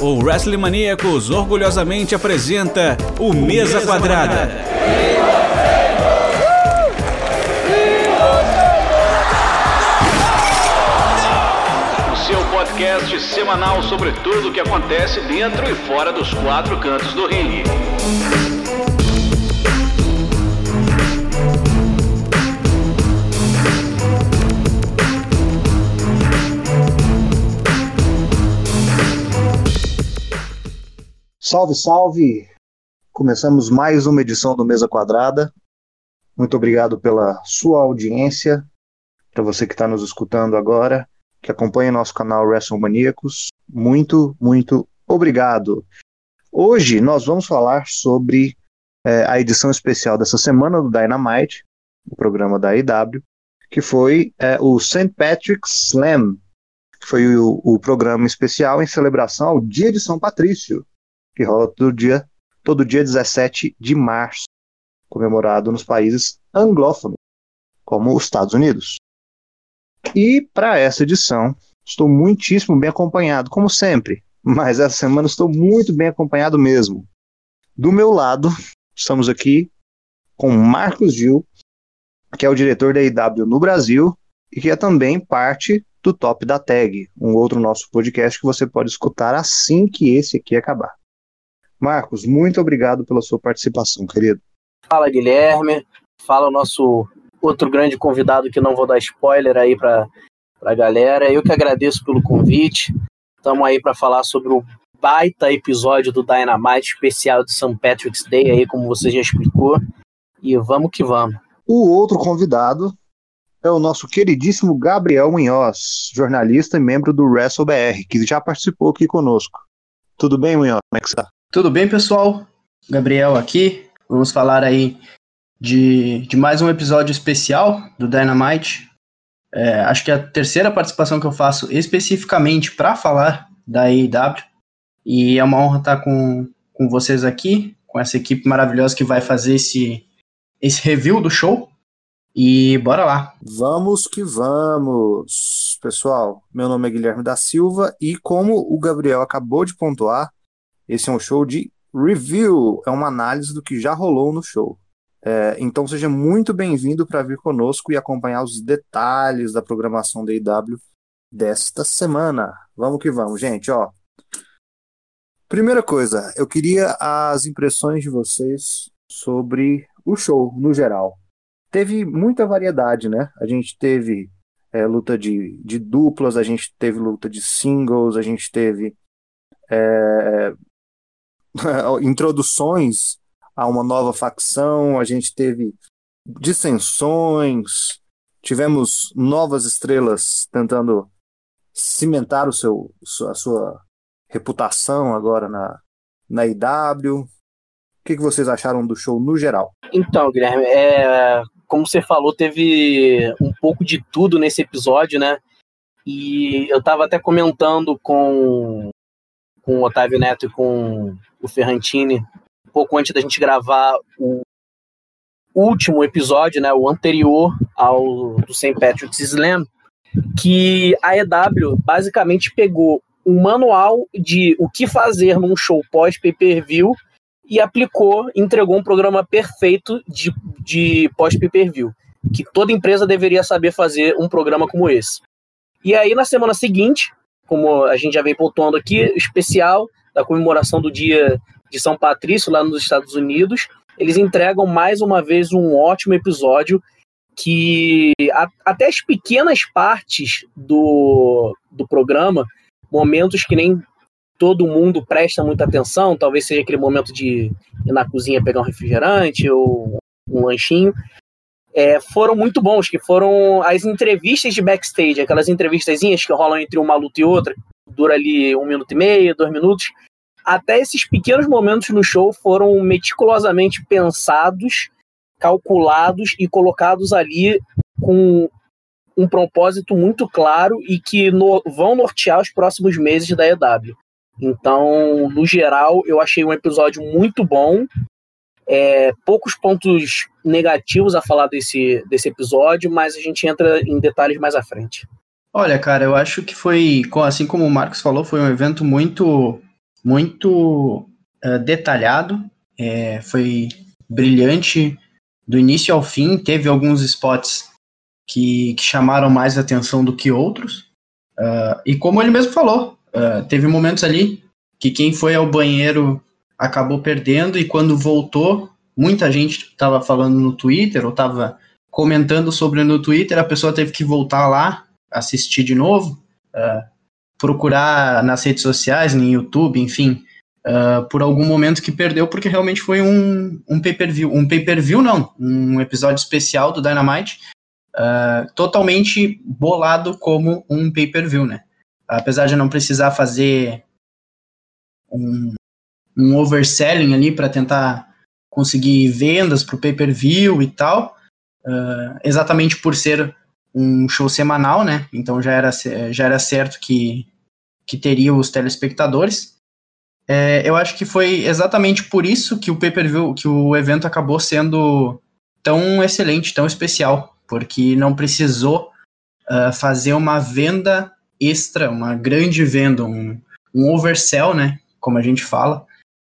o Wrestling Maníacos orgulhosamente apresenta o Mesa Quadrada. O seu podcast semanal sobre tudo o que acontece dentro e fora dos quatro cantos do ringue. Salve, salve! Começamos mais uma edição do Mesa Quadrada. Muito obrigado pela sua audiência, para você que está nos escutando agora, que acompanha nosso canal WrestleManiacos. Muito, muito obrigado. Hoje nós vamos falar sobre é, a edição especial dessa semana do Dynamite, o programa da IW, que foi é, o St. Patrick's Slam, que foi o, o programa especial em celebração ao Dia de São Patrício que rola todo dia, todo dia 17 de março, comemorado nos países anglófonos, como os Estados Unidos. E para essa edição, estou muitíssimo bem acompanhado, como sempre, mas essa semana estou muito bem acompanhado mesmo. Do meu lado, estamos aqui com Marcos Gil, que é o diretor da IW no Brasil e que é também parte do Top da Tag, um outro nosso podcast que você pode escutar assim que esse aqui acabar. Marcos, muito obrigado pela sua participação, querido. Fala, Guilherme. Fala o nosso outro grande convidado que não vou dar spoiler aí para a galera. Eu que agradeço pelo convite. Estamos aí para falar sobre o baita episódio do Dynamite especial de St. Patrick's Day aí, como você já explicou. E vamos que vamos. O outro convidado é o nosso queridíssimo Gabriel Munhoz, jornalista e membro do WrestleBR, que já participou aqui conosco. Tudo bem, Munhoz? Como é que está? Tudo bem, pessoal? Gabriel aqui. Vamos falar aí de, de mais um episódio especial do Dynamite. É, acho que é a terceira participação que eu faço especificamente para falar da AEW. E é uma honra estar com, com vocês aqui, com essa equipe maravilhosa que vai fazer esse, esse review do show. E bora lá. Vamos que vamos. Pessoal, meu nome é Guilherme da Silva e como o Gabriel acabou de pontuar, esse é um show de review, é uma análise do que já rolou no show. É, então seja muito bem-vindo para vir conosco e acompanhar os detalhes da programação da IW desta semana. Vamos que vamos, gente, ó. Primeira coisa, eu queria as impressões de vocês sobre o show no geral. Teve muita variedade, né? A gente teve é, luta de, de duplas, a gente teve luta de singles, a gente teve é, introduções a uma nova facção, a gente teve dissensões, tivemos novas estrelas tentando cimentar o seu, a sua reputação agora na, na IW. O que, que vocês acharam do show no geral? Então, Guilherme, é, como você falou, teve um pouco de tudo nesse episódio, né? E eu estava até comentando com, com o Otávio Neto e com o Ferrantini, um pouco antes da gente gravar o último episódio, né, o anterior ao do St. Patrick's Slam, que a EW basicamente pegou um manual de o que fazer num show pós pay-per-view e aplicou, entregou um programa perfeito de, de pós pay-per-view, que toda empresa deveria saber fazer um programa como esse. E aí na semana seguinte, como a gente já vem pontuando aqui, especial da comemoração do dia de São Patrício lá nos Estados Unidos, eles entregam mais uma vez um ótimo episódio que a, até as pequenas partes do, do programa, momentos que nem todo mundo presta muita atenção, talvez seja aquele momento de ir na cozinha pegar um refrigerante ou um lanchinho, é, foram muito bons, que foram as entrevistas de backstage, aquelas entrevistazinhas que rolam entre uma luta e outra, dura ali um minuto e meio, dois minutos. Até esses pequenos momentos no show foram meticulosamente pensados, calculados e colocados ali com um propósito muito claro e que no, vão nortear os próximos meses da EW. Então, no geral, eu achei um episódio muito bom, é, poucos pontos negativos a falar desse, desse episódio, mas a gente entra em detalhes mais à frente. Olha, cara, eu acho que foi, assim como o Marcos falou, foi um evento muito muito uh, detalhado, é, foi brilhante do início ao fim. Teve alguns spots que, que chamaram mais atenção do que outros. Uh, e como ele mesmo falou, uh, teve momentos ali que quem foi ao banheiro acabou perdendo e quando voltou, muita gente estava falando no Twitter ou estava comentando sobre no Twitter, a pessoa teve que voltar lá, assistir de novo, uh, procurar nas redes sociais, no YouTube, enfim, uh, por algum momento que perdeu, porque realmente foi um, um pay-per-view. Um pay-per-view, não, um episódio especial do Dynamite, uh, totalmente bolado como um pay-per-view, né? Apesar de não precisar fazer um, um overselling ali para tentar conseguir vendas para o pay-per-view e tal, uh, exatamente por ser um show semanal, né? Então já era, já era certo que, que teria os telespectadores. É, eu acho que foi exatamente por isso que o pay-per-view, que o evento acabou sendo tão excelente, tão especial, porque não precisou uh, fazer uma venda extra, uma grande venda, um, um oversell, né, como a gente fala,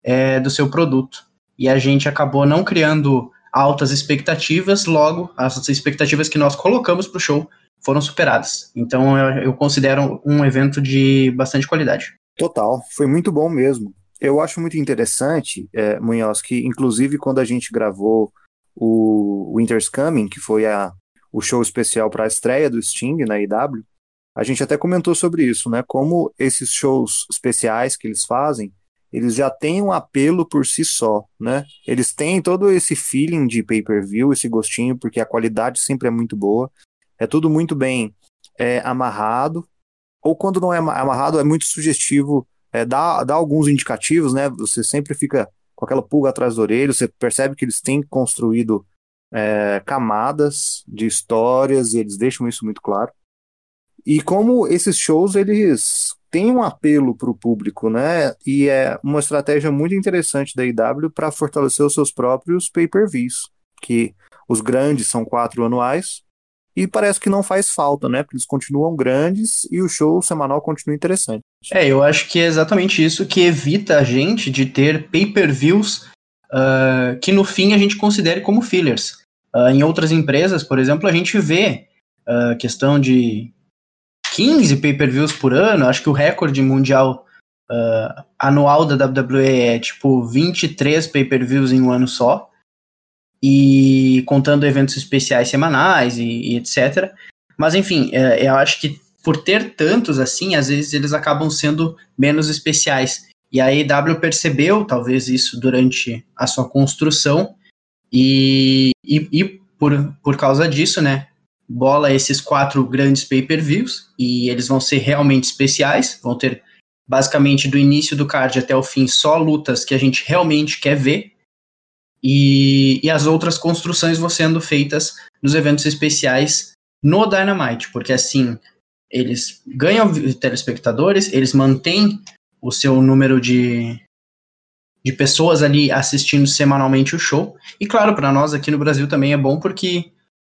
é, do seu produto. E a gente acabou não criando altas expectativas, logo as expectativas que nós colocamos para o show foram superadas. Então eu, eu considero um evento de bastante qualidade. Total, foi muito bom mesmo. Eu acho muito interessante, é, Munhoz, que inclusive quando a gente gravou o Winter's Coming, que foi a, o show especial para a estreia do Sting na IW, a gente até comentou sobre isso, né? Como esses shows especiais que eles fazem, eles já têm um apelo por si só, né? Eles têm todo esse feeling de pay-per-view, esse gostinho, porque a qualidade sempre é muito boa, é tudo muito bem é, amarrado, ou quando não é amarrado, é muito sugestivo, é, dá, dá alguns indicativos, né? Você sempre fica com aquela pulga atrás da orelha, você percebe que eles têm construído é, camadas de histórias e eles deixam isso muito claro. E como esses shows eles têm um apelo para o público, né? E é uma estratégia muito interessante da IW para fortalecer os seus próprios pay-per-views, que os grandes são quatro anuais e parece que não faz falta, né? Porque eles continuam grandes e o show semanal continua interessante. É, eu acho que é exatamente isso que evita a gente de ter pay-per-views uh, que no fim a gente considere como fillers. Uh, em outras empresas, por exemplo, a gente vê uh, questão de 15 pay-per-views por ano, acho que o recorde mundial uh, anual da WWE é tipo 23 pay-per-views em um ano só e contando eventos especiais semanais e, e etc. Mas enfim, é, eu acho que por ter tantos assim, às vezes eles acabam sendo menos especiais. E a EW percebeu talvez isso durante a sua construção e, e, e por, por causa disso, né, bola esses quatro grandes pay-per-views e eles vão ser realmente especiais, vão ter basicamente do início do card até o fim só lutas que a gente realmente quer ver e, e as outras construções vão sendo feitas nos eventos especiais no Dynamite, porque assim eles ganham telespectadores, eles mantêm o seu número de, de pessoas ali assistindo semanalmente o show. E claro, para nós aqui no Brasil também é bom porque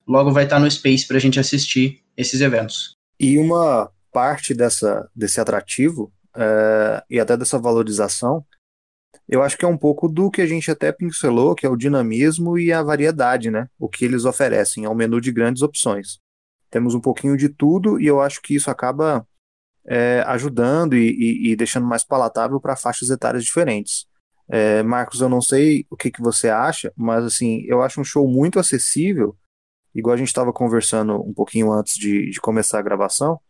logo vai estar no Space para a gente assistir esses eventos. E uma parte dessa, desse atrativo é, e até dessa valorização eu acho que é um pouco do que a gente até pincelou, que é o dinamismo e a variedade, né? O que eles oferecem, é um menu de grandes opções. Temos um pouquinho de tudo e eu acho que isso acaba é, ajudando e, e, e, deixando mais palatável para faixas etárias diferentes. É, Marcos, eu não sei o que, que você acha, mas assim, eu acho um show muito acessível, igual a gente estava conversando um pouquinho antes de, de começar a gravação,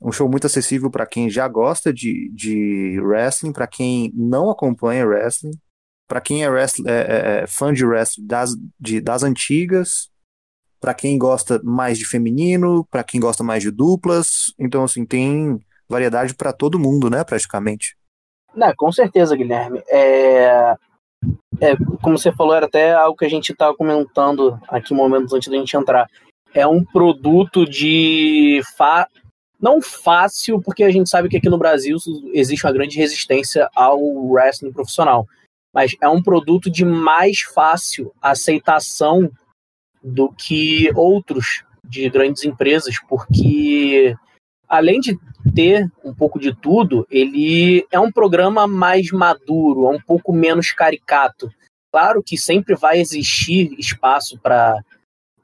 um show muito acessível para quem já gosta de, de wrestling, para quem não acompanha wrestling, para quem é, wrestling, é, é, é, fã de wrestling das, de, das antigas, para quem gosta mais de feminino, para quem gosta mais de duplas. Então, assim, tem variedade para todo mundo, né, praticamente. Não, com certeza, Guilherme. É... é, como você falou, era até algo que a gente estava comentando aqui momentos antes da gente entrar. É um produto de fa não fácil, porque a gente sabe que aqui no Brasil existe uma grande resistência ao wrestling profissional. Mas é um produto de mais fácil aceitação do que outros de grandes empresas, porque além de ter um pouco de tudo, ele é um programa mais maduro, é um pouco menos caricato. Claro que sempre vai existir espaço para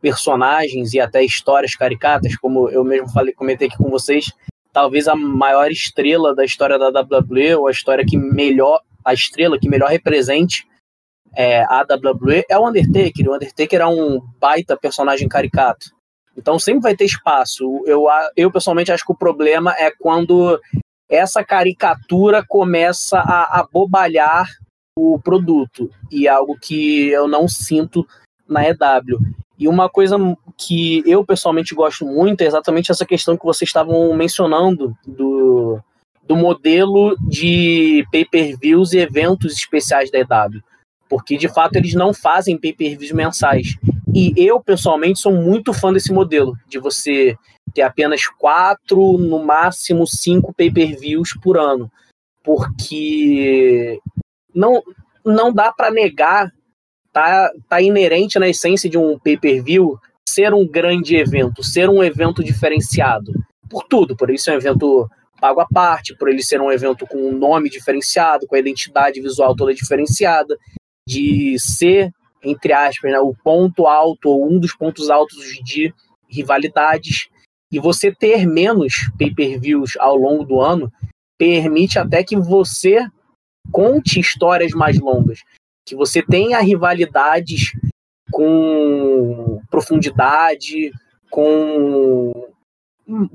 personagens e até histórias caricatas, como eu mesmo falei, comentei aqui com vocês, talvez a maior estrela da história da WWE, ou a história que melhor, a estrela que melhor represente é, a WWE é o Undertaker. O Undertaker é um baita personagem caricato. Então sempre vai ter espaço. Eu, eu pessoalmente acho que o problema é quando essa caricatura começa a abobalhar o produto. E é algo que eu não sinto na EW. E uma coisa que eu pessoalmente gosto muito é exatamente essa questão que vocês estavam mencionando do, do modelo de pay-per-views e eventos especiais da EW. Porque de fato eles não fazem pay-per-views mensais. E eu, pessoalmente, sou muito fã desse modelo, de você ter apenas quatro, no máximo cinco pay-per-views por ano. Porque não, não dá para negar, tá, tá inerente na essência de um pay-per-view ser um grande evento, ser um evento diferenciado. Por tudo, por ele ser um evento pago à parte, por ele ser um evento com um nome diferenciado, com a identidade visual toda diferenciada, de ser entre aspas, né, o ponto alto ou um dos pontos altos de rivalidades. E você ter menos pay-per-views ao longo do ano permite até que você conte histórias mais longas, que você tenha rivalidades com profundidade, com,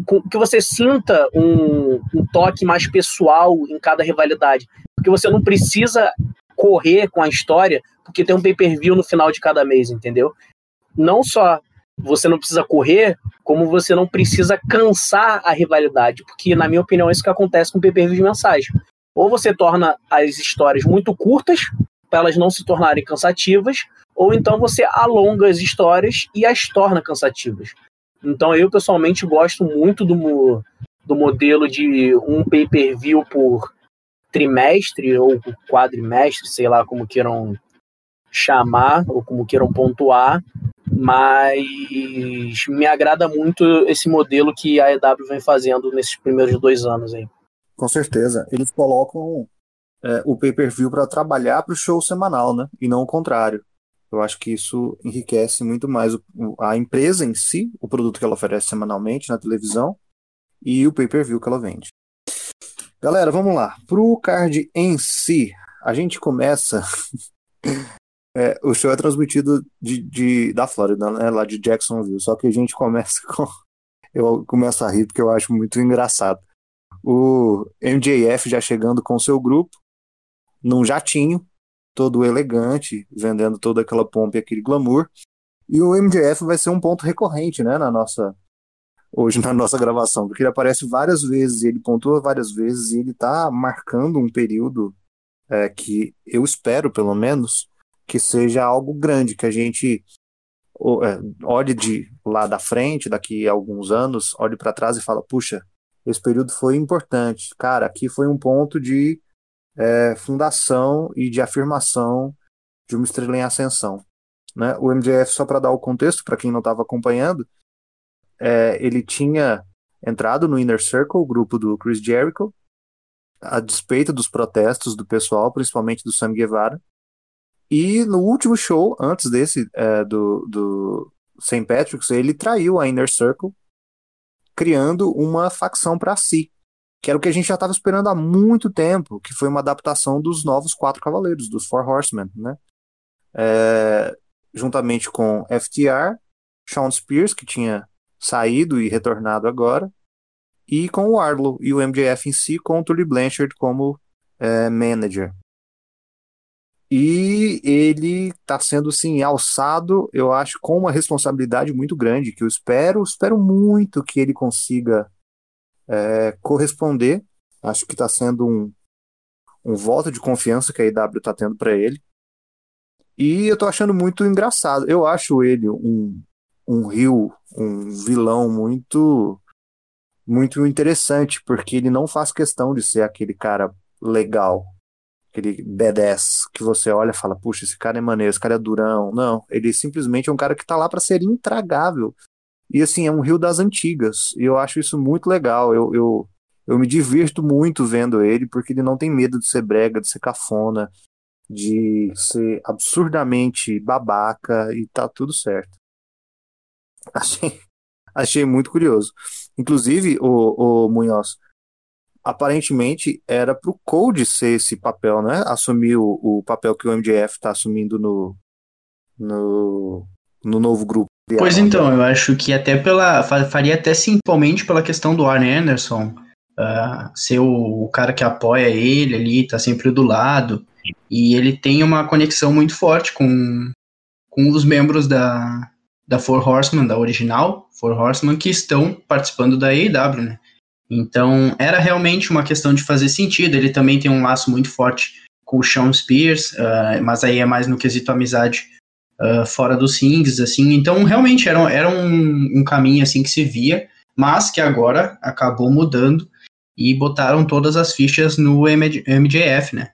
com que você sinta um, um toque mais pessoal em cada rivalidade, porque você não precisa correr com a história, porque tem um pay-per-view no final de cada mês, entendeu? Não só você não precisa correr, como você não precisa cansar a rivalidade, porque na minha opinião é isso que acontece com pay-per-views mensais. Ou você torna as histórias muito curtas, para elas não se tornarem cansativas, ou então você alonga as histórias e as torna cansativas. Então eu pessoalmente gosto muito do, do modelo de um pay-per-view por trimestre ou quadrimestre, sei lá como queiram chamar ou como queiram pontuar, mas me agrada muito esse modelo que a EW vem fazendo nesses primeiros dois anos aí. Com certeza, eles colocam é, o pay-per-view para trabalhar para o show semanal, né? E não o contrário. Eu acho que isso enriquece muito mais o, a empresa em si, o produto que ela oferece semanalmente na televisão e o pay-per-view que ela vende. Galera, vamos lá. Pro card em si, a gente começa. é, o show é transmitido de, de, da Flórida, né? Lá de Jacksonville. Só que a gente começa com. Eu começo a rir porque eu acho muito engraçado. O MJF já chegando com seu grupo, num jatinho, todo elegante, vendendo toda aquela pompa e aquele glamour. E o MJF vai ser um ponto recorrente, né, na nossa hoje na nossa gravação, porque ele aparece várias vezes, ele pontua várias vezes, e ele está marcando um período é, que eu espero, pelo menos, que seja algo grande, que a gente é, olhe de lá da frente, daqui a alguns anos, olhe para trás e fala, puxa, esse período foi importante. Cara, aqui foi um ponto de é, fundação e de afirmação de uma estrela em ascensão. Né? O MJF, só para dar o contexto, para quem não estava acompanhando, é, ele tinha entrado no Inner Circle, o grupo do Chris Jericho, a despeito dos protestos do pessoal, principalmente do Sam Guevara. E no último show, antes desse, é, do, do St. Patrick's, ele traiu a Inner Circle, criando uma facção para si, que era o que a gente já estava esperando há muito tempo, que foi uma adaptação dos novos Quatro Cavaleiros, dos Four Horsemen, né? É, juntamente com FTR, Sean Spears, que tinha saído e retornado agora, e com o Arlo e o MJF em si, com o Tully Blanchard como é, manager. E ele está sendo assim alçado, eu acho, com uma responsabilidade muito grande, que eu espero, espero muito que ele consiga é, corresponder. Acho que está sendo um, um voto de confiança que a IW está tendo para ele. E eu estou achando muito engraçado. Eu acho ele um, um rio, um vilão muito muito interessante, porque ele não faz questão de ser aquele cara legal, aquele badass que você olha e fala, puxa, esse cara é maneiro, esse cara é durão. Não, ele simplesmente é um cara que tá lá para ser intragável. E assim, é um rio das antigas. E eu acho isso muito legal. Eu, eu, eu me divirto muito vendo ele, porque ele não tem medo de ser brega, de ser cafona, de ser absurdamente babaca e tá tudo certo. Achei, achei muito curioso. Inclusive, o, o Munhoz, aparentemente era pro Cold ser esse papel, né? Assumir o, o papel que o MJF tá assumindo no, no, no novo grupo. Pois então, eu acho que até pela. faria até simplesmente pela questão do Arne Anderson uh, ser o, o, cara que apoia ele ali, tá sempre do lado. E ele tem uma conexão muito forte com, com os membros da, da Four Horsemen, da original Four Horsemen, que estão participando da AEW, né? Então, era realmente uma questão de fazer sentido. Ele também tem um laço muito forte com o Sean Spears, uh, mas aí é mais no quesito amizade uh, fora dos rings, assim. Então, realmente era, era um, um caminho assim que se via, mas que agora acabou mudando e botaram todas as fichas no MJF, né?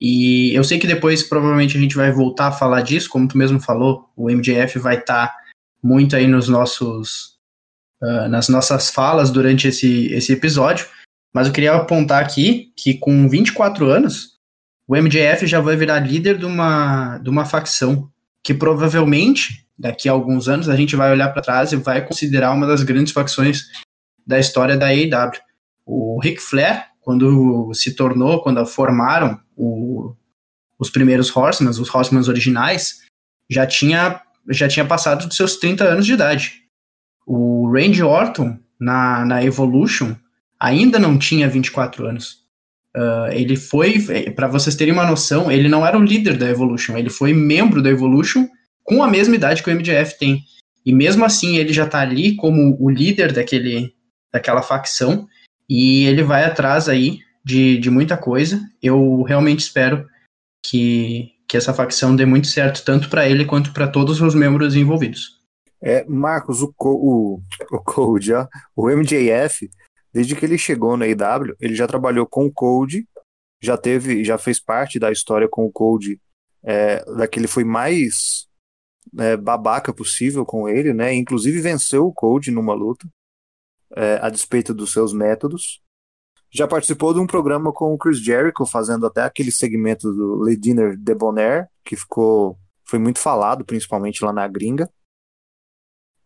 E eu sei que depois provavelmente a gente vai voltar a falar disso, como tu mesmo falou, o MJF vai estar tá muito aí nos nossos uh, nas nossas falas durante esse, esse episódio, mas eu queria apontar aqui que com 24 anos, o MJF já vai virar líder de uma, de uma facção que provavelmente, daqui a alguns anos, a gente vai olhar para trás e vai considerar uma das grandes facções da história da AEW. O Ric Flair, quando se tornou, quando formaram o, os primeiros Horsemen, os Horsemen originais, já tinha, já tinha passado dos seus 30 anos de idade. O Randy Orton, na, na Evolution, ainda não tinha 24 anos. Uh, ele foi, para vocês terem uma noção, ele não era o líder da Evolution, ele foi membro da Evolution com a mesma idade que o MJF tem. E mesmo assim, ele já tá ali como o líder daquele, daquela facção, e ele vai atrás aí de, de muita coisa. Eu realmente espero que, que essa facção dê muito certo, tanto para ele quanto para todos os membros envolvidos. É, Marcos, o, o, o Code, ó, o MJF, Desde que ele chegou na IW, ele já trabalhou com o Code, já teve, já fez parte da história com o Code, é, daquele foi mais é, babaca possível com ele, né? Inclusive venceu o Code numa luta, é, a despeito dos seus métodos. Já participou de um programa com o Chris Jericho, fazendo até aquele segmento do Le Dinner Debonair, que ficou foi muito falado, principalmente lá na gringa.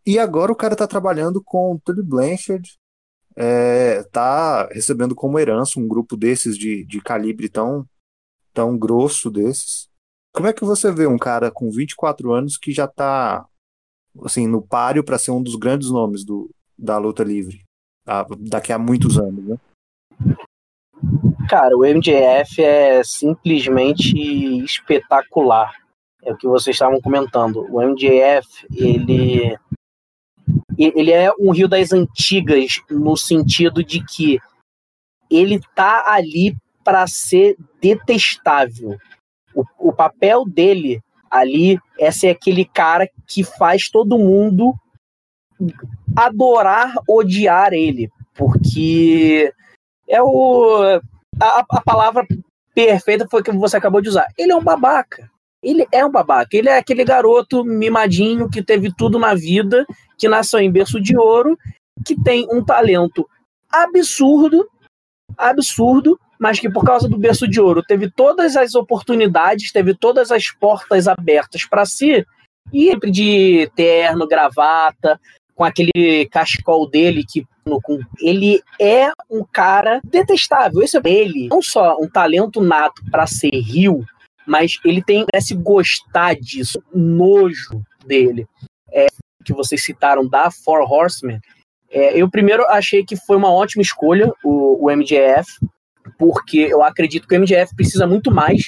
E agora o cara tá trabalhando com o Tully Blanchard, está é, recebendo como herança um grupo desses de, de calibre tão, tão grosso desses. Como é que você vê um cara com 24 anos que já está assim, no páreo para ser um dos grandes nomes do, da luta livre daqui a muitos anos, né? Cara, o MJF é simplesmente espetacular. É o que vocês estavam comentando. O MJF, ele ele é um rio das antigas no sentido de que ele tá ali para ser detestável. O, o papel dele ali é ser aquele cara que faz todo mundo adorar, odiar ele, porque é o a, a palavra perfeita foi que você acabou de usar. Ele é um babaca. Ele é um babaca. Ele é aquele garoto mimadinho que teve tudo na vida que nasceu em berço de ouro, que tem um talento absurdo, absurdo, mas que por causa do berço de ouro teve todas as oportunidades, teve todas as portas abertas para si, e sempre de terno, gravata, com aquele cachecol dele que ele é um cara detestável. Esse é ele, não só um talento nato para ser rio, mas ele tem parece gostar disso, nojo dele. É, que vocês citaram da Four Horsemen, é, eu primeiro achei que foi uma ótima escolha o, o MJF, porque eu acredito que o MJF precisa muito mais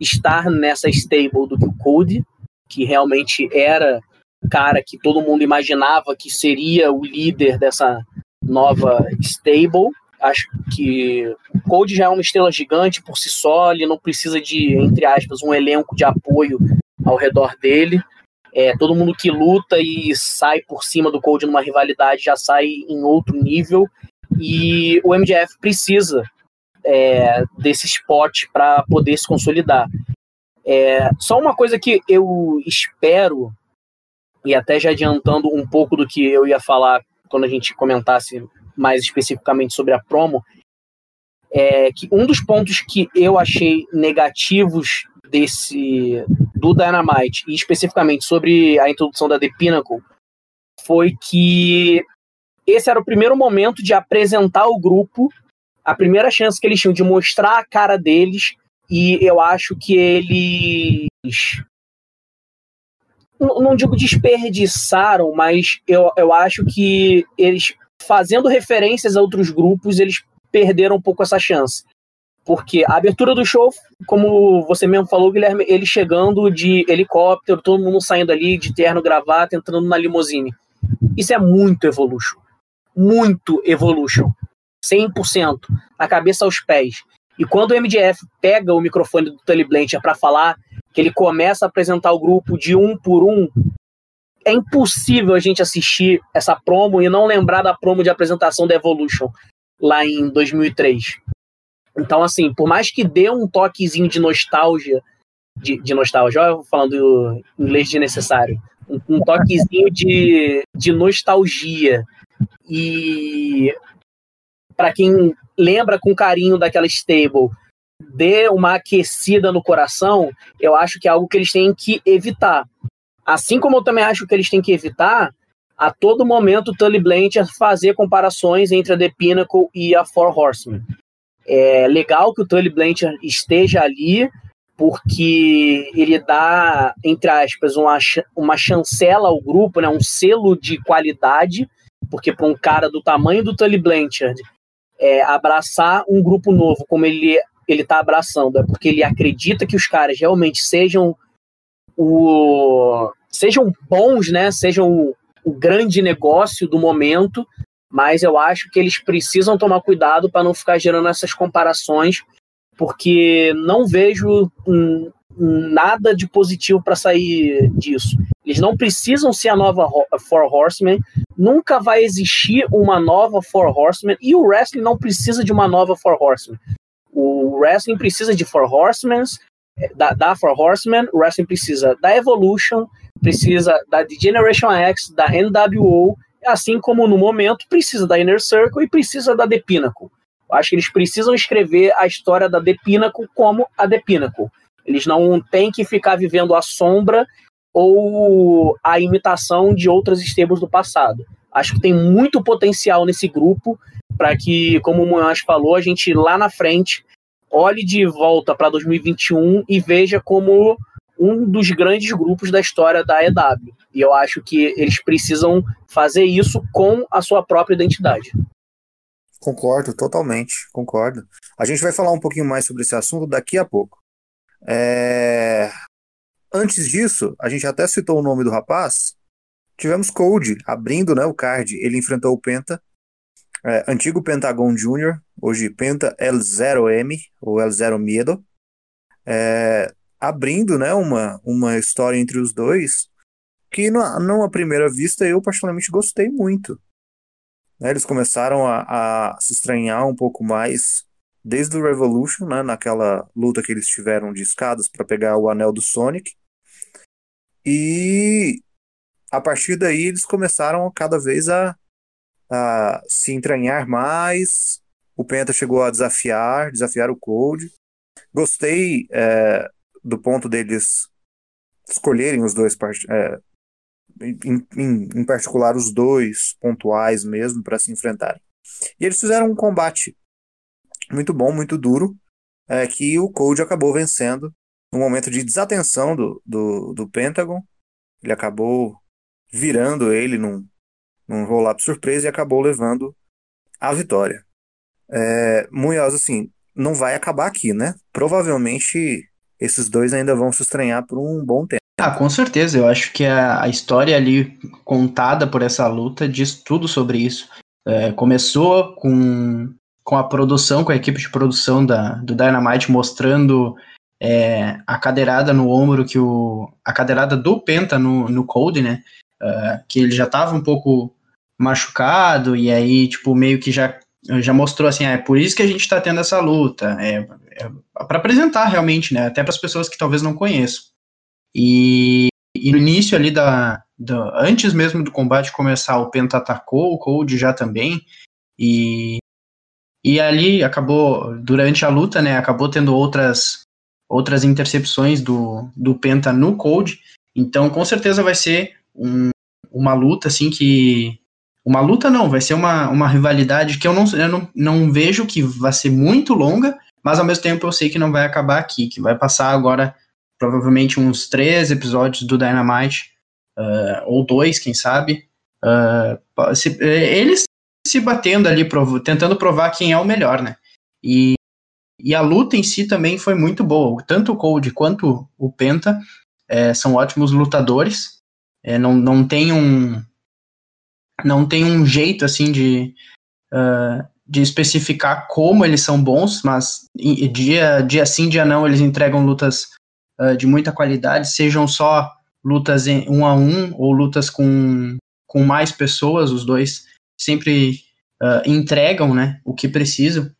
estar nessa stable do que o Cody, que realmente era o cara que todo mundo imaginava que seria o líder dessa nova stable. Acho que o Cody já é uma estrela gigante por si só, ele não precisa de, entre aspas, um elenco de apoio ao redor dele. É, todo mundo que luta e sai por cima do Cold numa rivalidade já sai em outro nível. E o MJF precisa é, desse spot para poder se consolidar. É, só uma coisa que eu espero e até já adiantando um pouco do que eu ia falar quando a gente comentasse mais especificamente sobre a promo, é que um dos pontos que eu achei negativos desse do Dynamite e especificamente sobre a introdução da The Pinnacle foi que esse era o primeiro momento de apresentar o grupo, a primeira chance que eles tinham de mostrar a cara deles e eu acho que eles não digo desperdiçaram, mas eu, eu acho que eles fazendo referências a outros grupos, eles perderam um pouco essa chance. Porque a abertura do show, como você mesmo falou, Guilherme, ele chegando de helicóptero, todo mundo saindo ali de terno, gravata, entrando na limusine. Isso é muito Evolution. Muito Evolution. 100%. A cabeça aos pés. E quando o MDF pega o microfone do Tully Blanchard para falar, que ele começa a apresentar o grupo de um por um, é impossível a gente assistir essa promo e não lembrar da promo de apresentação da Evolution lá em 2003. Então, assim, por mais que dê um toquezinho de nostalgia, de, de nostalgia, ó, falando inglês de necessário, um, um toquezinho de, de nostalgia. E para quem lembra com carinho daquela stable, dê uma aquecida no coração, eu acho que é algo que eles têm que evitar. Assim como eu também acho que eles têm que evitar a todo momento o Tully Blanchard fazer comparações entre a The Pinnacle e a Four Horsemen. É legal que o Tully Blanchard esteja ali, porque ele dá, entre aspas, uma, uma chancela ao grupo, né, um selo de qualidade, porque para um cara do tamanho do Tully Blanchard, é, abraçar um grupo novo como ele ele está abraçando, é porque ele acredita que os caras realmente sejam o sejam bons, né, sejam o, o grande negócio do momento mas eu acho que eles precisam tomar cuidado para não ficar gerando essas comparações, porque não vejo nada de positivo para sair disso. Eles não precisam ser a nova Four Horsemen, nunca vai existir uma nova Four Horsemen, e o wrestling não precisa de uma nova Four Horsemen. O wrestling precisa de Four Horsemen, da, da Four Horsemen, o wrestling precisa da Evolution, precisa da Generation X, da NWO assim como no momento precisa da Inner Circle e precisa da The Pinnacle. Acho que eles precisam escrever a história da The Pinnacle como a The Pinnacle. Eles não têm que ficar vivendo a sombra ou a imitação de outras estables do passado. Acho que tem muito potencial nesse grupo para que, como o Munhoz falou, a gente lá na frente olhe de volta para 2021 e veja como um dos grandes grupos da história da EW. E eu acho que eles precisam fazer isso com a sua própria identidade. Concordo, totalmente, concordo. A gente vai falar um pouquinho mais sobre esse assunto daqui a pouco. É... Antes disso, a gente até citou o nome do rapaz. Tivemos Code abrindo né, o card. Ele enfrentou o Penta, é, antigo Pentagon Jr., hoje Penta L0M, ou L0 Miedo. É, abrindo né, uma, uma história entre os dois que, numa primeira vista, eu particularmente gostei muito. Né, eles começaram a, a, se estranhar um pouco mais desde o Revolution, né, naquela luta que eles tiveram de escadas para pegar o anel do Sonic. E a partir daí eles começaram cada vez a, a se entranhar mais. O Penta chegou a desafiar, desafiar o Code. Gostei é, do ponto deles escolherem os dois, é, em, em, em, particular os dois pontuais mesmo, para se enfrentarem. E eles fizeram um combate muito bom, muito duro, é, que o Code acabou vencendo no momento de desatenção do, do, do Pentagon. Ele acabou virando ele num, num roll-up surpresa e acabou levando a vitória. É, Munhoz, assim, não vai acabar aqui, né? Provavelmente esses dois ainda vão se estranhar por um bom tempo. Ah, com certeza. Eu acho que a, a história ali contada por essa luta diz tudo sobre isso. É, começou com, com a produção, com a equipe de produção da, do Dynamite mostrando é, a cadeirada no ombro que o. a cadeirada do Penta no, no Cold, né? Uh, que ele já estava um pouco machucado, e aí, tipo, meio que já, já mostrou assim, ah, é por isso que a gente está tendo essa luta. É, é para apresentar realmente, né? Até para as pessoas que talvez não conheçam. E, e, e no início ali da, da, Antes mesmo do combate começar, o Penta atacou, o Cold já também. E, e ali acabou, durante a luta, né? Acabou tendo outras, outras intercepções do, do Penta no Cold. Então, com certeza vai ser um, uma luta, assim, que. Uma luta não, vai ser uma, uma rivalidade que eu, não, eu não, não vejo que vai ser muito longa, mas ao mesmo tempo eu sei que não vai acabar aqui, que vai passar agora provavelmente uns três episódios do Dynamite, uh, ou dois, quem sabe. Uh, se, eles se batendo ali, prov tentando provar quem é o melhor, né? E, e a luta em si também foi muito boa. Tanto o Cold quanto o Penta é, são ótimos lutadores. É, não, não tem um não tem um jeito assim de uh, de especificar como eles são bons, mas dia dia sim dia não eles entregam lutas uh, de muita qualidade, sejam só lutas em um a um ou lutas com, com mais pessoas, os dois sempre uh, entregam né, o que precisam.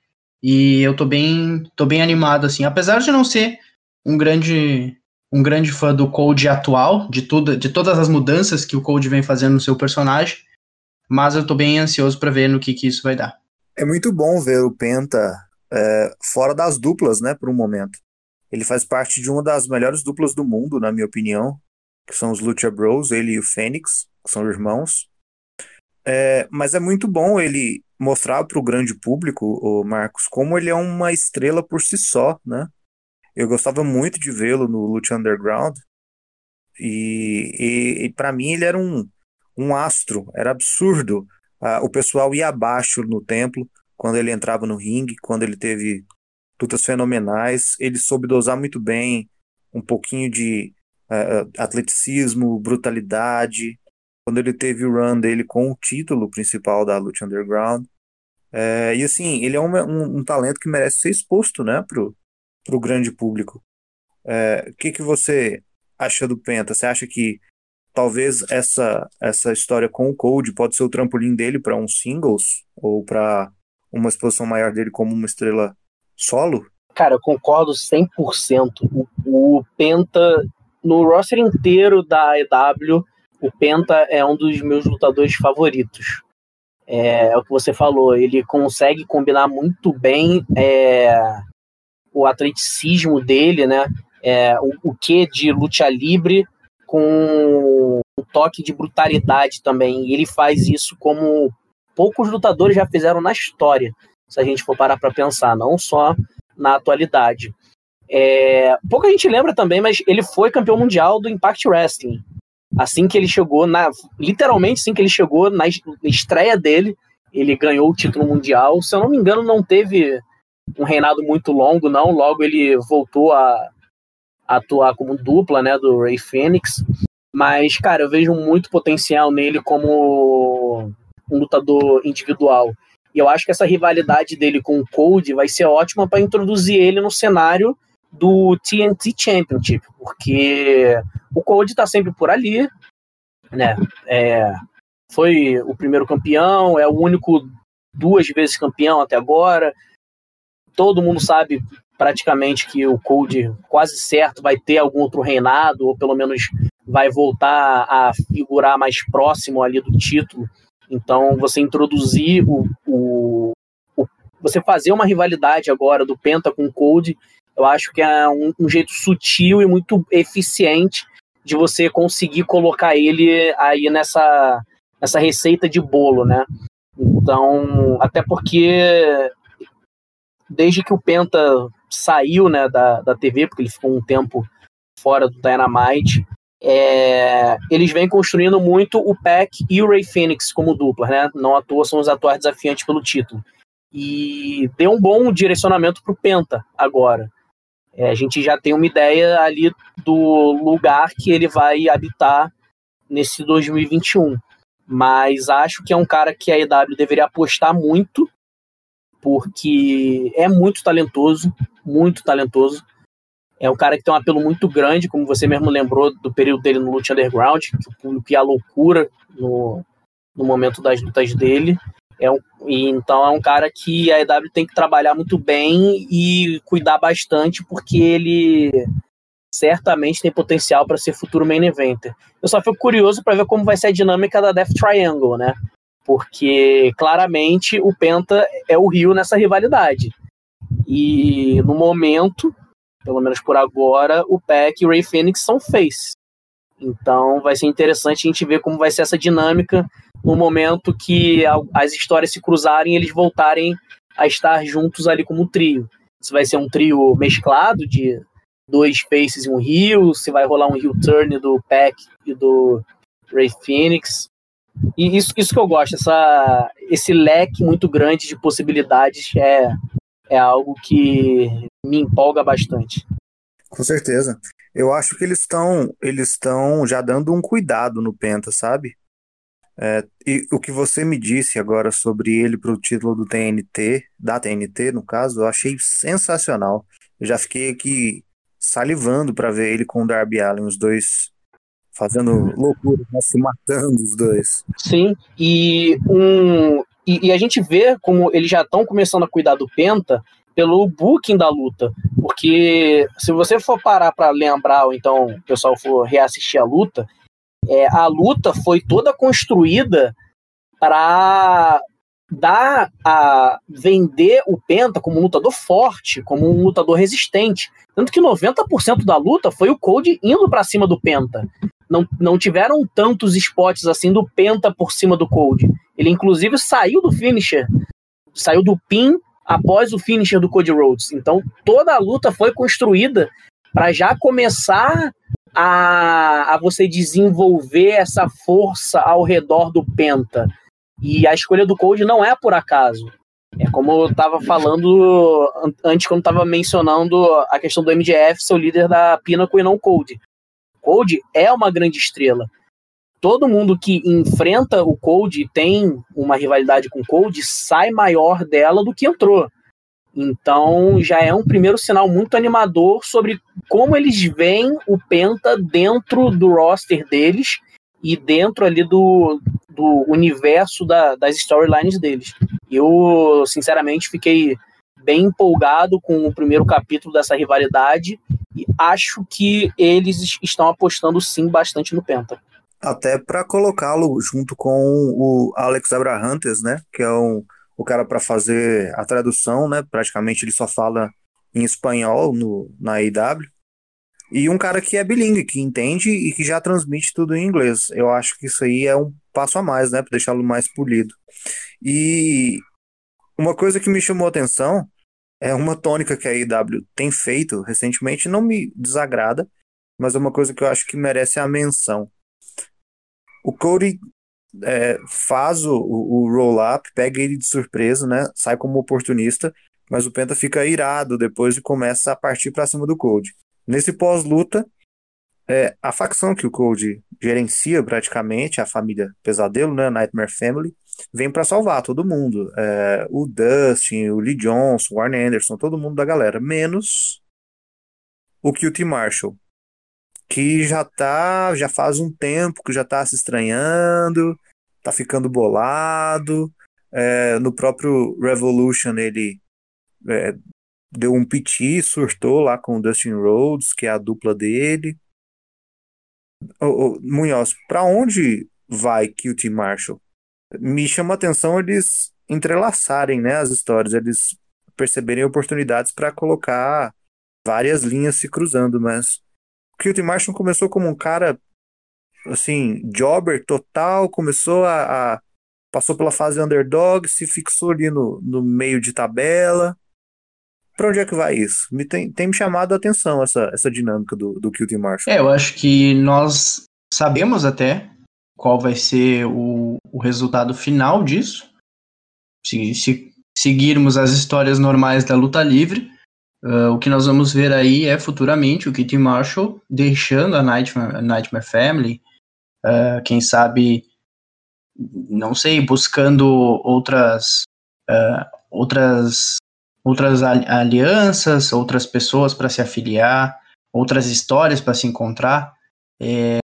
E eu tô bem, tô bem animado, assim, apesar de não ser um grande um grande fã do Cold atual, de tudo, de todas as mudanças que o Cold vem fazendo no seu personagem, mas eu tô bem ansioso para ver no que, que isso vai dar. É muito bom ver o Penta é, fora das duplas, né, por um momento. Ele faz parte de uma das melhores duplas do mundo, na minha opinião, que são os Lucha Bros, ele e o Fênix, que são irmãos. É, mas é muito bom ele mostrar para o grande público, o Marcos, como ele é uma estrela por si só, né? Eu gostava muito de vê-lo no Lucha Underground e, e, e para mim ele era um, um astro, era absurdo. Ah, o pessoal ia abaixo no templo quando ele entrava no ringue, quando ele teve lutas fenomenais. Ele soube dosar muito bem um pouquinho de uh, atleticismo, brutalidade. Quando ele teve o run dele com o título principal da Lucha Underground. É, e assim, ele é um, um, um, talento que merece ser exposto né, pro, pro grande público. É, o que, que você acha do Penta? Você acha que talvez essa, essa história com o Cold pode ser o trampolim dele para um singles ou para uma exposição maior dele como uma estrela solo? Cara, eu concordo 100%. O, o Penta, no roster inteiro da EW, o Penta é um dos meus lutadores favoritos. É, é o que você falou, ele consegue combinar muito bem é, o atleticismo dele, né? É, o, o que de luta livre com um toque de brutalidade também. E ele faz isso como poucos lutadores já fizeram na história se a gente for parar para pensar, não só na atualidade. É, pouca gente lembra também, mas ele foi campeão mundial do Impact Wrestling. Assim que ele chegou, na, literalmente assim que ele chegou na estreia dele, ele ganhou o título mundial. Se eu não me engano, não teve um reinado muito longo, não. Logo ele voltou a, a atuar como dupla, né, do Ray Phoenix. Mas, cara, eu vejo muito potencial nele como um lutador individual. E eu acho que essa rivalidade dele com o Cold vai ser ótima para introduzir ele no cenário do TNT Championship, porque o Cold está sempre por ali, né? É, foi o primeiro campeão, é o único duas vezes campeão até agora. Todo mundo sabe praticamente que o Cold quase certo vai ter algum outro reinado, ou pelo menos vai voltar a figurar mais próximo ali do título então, você introduzir o, o, o, Você fazer uma rivalidade agora do Penta com o Cold, eu acho que é um, um, jeito sutil e muito eficiente de você conseguir colocar ele aí nessa, nessa receita de bolo, né? Então, até porque desde que o Penta saiu né, da, da TV, porque ele ficou um tempo fora do Dynamite, é, eles vêm construindo muito o Pack e o Ray Phoenix como dupla, né? Não à toa são os atuais desafiantes pelo título. E deu um bom direcionamento para o Penta agora. É, a gente já tem uma ideia ali do lugar que ele vai habitar nesse 2021. Mas acho que é um cara que a EW deveria apostar muito, porque é muito talentoso, muito talentoso. É um cara que tem um apelo muito grande, como você mesmo lembrou do período dele no Lute Underground, que o público ia à loucura no, no momento das lutas dele. É um, e então é um cara que a EW tem que trabalhar muito bem e cuidar bastante, porque ele certamente tem potencial para ser futuro main eventer. Eu só fico curioso para ver como vai ser a dinâmica da Death Triangle, né? Porque claramente o Penta é o Rio nessa rivalidade. E no momento, pelo menos por agora, o Pac e o Ray Phoenix são face. Então vai ser interessante a gente ver como vai ser essa dinâmica no momento que as histórias se cruzarem e eles voltarem a estar juntos ali como trio. Se vai ser um trio mesclado de dois faces e um Rio, se vai rolar um Rio turn do Pack e do Ray Phoenix. E isso, isso que eu gosto, essa, esse leque muito grande de possibilidades é, é algo que me empolga bastante. Com certeza. Eu acho que eles estão eles estão já dando um cuidado no Penta, sabe? É, e o que você me disse agora sobre ele para o título do TNT, da TNT no caso, eu achei sensacional. Eu já fiquei aqui salivando para ver ele com o Darby Allen, os dois fazendo loucura, né, se matando os dois. Sim, e um e, e a gente vê como eles já estão começando a cuidar do Penta pelo booking da luta, porque se você for parar para lembrar ou então o pessoal for reassistir a luta, é, a luta foi toda construída para dar a vender o Penta como um lutador forte, como um lutador resistente. Tanto que 90% da luta foi o Code indo para cima do Penta. Não, não tiveram tantos spots assim do Penta por cima do Code. Ele inclusive saiu do finisher, saiu do pin após o finisher do Cody Rhodes. Então toda a luta foi construída para já começar a, a você desenvolver essa força ao redor do Penta. E a escolha do Cold não é por acaso. É como eu estava falando antes, quando estava mencionando a questão do MJF ser o líder da Pinnacle e não Cold. Cold é uma grande estrela. Todo mundo que enfrenta o Cold tem uma rivalidade com o Cold sai maior dela do que entrou. Então já é um primeiro sinal muito animador sobre como eles veem o Penta dentro do roster deles e dentro ali do, do universo da, das storylines deles. Eu, sinceramente, fiquei bem empolgado com o primeiro capítulo dessa rivalidade e acho que eles estão apostando sim bastante no Penta. Até para colocá-lo junto com o Alex Abrahantes, né, que é um o cara para fazer a tradução, né? Praticamente ele só fala em espanhol no, na IW. E um cara que é bilíngue, que entende e que já transmite tudo em inglês. Eu acho que isso aí é um passo a mais, né? Para deixá-lo mais polido. E uma coisa que me chamou a atenção é uma tônica que a IW tem feito recentemente, não me desagrada, mas é uma coisa que eu acho que merece a menção. O Cody é, faz o, o roll-up, pega ele de surpresa, né? Sai como oportunista, mas o Penta fica irado depois e começa a partir para cima do Cold. Nesse pós-luta, é, a facção que o Cold gerencia praticamente, a família Pesadelo, né? Nightmare Family, vem para salvar todo mundo. É, o Dustin, o Lee Johnson, o Warren Anderson, todo mundo da galera, menos o QT Marshall que já tá, já faz um tempo que já tá se estranhando, tá ficando bolado. É, no próprio Revolution ele é, deu um piti, surtou lá com o Dustin Rhodes, que é a dupla dele. Ô, ô, Munhoz, para onde vai QT Marshall? Me chama a atenção eles entrelaçarem né, as histórias, eles perceberem oportunidades para colocar várias linhas se cruzando, mas Kilton Marshall começou como um cara, assim, jobber total, começou a, a passou pela fase underdog, se fixou ali no, no meio de tabela. Pra onde é que vai isso? Me tem, tem me chamado a atenção essa, essa dinâmica do, do Kilton Marshall. É, eu acho que nós sabemos até qual vai ser o, o resultado final disso. Se, se seguirmos as histórias normais da luta livre, Uh, o que nós vamos ver aí é futuramente o Kitty Marshall deixando a Nightmare, a Nightmare Family, uh, quem sabe, não sei, buscando outras uh, outras outras alianças, outras pessoas para se afiliar, outras histórias para se encontrar. É,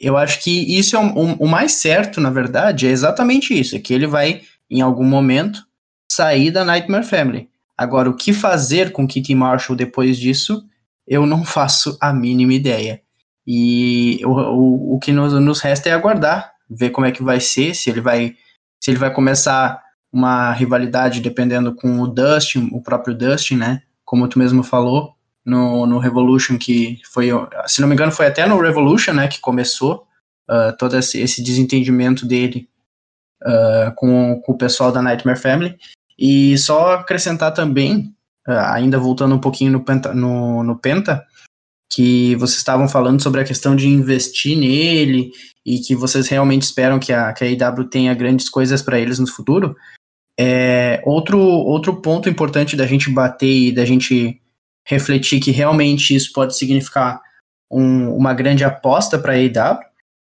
eu acho que isso é o, o, o mais certo, na verdade, é exatamente isso, é que ele vai, em algum momento, sair da Nightmare Family. Agora, o que fazer com Kitty Marshall depois disso eu não faço a mínima ideia. E o, o, o que nos, nos resta é aguardar, ver como é que vai ser, se ele vai, se ele vai começar uma rivalidade dependendo com o Dustin, o próprio Dustin, né? Como tu mesmo falou, no, no Revolution, que foi, se não me engano, foi até no Revolution, né, que começou uh, todo esse, esse, desentendimento dele uh, com, com o pessoal da Nightmare Family. E só acrescentar também, uh, ainda voltando um pouquinho no Penta, no, no Penta, que vocês estavam falando sobre a questão de investir nele e que vocês realmente esperam que a, que a AEW tenha grandes coisas para eles no futuro. É, outro, outro ponto importante da gente bater e da gente refletir que realmente isso pode significar um, uma grande aposta para a AEW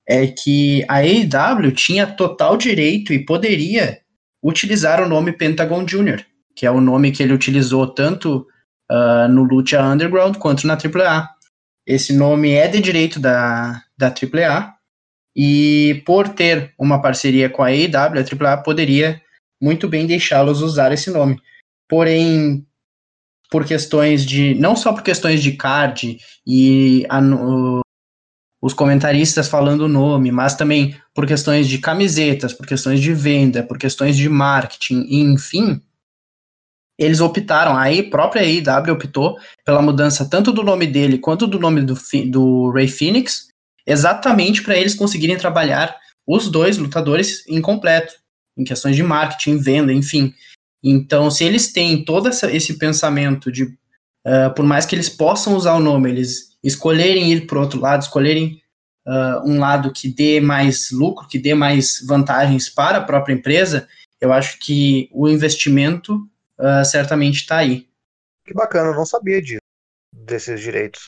é que a AEW tinha total direito e poderia utilizar o nome Pentagon Jr., que é o nome que ele utilizou tanto uh, no Lucha Underground quanto na AAA. Esse nome é de direito da, da AAA, e por ter uma parceria com a AEW, a AAA poderia muito bem deixá-los usar esse nome. Porém, por questões de. não só por questões de card e a, o, os comentaristas falando o nome, mas também por questões de camisetas, por questões de venda, por questões de marketing, enfim, eles optaram, a própria AEW optou pela mudança tanto do nome dele quanto do nome do, do Ray Phoenix, exatamente para eles conseguirem trabalhar os dois lutadores em completo, em questões de marketing, venda, enfim. Então, se eles têm todo essa, esse pensamento de, uh, por mais que eles possam usar o nome, eles escolherem ir para outro lado, escolherem uh, um lado que dê mais lucro, que dê mais vantagens para a própria empresa, eu acho que o investimento uh, certamente está aí. Que bacana, eu não sabia disso, desses direitos.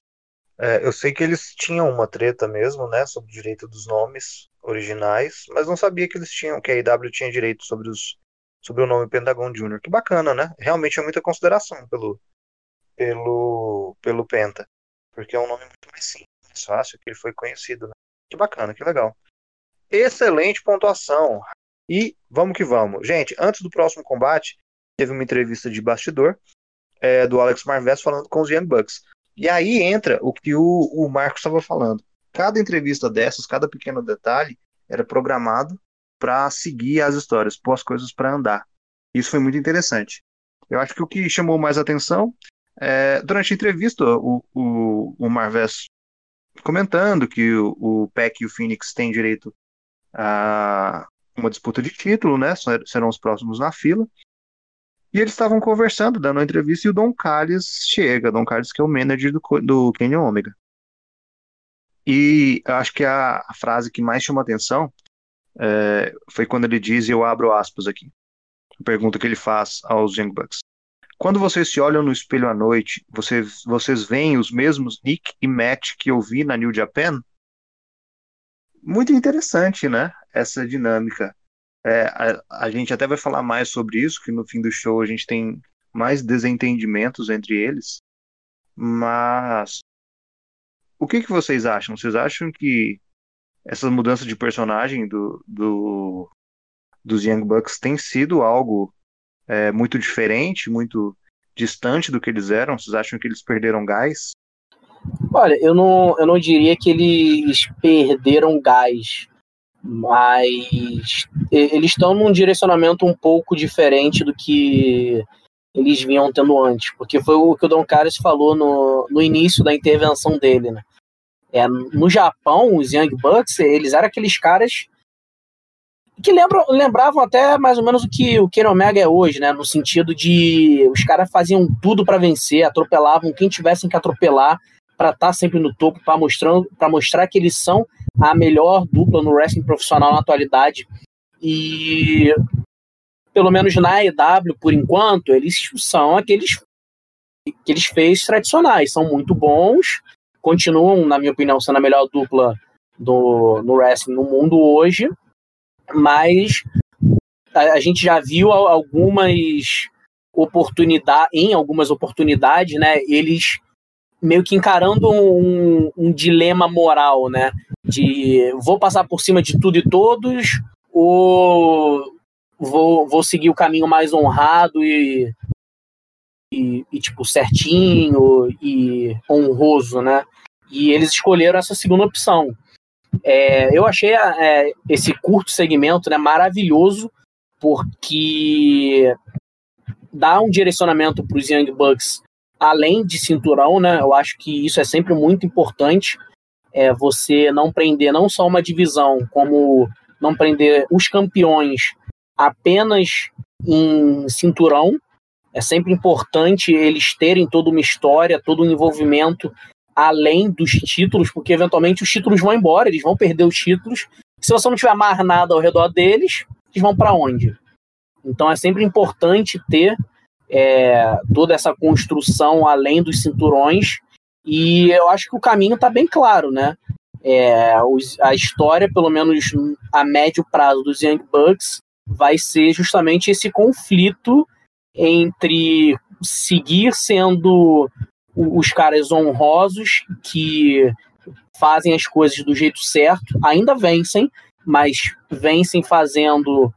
É, eu sei que eles tinham uma treta mesmo, né, sobre o direito dos nomes originais, mas não sabia que eles tinham, que a IW tinha direito sobre os sobre o nome Pentagon Jr. Que bacana, né? Realmente é muita consideração pelo pelo pelo Penta, porque é um nome muito mais simples, mais fácil, que ele foi conhecido, né? Que bacana, que legal. Excelente pontuação. E vamos que vamos. Gente, antes do próximo combate, teve uma entrevista de bastidor é, do Alex Marvez falando com os Young Bucks. E aí entra o que o, o Marcos estava falando. Cada entrevista dessas, cada pequeno detalhe, era programado para seguir as histórias, pôr as coisas para andar. Isso foi muito interessante. Eu acho que o que chamou mais atenção é, durante a entrevista, o, o, o comentando que o, o e o Phoenix têm direito a uma disputa de título, né? Serão os próximos na fila. E eles estavam conversando, dando uma entrevista, e o Don Callis chega. Don Callis, que é o manager do, do Kenny Omega. E acho que a, a frase que mais chamou atenção é, foi quando ele diz, e eu abro aspas aqui, a pergunta que ele faz aos Young Bucks. Quando vocês se olham no espelho à noite, vocês, vocês veem os mesmos Nick e Matt que eu vi na New Japan? Muito interessante, né? Essa dinâmica. É, a, a, gente até vai falar mais sobre isso, que no fim do show a gente tem mais desentendimentos entre eles. Mas o que, que vocês acham? Vocês acham que essa mudança de personagem do, do dos Young Bucks tem sido algo é, muito diferente, muito distante do que eles eram? Vocês acham que eles perderam gás? Olha, eu não, eu não diria que eles perderam gás mas eles estão num direcionamento um pouco diferente do que eles vinham tendo antes, porque foi o que o Don Carlos falou no, no início da intervenção dele, né? É, no Japão, os Young Bucks, eles eram aqueles caras que lembram, lembravam até mais ou menos o que o Kenny Omega é hoje, né? No sentido de os caras faziam tudo para vencer, atropelavam quem tivessem que atropelar para estar tá sempre no topo, para mostrando, para mostrar que eles são a melhor dupla no wrestling profissional na atualidade. E pelo menos na EW, por enquanto, eles são aqueles que eles fez tradicionais, são muito bons, continuam, na minha opinião, sendo a melhor dupla do, no wrestling no mundo hoje, mas a, a gente já viu algumas oportunidades, em algumas oportunidades, né, eles meio que encarando um, um, dilema moral, né? De vou passar por cima de tudo e todos ou vou, vou seguir o caminho mais honrado e e, e, tipo, certinho e honroso, né? E eles escolheram essa segunda opção. É, eu achei é, esse curto segmento né, maravilhoso, porque dá um direcionamento para os Young Bucks além de cinturão, né? Eu acho que isso é sempre muito importante. É você não prender não só uma divisão, como não prender os campeões apenas em cinturão. É sempre importante eles terem toda uma história, todo um envolvimento além dos títulos, porque eventualmente os títulos vão embora, eles vão perder os títulos. Se você não tiver mais nada ao redor deles, eles vão para onde? Então é sempre importante ter é, toda essa construção além dos cinturões. E eu acho que o caminho está bem claro, né? É, os, a história, pelo menos a médio prazo dos Young Bucks, vai ser justamente esse conflito entre seguir sendo os caras honrosos que fazem as coisas do jeito certo, ainda vencem, mas vencem fazendo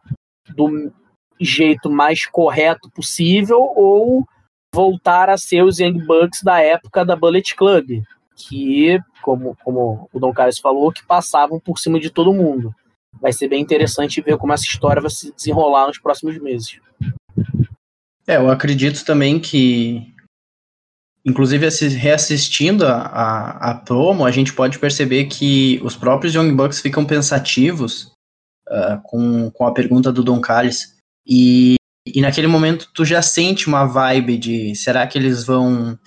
do jeito mais correto possível ou voltar a ser os Young Bucks da época da Bullet Club, que, como, como o Don Carlos falou, que passavam por cima de todo mundo. Vai ser bem interessante ver como essa história vai se desenrolar nos próximos meses. É, eu acredito também que, inclusive reassistindo a, a, a promo, a gente pode perceber que os próprios Young Bucks ficam pensativos uh, com, com a pergunta do Don Callis e, e naquele momento tu já sente uma vibe de será que eles vão.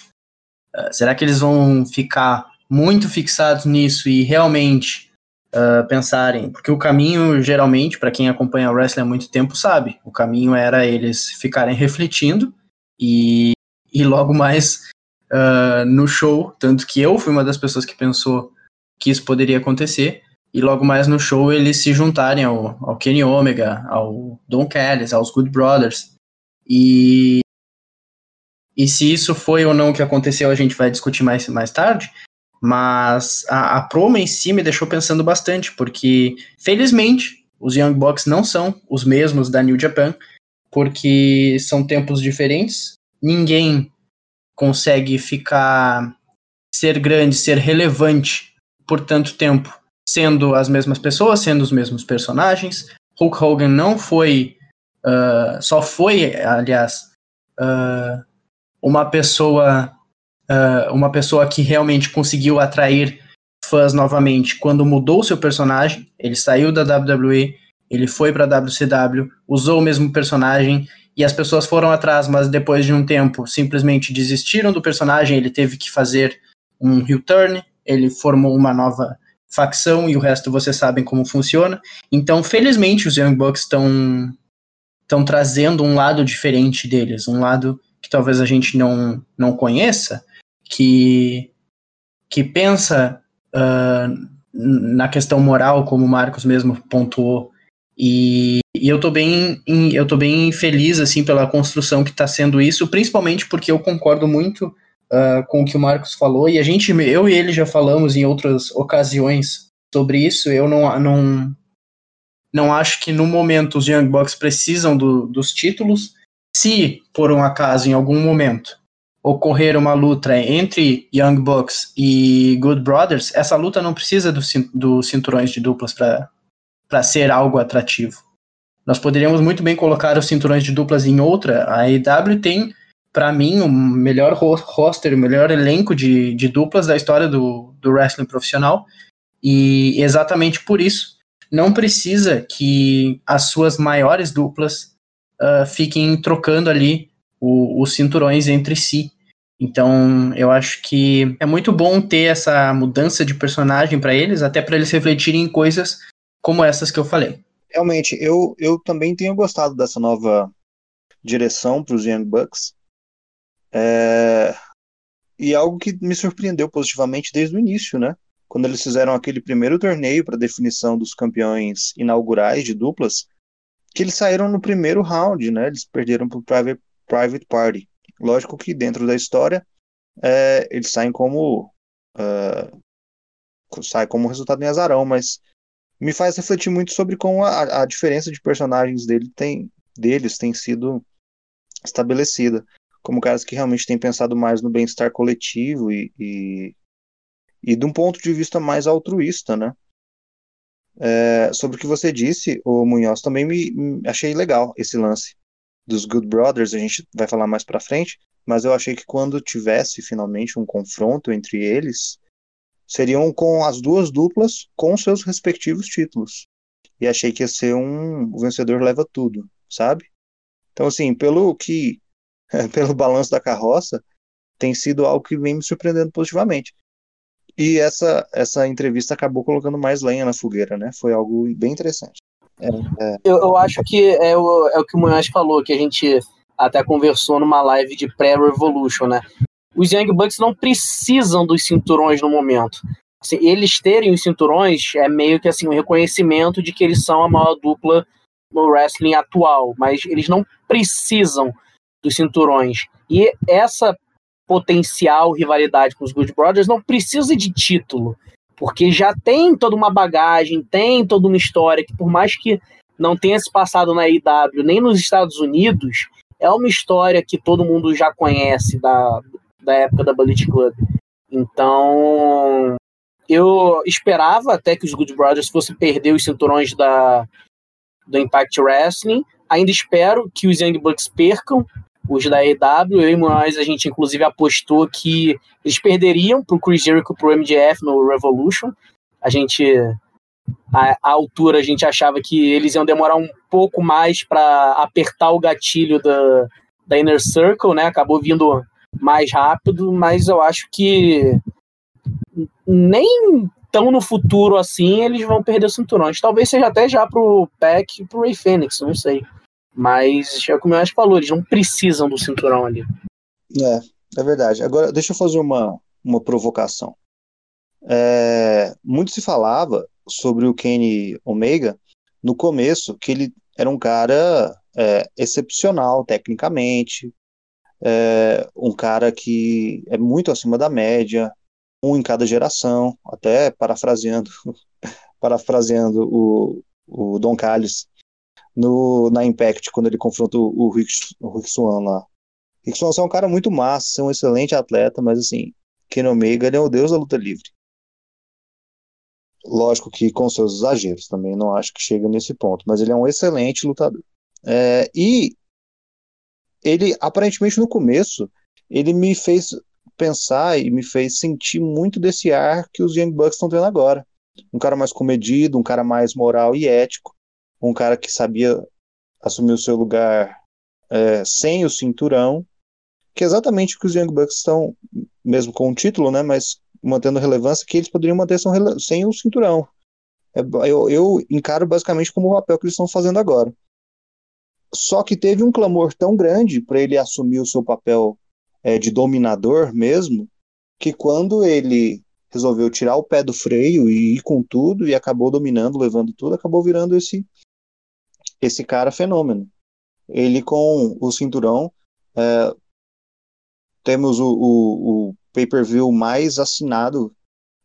Uh, será que eles vão ficar muito fixados nisso e realmente uh, pensarem? Porque o caminho, geralmente, para quem acompanha o wrestling há muito tempo, sabe. O caminho era eles ficarem refletindo e, e logo mais uh, no show. Tanto que eu fui uma das pessoas que pensou que isso poderia acontecer e logo mais no show eles se juntarem ao, ao Kenny Omega, ao Don Callis, aos Good Brothers. E, e se isso foi ou não o que aconteceu, a gente vai discutir mais, mais tarde. Mas a, a promo em si me deixou pensando bastante, porque felizmente os Young Bucks não são os mesmos da New Japan, porque são tempos diferentes. Ninguém consegue ficar ser grande, ser relevante por tanto tempo sendo as mesmas pessoas, sendo os mesmos personagens. Hulk Hogan não foi, uh, só foi, aliás, uh, uma pessoa, uh, uma pessoa que realmente conseguiu atrair fãs novamente quando mudou seu personagem. Ele saiu da WWE, ele foi para WCW, usou o mesmo personagem e as pessoas foram atrás, mas depois de um tempo simplesmente desistiram do personagem. Ele teve que fazer um heel turn, ele formou uma nova facção e o resto vocês sabem como funciona. Então, felizmente, os Young Bucks estão estão trazendo um lado diferente deles, um lado que talvez a gente não, não conheça, que, que pensa uh, na questão moral, como o Marcos mesmo pontuou, e, e, eu tô bem eu tô bem feliz assim pela construção que está sendo isso, principalmente porque eu concordo muito uh, com o que o Marcos falou, e a gente, eu e ele já falamos em outras ocasiões sobre isso. Eu não, não, não acho que no momento os Young Bucks precisam do, dos títulos. Se, por um acaso, em algum momento, ocorrer uma luta entre Young Bucks e Good Brothers, essa luta não precisa dos do cinturões de duplas para ser algo atrativo. Nós poderíamos muito bem colocar os cinturões de duplas em outra. A AEW tem para mim, o melhor roster, o melhor elenco de, de duplas da história do, do wrestling profissional. E exatamente por isso, não precisa que as suas maiores duplas uh, fiquem trocando ali o, os cinturões entre si. Então, eu acho que é muito bom ter essa mudança de personagem para eles, até para eles refletirem em coisas como essas que eu falei. Realmente, eu, eu também tenho gostado dessa nova direção para os Young Bucks. É... E algo que me surpreendeu positivamente desde o início, né? Quando eles fizeram aquele primeiro torneio para definição dos campeões inaugurais de duplas, que eles saíram no primeiro round, né? Eles perderam para o Private, Private Party. Lógico que dentro da história é, eles saem como uh, sai como resultado em azarão, mas me faz refletir muito sobre como a, a diferença de personagens dele tem, deles tem sido estabelecida. como caras que realmente têm pensado mais no bem-estar coletivo e, e, e de um ponto de vista mais altruísta, né? É, sobre o que você disse, o Munhoz, também me, me, achei legal esse lance dos Good Brothers, a gente vai falar mais pra frente, mas eu achei que quando tivesse finalmente um confronto entre eles, seriam com as duas duplas com seus respectivos títulos. E achei que ia ser um o vencedor leva tudo, sabe? Então, assim, pelo que pelo balanço da carroça, tem sido algo que vem me surpreendendo positivamente. E essa, essa entrevista acabou colocando mais lenha na fogueira, né? Foi algo bem interessante. É. Eu, eu, acho que é o, é o que o Munhoz falou, que a gente até conversou numa live de pré-Revolution, né? Os Young Bucks não precisam dos cinturões no momento. Assim, eles terem os cinturões é meio que assim um reconhecimento de que eles são a maior dupla no wrestling atual, mas eles não precisam dos cinturões. E essa potencial rivalidade com os Good Brothers não precisa de título, porque já tem toda uma bagagem, tem toda uma história que por mais que não tenha se passado na IW nem nos Estados Unidos, é uma história que todo mundo já conhece da, da época da Bullet Club. Então, eu esperava até que os Good Brothers fossem perder os cinturões da, do Impact Wrestling. Ainda espero que os Young Bucks percam os da EW. Eu e Moraes, a gente inclusive apostou que eles perderiam pro Chris Jericho pro MJF no Revolution. A gente a, a, altura a gente achava que eles iam demorar um pouco mais para apertar o gatilho da, da Inner Circle, né? Acabou vindo mais rápido, mas eu acho que nem tão no futuro assim eles vão perder os cinturões. Talvez seja até já pro Pack e pro Ray Fênix, não sei. Mas é como eu acho falou, eles não precisam do cinturão ali. É, é verdade. Agora, deixa eu fazer uma, uma provocação. É, muito se falava sobre o Kenny Omega no começo, que ele era um cara é, excepcional tecnicamente, é, um cara que é muito acima da média, um em cada geração, até parafraseando, parafraseando o, o Don Callis no, na Impact, quando ele confronta o, Rick, Rick Swan lá. Rick Swan é um cara muito massa, é um excelente atleta, mas assim, Ken Omega ele é o deus da luta livre. Lógico que com seus exageros também, não acho que chega nesse ponto, mas ele é um excelente lutador. É, e ele, aparentemente no começo, ele me fez pensar e me fez sentir muito desse ar que os Young Bucks estão tendo agora. Um cara mais comedido, um cara mais moral e ético, um cara que sabia assumir o seu lugar é, sem o cinturão, que é exatamente o que os Young Bucks estão, mesmo com o título, né, mas mantendo relevância, que eles poderiam manter sem o cinturão. É, eu, eu encaro basicamente como o papel que eles estão fazendo agora. Só que teve um clamor tão grande para ele assumir o seu papel é, de dominador mesmo, que quando ele resolveu tirar o pé do freio e ir com tudo e acabou dominando, levando tudo, acabou virando esse esse cara fenômeno. Ele com o cinturão é, temos o, o, o pay-per-view mais assinado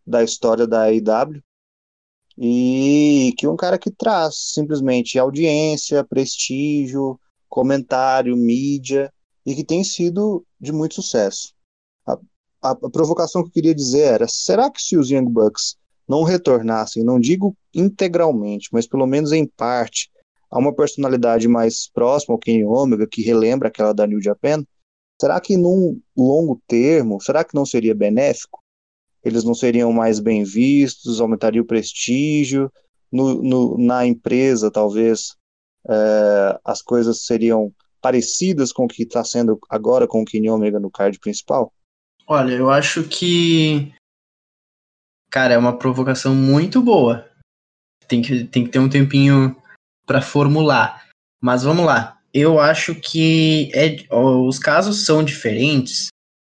da história da AEW e que é um cara que traz simplesmente audiência, prestígio, comentário, mídia e que tem sido de muito sucesso. A, a, a, provocação que eu queria dizer era: será que se os Young Bucks não retornassem, não digo integralmente, mas pelo menos em parte, a uma personalidade mais próxima ao Kenny Omega, que relembra aquela da New Japan, será que num longo termo, será que não seria benéfico? Eles não seriam mais bem vistos, aumentaria o prestígio, no, no, na empresa talvez é, as coisas seriam parecidas com o que está sendo agora com o Kenny Omega no card principal? Olha, eu acho que. Cara, é uma provocação muito boa. Tem que, tem que ter um tempinho para formular. Mas vamos lá. Eu acho que é, os casos são diferentes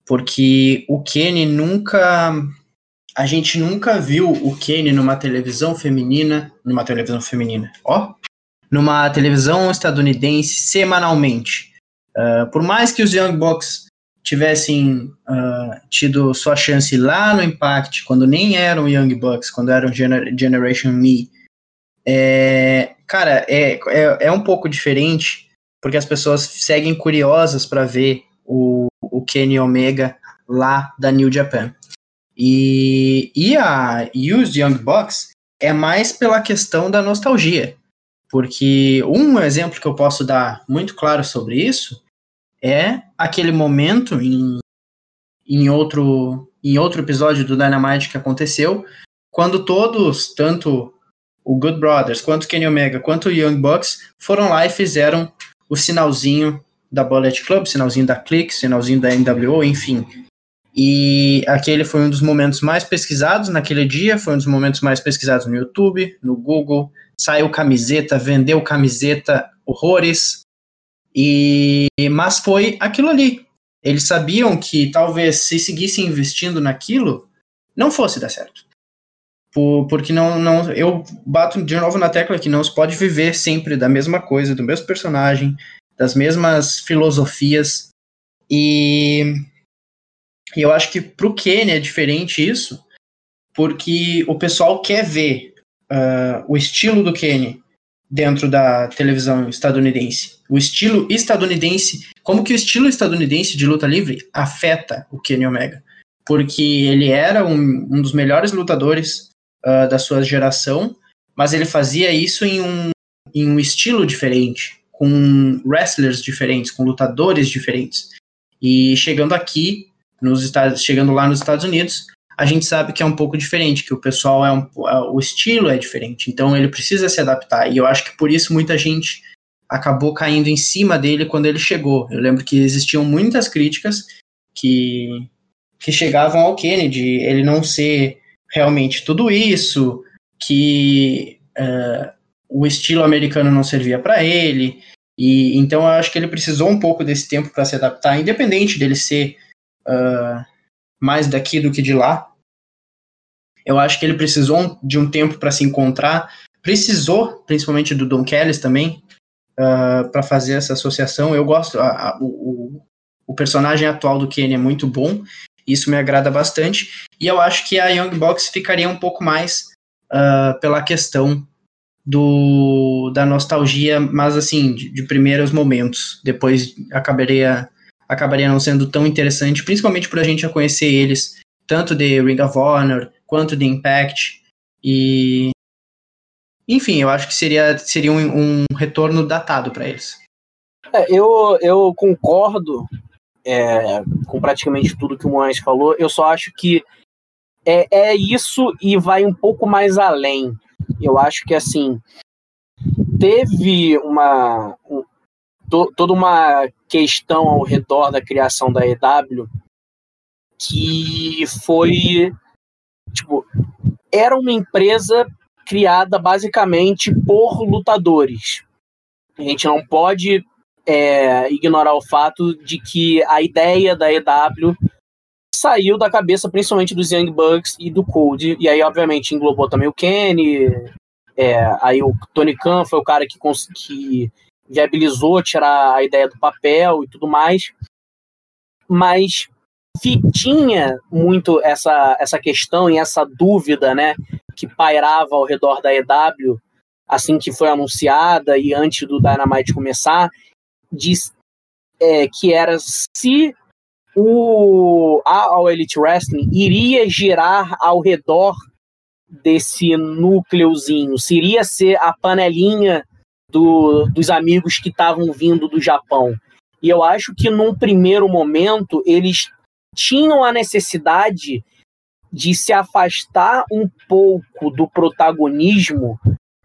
porque o Kenny nunca. A gente nunca viu o Kenny numa televisão feminina. Numa televisão feminina. Ó, numa televisão estadunidense semanalmente. Uh, por mais que os Young Bucks tivessem uh, tido sua chance lá no Impact, quando nem eram Young Bucks, quando eram Gener Generation Me, é, cara, é, é, é um pouco diferente, porque as pessoas seguem curiosas para ver o, o Kenny Omega lá da New Japan. E, e a Use Young Bucks é mais pela questão da nostalgia. Porque um exemplo que eu posso dar muito claro sobre isso é aquele momento em, em, outro, em outro episódio do Dynamite que aconteceu, quando todos, tanto o Good Brothers, quanto Kenny Omega, quanto o Young Bucks, foram lá e fizeram o sinalzinho da Bullet Club, sinalzinho da Click, sinalzinho da NWO, enfim. E aquele foi um dos momentos mais pesquisados naquele dia, foi um dos momentos mais pesquisados no YouTube, no Google. Saiu camiseta, vendeu camiseta, horrores. E mas foi aquilo ali. Eles sabiam que talvez se seguissem investindo naquilo, não fosse dar certo. Por, porque não, não, eu bato de novo na tecla que não se pode viver sempre da mesma coisa, do mesmo personagem, das mesmas filosofias. E, e eu acho que pro Kenny é diferente isso, porque o pessoal quer ver uh, o estilo do Kenny dentro da televisão estadunidense. O estilo estadunidense, como que o estilo estadunidense de luta livre afeta o Kenny Omega. Porque ele era um, um dos melhores lutadores uh, da sua geração, mas ele fazia isso em um, em um estilo diferente com wrestlers diferentes, com lutadores diferentes. E chegando aqui, nos Estados, chegando lá nos Estados Unidos, a gente sabe que é um pouco diferente, que o pessoal é um, é, o estilo é diferente, então ele precisa se adaptar. E eu acho que por isso muita gente acabou caindo em cima dele quando ele chegou. Eu lembro que existiam muitas críticas que que chegavam ao Kennedy, ele não ser realmente tudo isso, que uh, o estilo americano não servia para ele, e então eu acho que ele precisou um pouco desse tempo para se adaptar, independente dele ser uh, mais daqui do que de lá. Eu acho que ele precisou de um tempo para se encontrar, precisou, principalmente do Don Kelly também, uh, para fazer essa associação. Eu gosto, a, a, o, o personagem atual do Kenny é muito bom, isso me agrada bastante, e eu acho que a Young Box ficaria um pouco mais uh, pela questão do da nostalgia, mas assim, de, de primeiros momentos. Depois acabaria acabaria não sendo tão interessante, principalmente por a gente já conhecer eles, tanto de Ring of Honor quanto de Impact. E enfim, eu acho que seria, seria um, um retorno datado para eles. É, eu, eu concordo é, com praticamente tudo que o Moraes falou. Eu só acho que é, é isso e vai um pouco mais além. Eu acho que assim teve uma um, to, toda uma questão ao redor da criação da EW que foi tipo era uma empresa criada basicamente por lutadores. A gente não pode é, ignorar o fato de que a ideia da EW saiu da cabeça principalmente dos Young Bucks e do Cold. E aí, obviamente, englobou também o Kenny. É, aí o Tony Khan foi o cara que, que viabilizou tirar a ideia do papel e tudo mais. Mas tinha muito essa, essa questão e essa dúvida, né, que pairava ao redor da EW assim que foi anunciada e antes do Dynamite começar, de, é, que era se o a Elite Wrestling iria girar ao redor desse núcleozinho, seria ser a panelinha do, dos amigos que estavam vindo do Japão. E eu acho que num primeiro momento eles tinham a necessidade de se afastar um pouco do protagonismo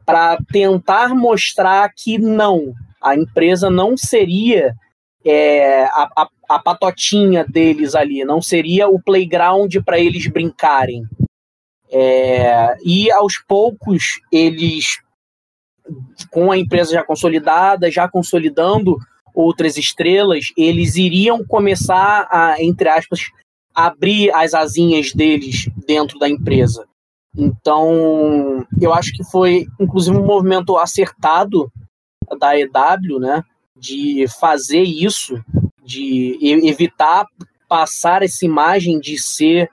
para tentar mostrar que não, a empresa não seria é, a, a, a patotinha deles ali, não seria o playground para eles brincarem. É, e aos poucos eles, com a empresa já consolidada, já consolidando outras estrelas, eles iriam começar a, entre aspas, abrir as asinhas deles dentro da empresa. Então, eu acho que foi, inclusive, um movimento acertado da EW, né? de fazer isso, de evitar passar essa imagem de ser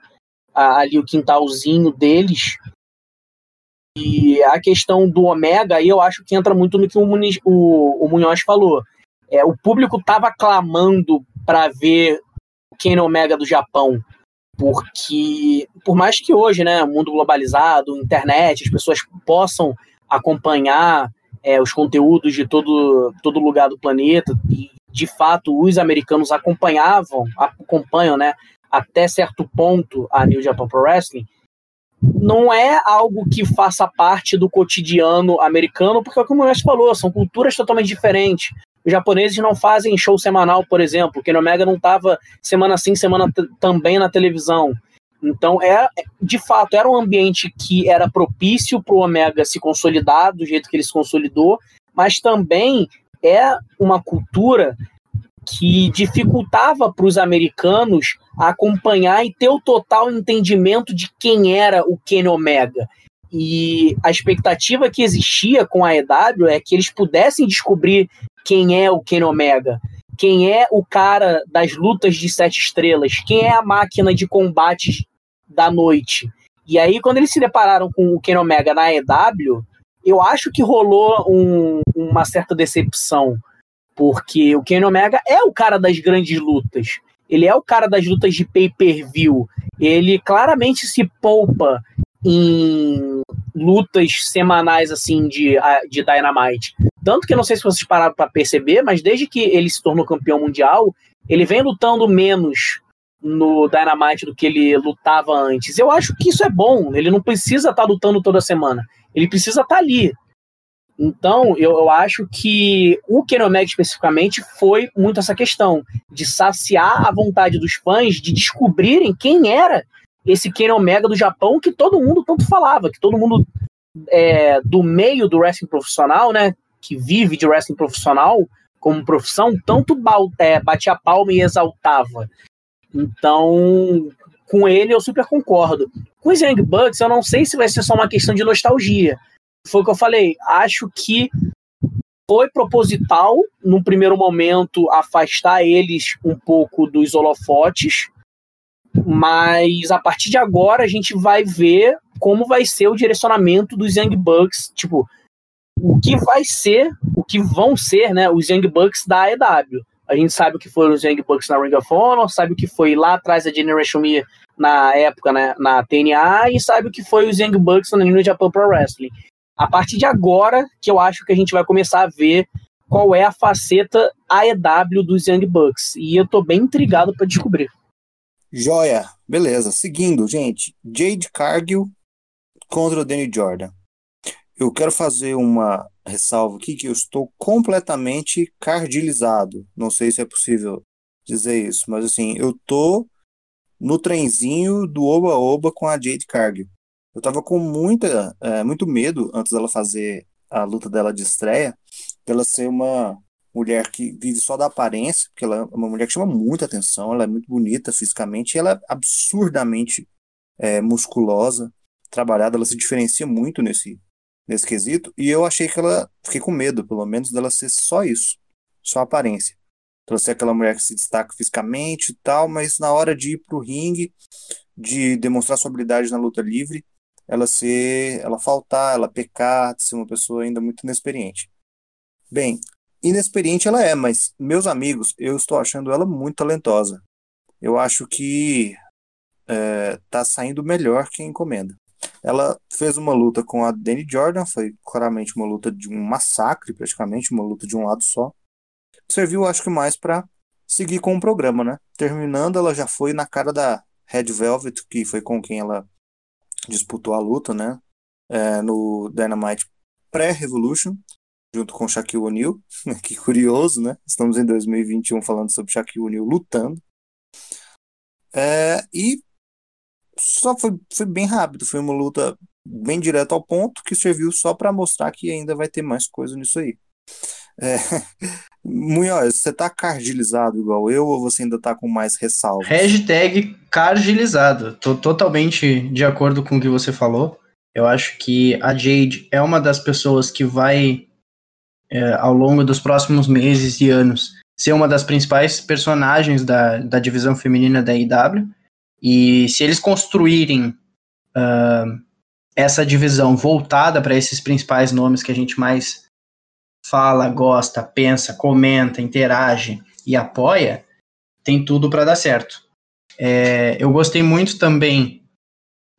ali o quintalzinho deles. E a questão do Omega, aí eu acho que entra muito no que o, Muniz, o, o Munhoz falou. É, o público estava clamando para ver o Kenny Omega do Japão. Porque, por mais que hoje, né, mundo globalizado, internet, as pessoas possam acompanhar é, os conteúdos de todo, todo lugar do planeta, e de fato os americanos acompanhavam, acompanham, né, até certo ponto a New Japan Pro Wrestling, não é algo que faça parte do cotidiano americano, porque, como o Mestre falou, são culturas totalmente diferentes. Os japoneses não fazem show semanal, por exemplo. Ken Omega não estava semana sim, semana também na televisão. Então, é, de fato, era um ambiente que era propício para o Omega se consolidar do jeito que ele se consolidou, mas também é uma cultura que dificultava para os americanos acompanhar e ter o total entendimento de quem era o Kenny Omega. E a expectativa que existia com a EW é que eles pudessem descobrir quem é o Kenny Omega, quem é o cara das lutas de sete estrelas, quem é a máquina de combates da noite. E aí, quando eles se depararam com o Kenny Omega na EW, eu acho que rolou um, uma certa decepção, porque o Kenny Omega é o cara das grandes lutas. Ele é o cara das lutas de pay-per-view. Ele claramente se poupa em lutas semanais assim de, de Dynamite. Tanto que não sei se vocês pararam para perceber, mas desde que ele se tornou campeão mundial, ele vem lutando menos no Dynamite do que ele lutava antes. Eu acho que isso é bom. Ele não precisa estar tá lutando toda semana. Ele precisa estar tá ali. Então, eu, eu acho que o Kenny Omega especificamente foi muito essa questão de saciar a vontade dos fãs de descobrirem quem era esse Kenny Omega do Japão que todo mundo tanto falava, que todo mundo é, do meio do wrestling profissional, né, que vive de wrestling profissional como profissão, tanto é, batia palma e exaltava. Então, com ele eu super concordo. Com os Young Bucks, eu não sei se vai ser só uma questão de nostalgia. Foi o que eu falei. Acho que foi proposital, num primeiro momento, afastar eles um pouco dos holofotes, mas a partir de agora a gente vai ver como vai ser o direcionamento dos Young Bucks, tipo, o que vai ser, o que vão ser, né, os Young Bucks da AEW. A gente sabe o que foram os Young Bucks na Ring of Honor, sabe o que foi lá atrás a Generation Me na época, né, na TNA, e sabe o que foi os Young Bucks na New Japan Pro Wrestling. A partir de agora que eu acho que a gente vai começar a ver qual é a faceta AEW dos Young Bucks. E eu tô bem intrigado para descobrir. Joia, beleza. Seguindo, gente, Jade Cargill contra o Danny Jordan. Eu quero fazer uma ressalva aqui que eu estou completamente cardilizado. Não sei se é possível dizer isso, mas assim, eu tô no trenzinho do oba-oba com a Jade Cargill. Eu tava com muita, é, muito medo antes dela fazer a luta dela de estreia, dela ser uma mulher que vive só da aparência, porque ela é uma mulher que chama muita atenção, ela é muito bonita fisicamente, ela é absurdamente é, musculosa, trabalhada, ela se diferencia muito nesse, nesse quesito, e eu achei que ela, fiquei com medo, pelo menos, dela ser só isso, só aparência. Ela ser aquela mulher que se destaca fisicamente e tal, mas na hora de ir pro ringue, de demonstrar sua habilidade na luta livre, ela ser, ela faltar, ela pecar, ser uma pessoa ainda muito inexperiente. Bem, inexperiente ela é, mas meus amigos, eu estou achando ela muito talentosa. Eu acho que é, tá saindo melhor que a encomenda. Ela fez uma luta com a Danny Jordan, foi claramente uma luta de um massacre, praticamente, uma luta de um lado só. Serviu, acho que mais para seguir com o programa, né? Terminando, ela já foi na cara da Red Velvet, que foi com quem ela disputou a luta, né? É, no Dynamite pré-Revolution junto com Shaquille O'Neal. que curioso, né? Estamos em 2021 falando sobre Shaquille O'Neal lutando. É, e só foi, foi bem rápido, foi uma luta bem direto ao ponto que serviu só para mostrar que ainda vai ter mais coisa nisso aí. É, Munhoz, você tá cardilizado igual eu ou você ainda tá com mais ressalvas? Hashtag cardilizado. Tô totalmente de acordo com o que você falou. Eu acho que a Jade é uma das pessoas que vai é, ao longo dos próximos meses e anos ser uma das principais personagens da, da divisão feminina da IW. E se eles construírem uh, essa divisão voltada para esses principais nomes que a gente mais fala, gosta, pensa, comenta, interage e apoia, tem tudo para dar certo. É, eu gostei muito também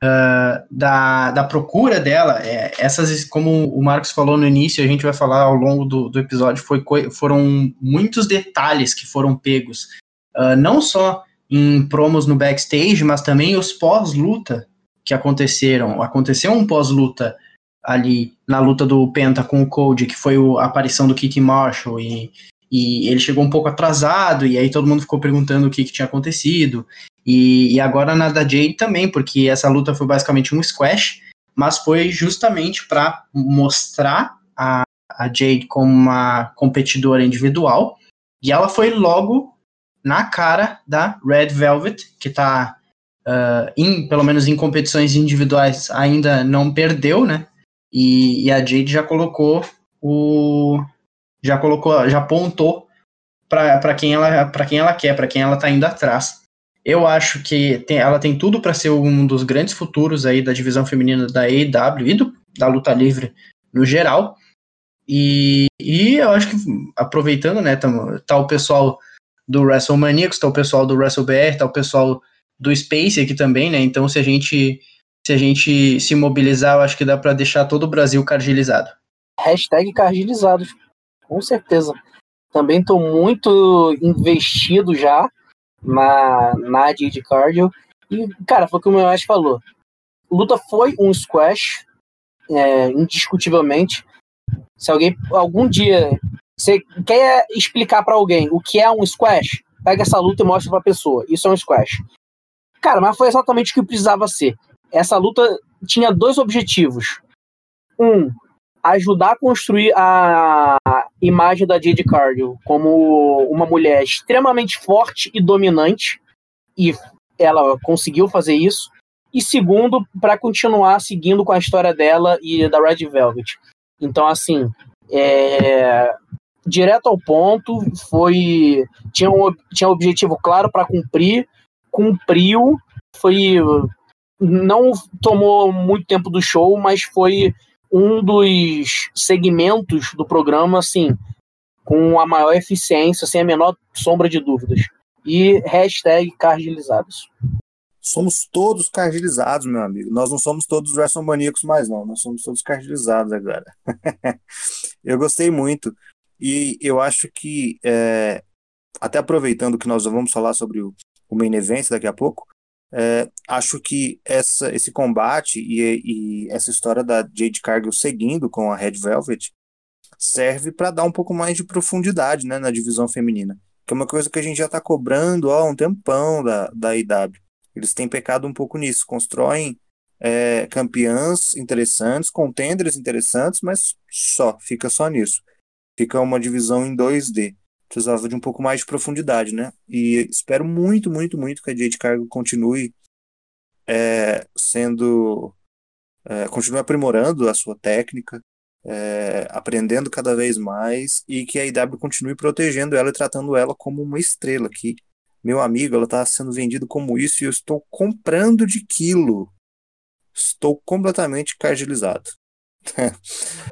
uh, da, da procura dela. É, essas, como o Marcos falou no início, a gente vai falar ao longo do, do episódio, foi, foram muitos detalhes que foram pegos. Uh, não só em promos no backstage, mas também os pós-luta que aconteceram. Aconteceu um pós-luta ali na luta do Penta com o Code, que foi a aparição do Kit Marshall, e, e ele chegou um pouco atrasado, e aí todo mundo ficou perguntando o que, que tinha acontecido. E, e agora na da Jade também, porque essa luta foi basicamente um squash, mas foi justamente para mostrar a, a Jade como uma competidora individual, e ela foi logo na cara da Red Velvet, que está uh, em, pelo menos em competições individuais, ainda não perdeu, né? E, e a Jade já colocou o. Já colocou, já apontou para quem ela quem ela quer, para quem ela tá indo atrás. Eu acho que tem, ela tem tudo para ser um dos grandes futuros aí da divisão feminina da AEW e do, da luta livre no geral. E, e eu acho que aproveitando, né, tá, tá o pessoal do WrestleManiacos, tá o pessoal do WrestleBR, tá o pessoal do Space aqui também, né? Então se a gente se a gente se mobilizar, eu acho que dá para deixar todo o Brasil cargilizado. Hashtag cargilizados, com certeza. Também estou muito investido já na, na de cardio. E, cara, foi o que o meu mais falou. Luta foi um squash, é, indiscutivelmente. Se alguém algum dia você quer explicar para alguém o que é um squash, pega essa luta e mostra pra pessoa. Isso é um squash. Cara, mas foi exatamente o que precisava ser. Essa luta tinha dois objetivos. Um, ajudar a construir a imagem da Jade Cargill como uma mulher extremamente forte e dominante, e ela conseguiu fazer isso. E segundo, para continuar seguindo com a história dela e da Red Velvet. Então, assim, é, direto ao ponto, foi tinha um, tinha um objetivo claro para cumprir, cumpriu, foi não tomou muito tempo do show, mas foi um dos segmentos do programa, assim, com a maior eficiência, sem a menor sombra de dúvidas. E hashtag cardilizados. Somos todos cardilizados, meu amigo. Nós não somos todos WrestleManiacos mais, não. Nós somos todos cardilizados agora. eu gostei muito. E eu acho que, é, até aproveitando que nós vamos falar sobre o, o main event daqui a pouco, é, acho que essa, esse combate e, e, essa história da Jade Cargill seguindo com a Red Velvet serve para dar um pouco mais de profundidade né, na divisão feminina, que é uma coisa que a gente já está cobrando há um tempão da, da IW. Eles têm pecado um pouco nisso, constroem é, campeãs interessantes, contenders interessantes, mas só, fica só nisso. Fica uma divisão em 2D precisava de um pouco mais de profundidade, né? E espero muito, muito, muito que a Jade Cargo continue é, sendo. É, continue aprimorando a sua técnica, é, aprendendo cada vez mais e que a IW continue protegendo ela e tratando ela como uma estrela. Que, meu amigo, ela está sendo vendida como isso e eu estou comprando de quilo. Estou completamente cargilizado.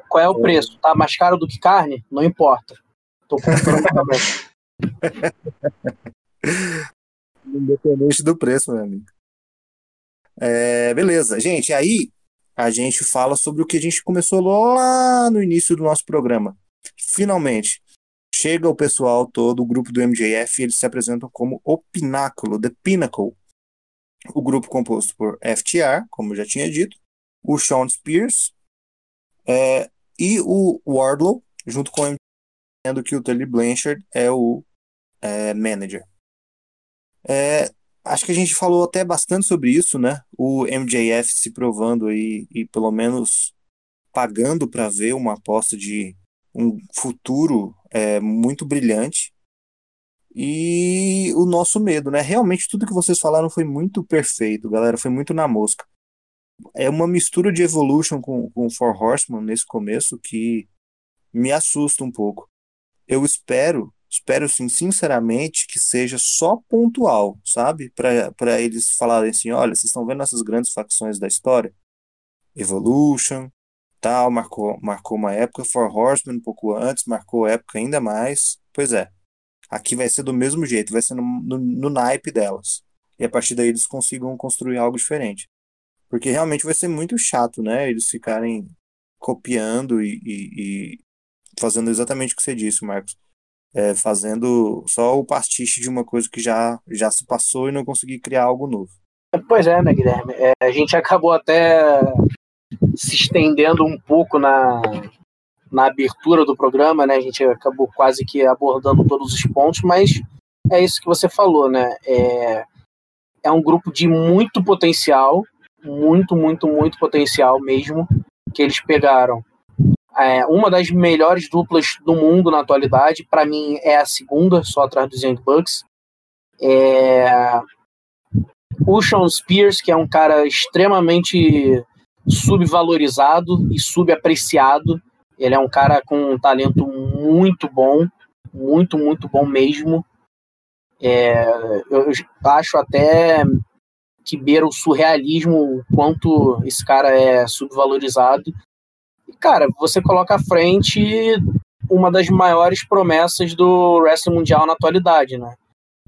Qual é o preço? Tá mais caro do que carne? Não importa. Tô comprando também. Independente do preço, meu amigo. É, beleza, gente. Aí a gente fala sobre o que a gente começou lá no início do nosso programa. Finalmente, chega o pessoal todo, o grupo do MJF, eles se apresentam como o Pináculo, The Pinnacle. O grupo composto por FTR, como eu já tinha dito, o Sean Spears é, e o Wardlow, junto com o sendo que o Tully Blanchard é o é, manager. É, acho que a gente falou até bastante sobre isso, né? O MJF se provando aí e pelo menos pagando para ver uma aposta de um futuro é, muito brilhante. E o nosso medo, né? Realmente tudo que vocês falaram foi muito perfeito, galera. Foi muito na mosca. É uma mistura de Evolution com, com Four nesse começo que me assusta um pouco eu espero, espero sim, sinceramente, que seja só pontual, sabe? Para eles falarem assim: olha, vocês estão vendo essas grandes facções da história? Evolution, tal, marcou, marcou uma época, For Horsemen um pouco antes, marcou época ainda mais. Pois é. Aqui vai ser do mesmo jeito, vai ser no, no, no naipe delas. E a partir daí eles consigam construir algo diferente. Porque realmente vai ser muito chato, né? Eles ficarem copiando e, e, e fazendo exatamente o que você disse, Marcos. É, fazendo só o pastiche de uma coisa que já, já se passou e não conseguir criar algo novo. Pois é, né, Guilherme? É, a gente acabou até se estendendo um pouco na, na abertura do programa, né? A gente acabou quase que abordando todos os pontos, mas é isso que você falou, né? É, é um grupo de muito potencial, muito, muito, muito potencial mesmo, que eles pegaram. É, uma das melhores duplas do mundo na atualidade, para mim é a segunda, só atrás dos Young Bucks. É, o Sean Spears, que é um cara extremamente subvalorizado e subapreciado. Ele é um cara com um talento muito bom, muito, muito bom mesmo. É, eu acho até que beira o surrealismo o quanto esse cara é subvalorizado. E, cara, você coloca à frente uma das maiores promessas do wrestling mundial na atualidade, né?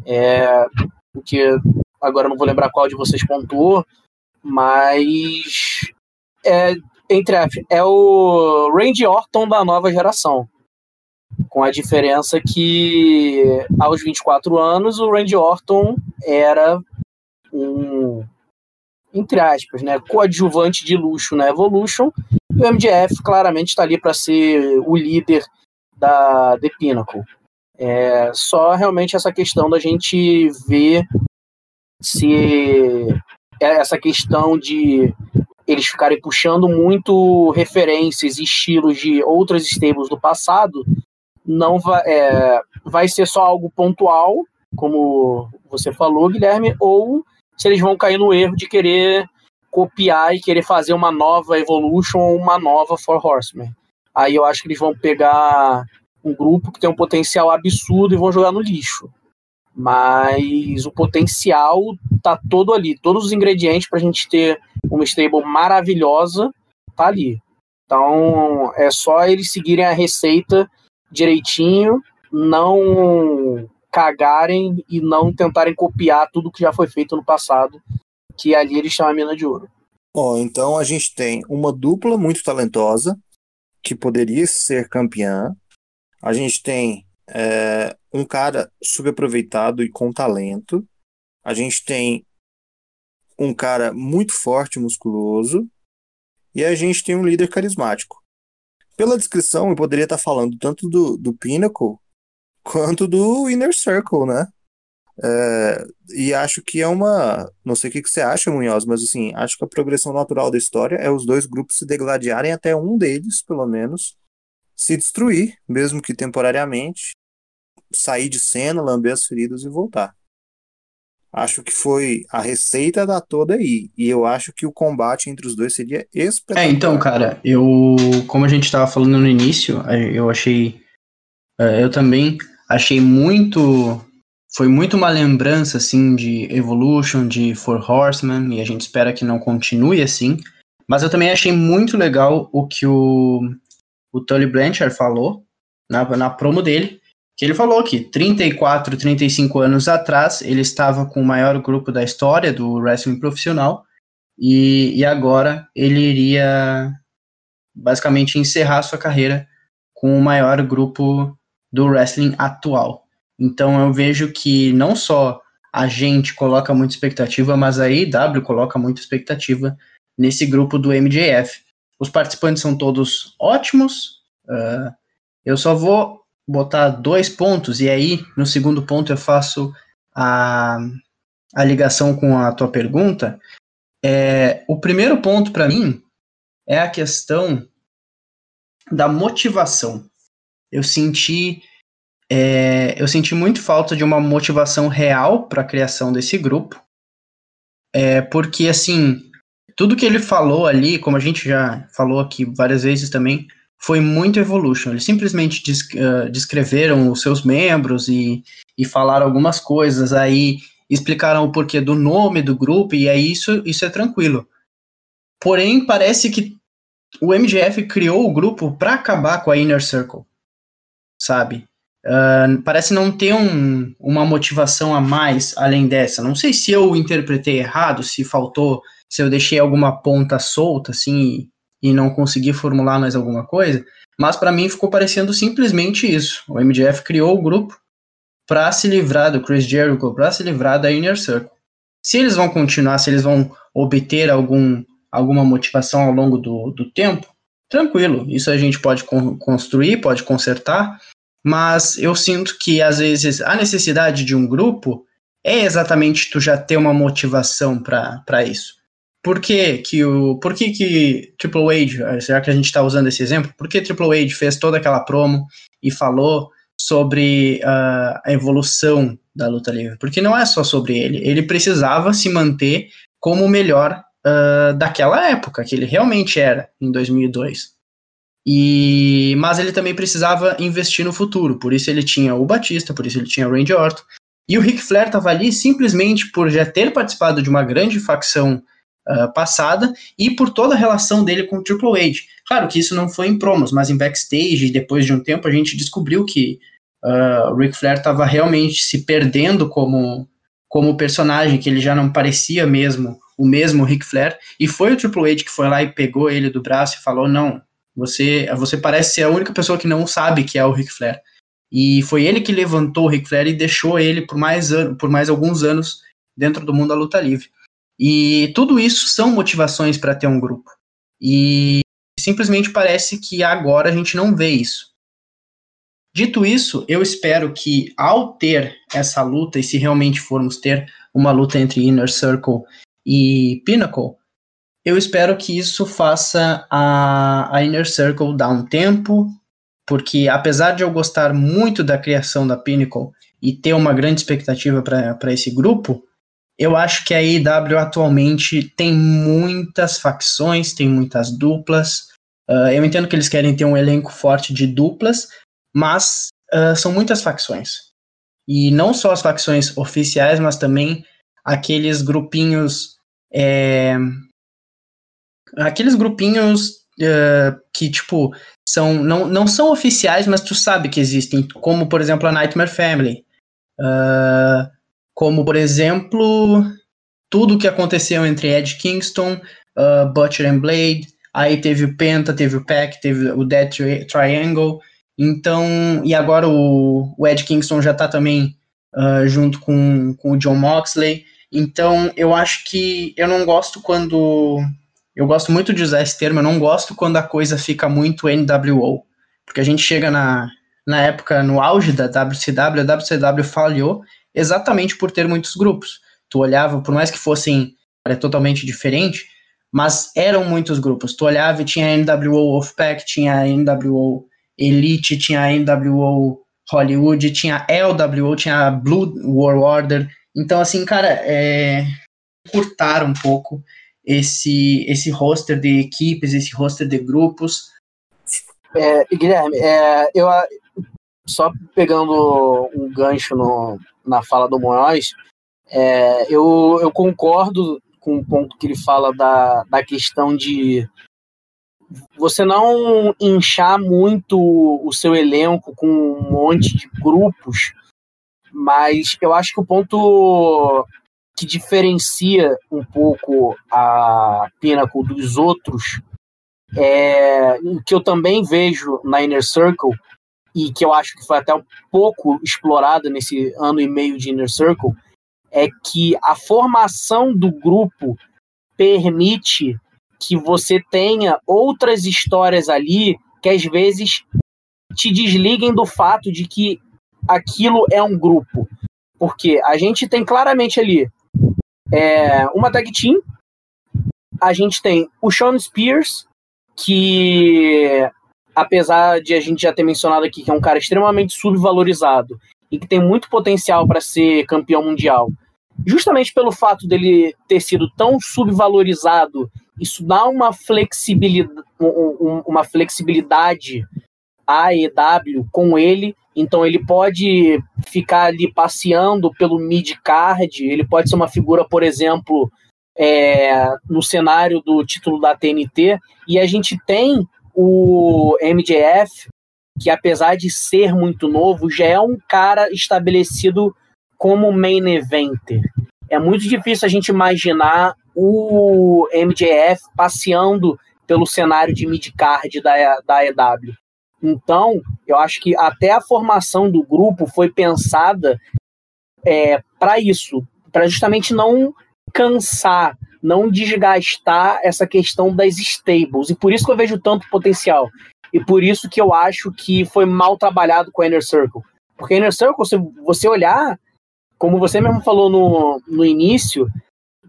É, porque agora não vou lembrar qual de vocês pontuou, mas é, entre é o Randy Orton da nova geração. Com a diferença que aos 24 anos o Randy Orton era um entre aspas, né, coadjuvante de luxo na Evolution, e o MJF claramente está ali para ser o líder da The Pinnacle. É só realmente essa questão da gente ver se essa questão de eles ficarem puxando muito referências e estilos de outras stables do passado, não vai, é, vai ser só algo pontual, como você falou, Guilherme, ou se eles vão cair no erro de querer copiar e querer fazer uma nova Evolution ou uma nova Four Horsemen. Aí eu acho que eles vão pegar um grupo que tem um potencial absurdo e vão jogar no lixo. Mas o potencial tá todo ali, todos os ingredientes para a gente ter uma stable maravilhosa tá ali. Então é só eles seguirem a receita direitinho, não cagarem e não tentarem copiar tudo que já foi feito no passado, que ali eles chamam a mina de ouro. Bom, então a gente tem uma dupla muito talentosa que poderia ser campeã. A gente tem é, um cara subaproveitado e com talento. A gente tem um cara muito forte, musculoso, e a gente tem um líder carismático. Pela descrição, eu poderia estar falando tanto do, do Pinnacle quanto do Inner Circle, né? É, e acho que é uma. Não sei o que, que você acha, Munhoz, mas assim, acho que a progressão natural da história é os dois grupos se degladiarem até um deles, pelo menos, se destruir, mesmo que temporariamente, sair de cena, lamber as feridas e voltar. Acho que foi a receita da toda aí. E eu acho que o combate entre os dois seria espetacular. É, então, cara, eu. Como a gente estava falando no início, eu achei. É, eu também achei muito. Foi muito uma lembrança, assim, de Evolution, de Four Horsemen, e a gente espera que não continue assim. Mas eu também achei muito legal o que o, o Tully Blanchard falou na, na promo dele, que ele falou que 34, 35 anos atrás ele estava com o maior grupo da história do wrestling profissional e, e agora ele iria basicamente encerrar sua carreira com o maior grupo do wrestling atual. Então eu vejo que não só a gente coloca muita expectativa, mas a AEW coloca muita expectativa nesse grupo do MJF. Os participantes são todos ótimos. Uh, eu só vou botar dois pontos, e aí no segundo ponto eu faço a, a ligação com a tua pergunta. É, o primeiro ponto para mim é a questão da motivação. Eu senti é, eu senti muito falta de uma motivação real para a criação desse grupo, é, porque assim tudo que ele falou ali, como a gente já falou aqui várias vezes também, foi muito Evolution. Eles simplesmente uh, descreveram os seus membros e, e falaram algumas coisas, aí explicaram o porquê do nome do grupo, e aí isso, isso é tranquilo. Porém, parece que o MGF criou o grupo para acabar com a Inner Circle, sabe? uh, parece não ter um, uma motivação a mais além dessa. Não sei se eu interpretei errado, se faltou, se eu deixei alguma ponta solta, assim, e não consegui formular mais alguma coisa, mas para mim ficou parecendo simplesmente isso. O MJF criou o grupo para se livrar do Chris Jericho, para se livrar da Inner Circle. Se eles vão continuar, se eles vão obter algum, alguma motivação ao longo do, do tempo, tranquilo, isso a gente pode construir, pode consertar, mas eu sinto que às vezes a necessidade de um grupo é exatamente tu já ter uma motivação para isso. Por que que o por que que Triple H, será que a gente está usando esse exemplo? Por que Triple H fez toda aquela promo e falou sobre uh, a evolução da luta livre? Porque não é só sobre ele, ele precisava se manter como o melhor uh, daquela época, que ele realmente era em 2002. E, mas ele também precisava investir no futuro, por isso ele tinha o Batista, por isso ele tinha o Randy Orton. E o Ric Flair estava ali simplesmente por já ter participado de uma grande facção uh, passada e por toda a relação dele com o Triple H. Claro que isso não foi em promos, mas em backstage, depois de um tempo, a gente descobriu que uh, o Ric Flair estava realmente se perdendo como, como personagem, que ele já não parecia mesmo o mesmo Ric Flair, e foi o Triple H que foi lá e pegou ele do braço e falou: Não, você, você parece ser a única pessoa que não sabe que é o Ric Flair. E foi ele que levantou o Ric Flair e deixou ele por mais, por mais alguns anos dentro do mundo da luta livre. E tudo isso são motivações para ter um grupo. E simplesmente parece que agora a gente não vê isso. Dito isso, eu espero que ao ter essa luta, e se realmente formos ter uma luta entre Inner Circle e Pinnacle, eu espero que isso faça a, a Inner Circle dar um tempo, porque apesar de eu gostar muito da criação da Pinnacle e ter uma grande expectativa para esse grupo, eu acho que a AEW atualmente tem muitas facções, tem muitas duplas. Uh, eu entendo que eles querem ter um elenco forte de duplas, mas uh, são muitas facções. E não só as facções oficiais, mas também aqueles grupinhos é, aqueles grupinhos uh, que, tipo, são, não, não são oficiais, mas tu sabe que existem, como, por exemplo, a Nightmare Family. Uh, como, por exemplo, tudo o que aconteceu entre Ed Kingston, uh, Butcher and Blade, aí teve o Penta, teve o Pack, teve o Dead Triangle, então, e agora o, o Ed Kingston já tá também junto com, com o John Moxley, então, eu acho que eu não gosto quando. Eu gosto muito de usar esse termo, eu não gosto quando a coisa fica muito NWO. Porque a gente chega na, na época, no auge da WCW, a WCW falhou exatamente por ter muitos grupos. Tu olhava, por mais que fossem era totalmente diferente, mas eram muitos grupos. Tu olhava e tinha a NWO Wolfpack, tinha a NWO Elite, tinha a NWO Hollywood, tinha a LWO, tinha a Blue War Order, então, assim, cara, é, curtar um pouco esse, esse roster de equipes, esse roster de grupos. É, Guilherme, é, eu só pegando um gancho no, na fala do Moraes, é, eu, eu concordo com o ponto que ele fala da, da questão de você não inchar muito o seu elenco com um monte de grupos mas eu acho que o ponto que diferencia um pouco a Pinnacle dos outros é que eu também vejo na Inner Circle e que eu acho que foi até um pouco explorado nesse ano e meio de Inner Circle é que a formação do grupo permite que você tenha outras histórias ali que às vezes te desliguem do fato de que aquilo é um grupo. Porque a gente tem claramente ali é, uma tag team, a gente tem o Sean Spears, que apesar de a gente já ter mencionado aqui que é um cara extremamente subvalorizado e que tem muito potencial para ser campeão mundial, justamente pelo fato dele ter sido tão subvalorizado, isso dá uma flexibilidade, uma flexibilidade à EW com ele então ele pode ficar ali passeando pelo mid-card, ele pode ser uma figura, por exemplo, é, no cenário do título da TNT, e a gente tem o MJF que apesar de ser muito novo, já é um cara estabelecido como main eventer. É muito difícil a gente imaginar o MJF passeando pelo cenário de midcard da, da EW. Então, eu acho que até a formação do grupo foi pensada é, para isso, para justamente não cansar, não desgastar essa questão das stables. E por isso que eu vejo tanto potencial. E por isso que eu acho que foi mal trabalhado com a Inner Circle. Porque a Inner Circle, se você olhar, como você mesmo falou no, no início,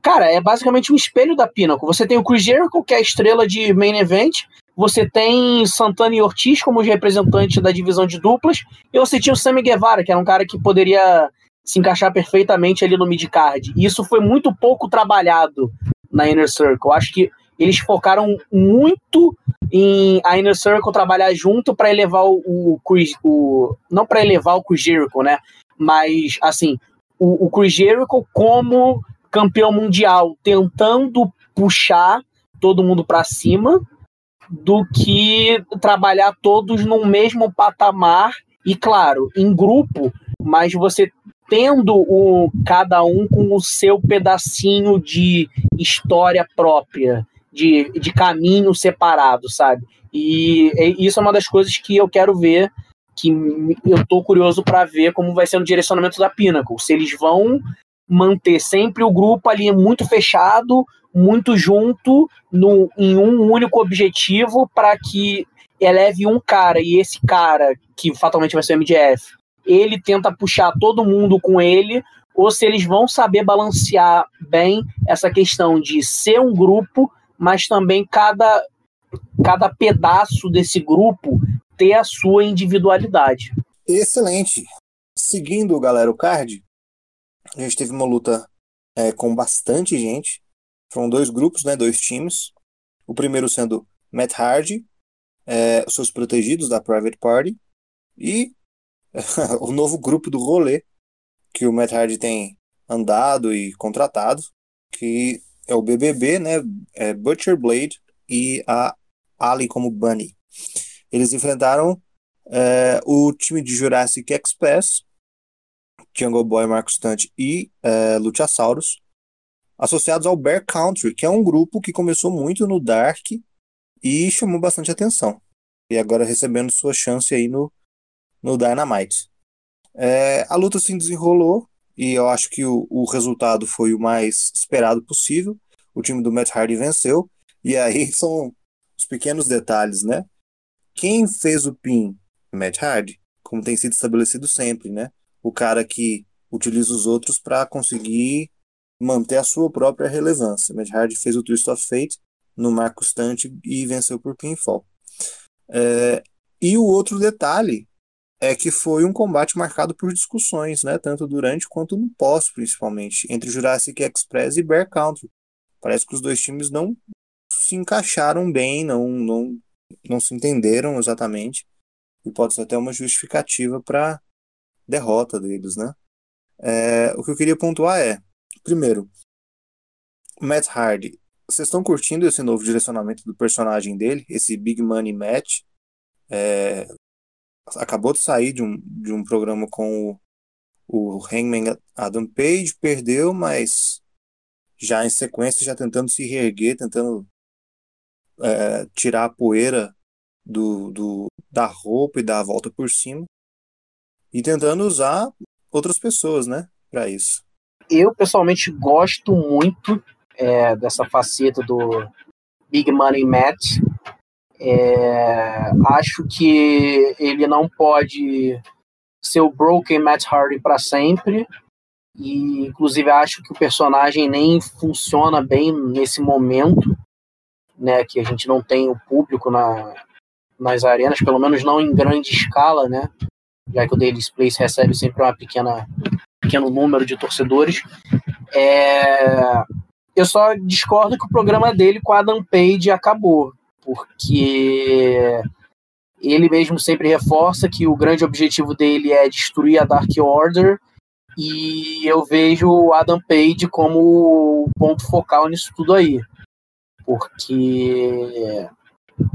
cara, é basicamente um espelho da Pinnacle. Você tem o Chris Jericho, que é a estrela de main event, você tem Santana e Ortiz como os representantes da divisão de duplas, e você tinha o Sammy Guevara, que era um cara que poderia se encaixar perfeitamente ali no midcard. E isso foi muito pouco trabalhado na Inner Circle. Acho que eles focaram muito em a Inner Circle trabalhar junto para elevar o, o, não para elevar o Chris Jericho, né? Mas assim, o, o Chris Jericho como campeão mundial, tentando puxar todo mundo para cima, do que trabalhar todos no mesmo patamar e claro, em grupo, mas você tendo o cada um com o seu pedacinho de história própria, de, de caminho separado, sabe? E isso é uma das coisas que eu quero ver, que eu tô curioso para ver como vai ser no direcionamento da Pinnacle. Se eles vão manter sempre o grupo ali muito fechado, muito junto, no, em um único objetivo, para que eleve um cara e esse cara, que fatalmente vai ser o MDF, ele tenta puxar todo mundo com ele, ou se eles vão saber balancear bem essa questão de ser um grupo, mas também cada, cada pedaço desse grupo ter a sua individualidade. Excelente. Seguindo, galera, o card, a gente teve uma luta é, com bastante gente. Foram dois grupos, né, dois times. O primeiro sendo Matt Hardy, é, seus protegidos da Private Party, e o novo grupo do rolê que o Matt Hardy tem andado e contratado, que é o BBB, né? É Butcher Blade e a Ali como Bunny. Eles enfrentaram é, o time de Jurassic Express, Jungle Boy, Marcos Stunt e é, Luchasaurus, associados ao Bear Country, que é um grupo que começou muito no Dark e chamou bastante atenção. E agora recebendo sua chance aí no, no Dynamite. É, a luta se desenrolou e eu acho que o, o resultado foi o mais esperado possível. O time do Matt Hardy venceu. E aí são os pequenos detalhes, né? Quem fez o pin? Matt Hardy, como tem sido estabelecido sempre, né? O cara que utiliza os outros para conseguir manter a sua própria relevância. Matt Hardy fez o Twist of Fate no Marco Stante e venceu por pinfall. É, e o outro detalhe é que foi um combate marcado por discussões, né, tanto durante quanto no pós, principalmente, entre Jurassic Express e Bear Country. Parece que os dois times não se encaixaram bem, não, não, não se entenderam exatamente, e pode ser até uma justificativa para derrota deles, né? É, o que eu queria pontuar é, primeiro, Matt Hardy, vocês estão curtindo esse novo direcionamento do personagem dele, esse Big Money Match? É, acabou de sair de um, de um programa com o, o Hangman Adam Page, perdeu, mas já em sequência, já tentando se reerguer, tentando é, tirar a poeira do, do, da roupa e dar a volta por cima. E tentando usar outras pessoas, né, para isso. Eu, pessoalmente, gosto muito é, dessa faceta do Big Money Matt. É, acho que ele não pode ser o Broken Matt Hardy para sempre. E, inclusive, acho que o personagem nem funciona bem nesse momento, né? Que a gente não tem o público na, nas arenas, pelo menos não em grande escala, né? Já que o Daily Place recebe sempre uma pequena pequeno número de torcedores. É, eu só discordo que o programa dele com Adam Page acabou porque ele mesmo sempre reforça que o grande objetivo dele é destruir a Dark Order e eu vejo o Adam Page como o ponto focal nisso tudo aí. Porque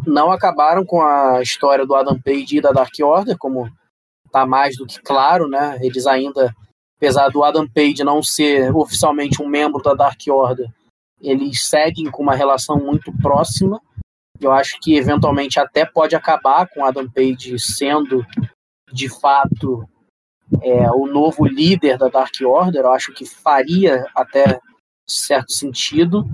não acabaram com a história do Adam Page e da Dark Order, como tá mais do que claro, né? Eles ainda, apesar do Adam Page não ser oficialmente um membro da Dark Order, eles seguem com uma relação muito próxima. Eu acho que eventualmente até pode acabar com Adam Page sendo de fato é, o novo líder da Dark Order. Eu acho que faria até certo sentido.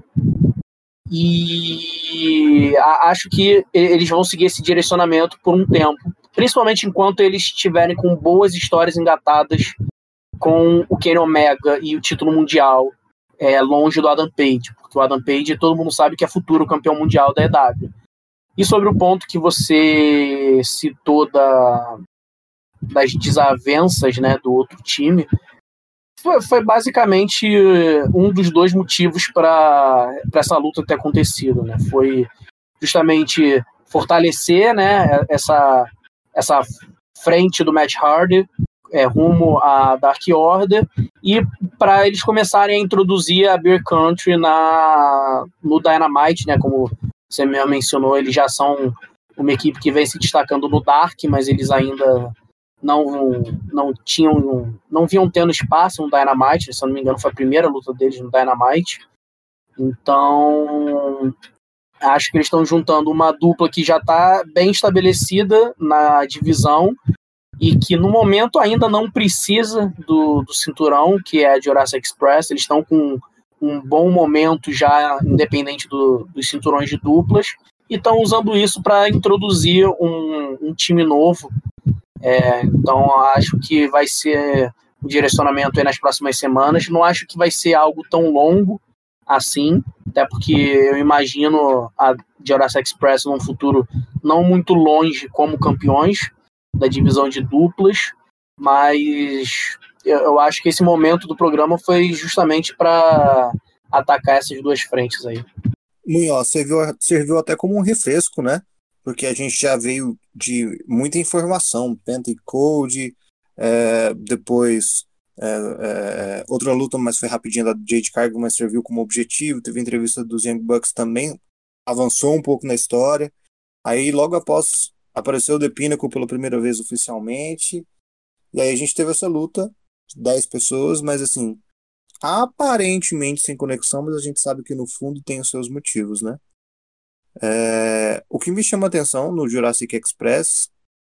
E acho que eles vão seguir esse direcionamento por um tempo, principalmente enquanto eles estiverem com boas histórias engatadas com o Kenny Omega e o título mundial é, longe do Adam Page, porque o Adam Page todo mundo sabe que é futuro campeão mundial da EW. E sobre o ponto que você citou da, das desavenças né, do outro time, foi, foi basicamente um dos dois motivos para essa luta ter acontecido. Né? Foi justamente fortalecer né, essa, essa frente do Matt Hardy é, rumo à Dark Order e para eles começarem a introduzir a Beer Country na, no Dynamite, né, como você mesmo mencionou, eles já são uma equipe que vem se destacando no Dark, mas eles ainda não não tinham não vinham tendo espaço no Dynamite, se eu não me engano foi a primeira luta deles no Dynamite. Então, acho que eles estão juntando uma dupla que já está bem estabelecida na divisão e que no momento ainda não precisa do, do cinturão, que é a Jurassic Express. Eles estão com um bom momento já, independente do, dos cinturões de duplas, e estão usando isso para introduzir um, um time novo é, então, acho que vai ser o direcionamento nas próximas semanas. Não acho que vai ser algo tão longo assim, até porque eu imagino a Jurassic Express num futuro não muito longe como campeões da divisão de duplas, mas eu acho que esse momento do programa foi justamente para atacar essas duas frentes aí. Munhoz, serviu, serviu até como um refresco, né? porque a gente já veio de muita informação, Penta e Code, é, depois é, é, outra luta, mas foi rapidinha da Jade Cargo, mas serviu como objetivo, teve entrevista dos Young Bucks também, avançou um pouco na história, aí logo após apareceu o The Pinnacle pela primeira vez oficialmente, e aí a gente teve essa luta, 10 pessoas, mas assim, aparentemente sem conexão, mas a gente sabe que no fundo tem os seus motivos, né? É, o que me chama atenção no Jurassic Express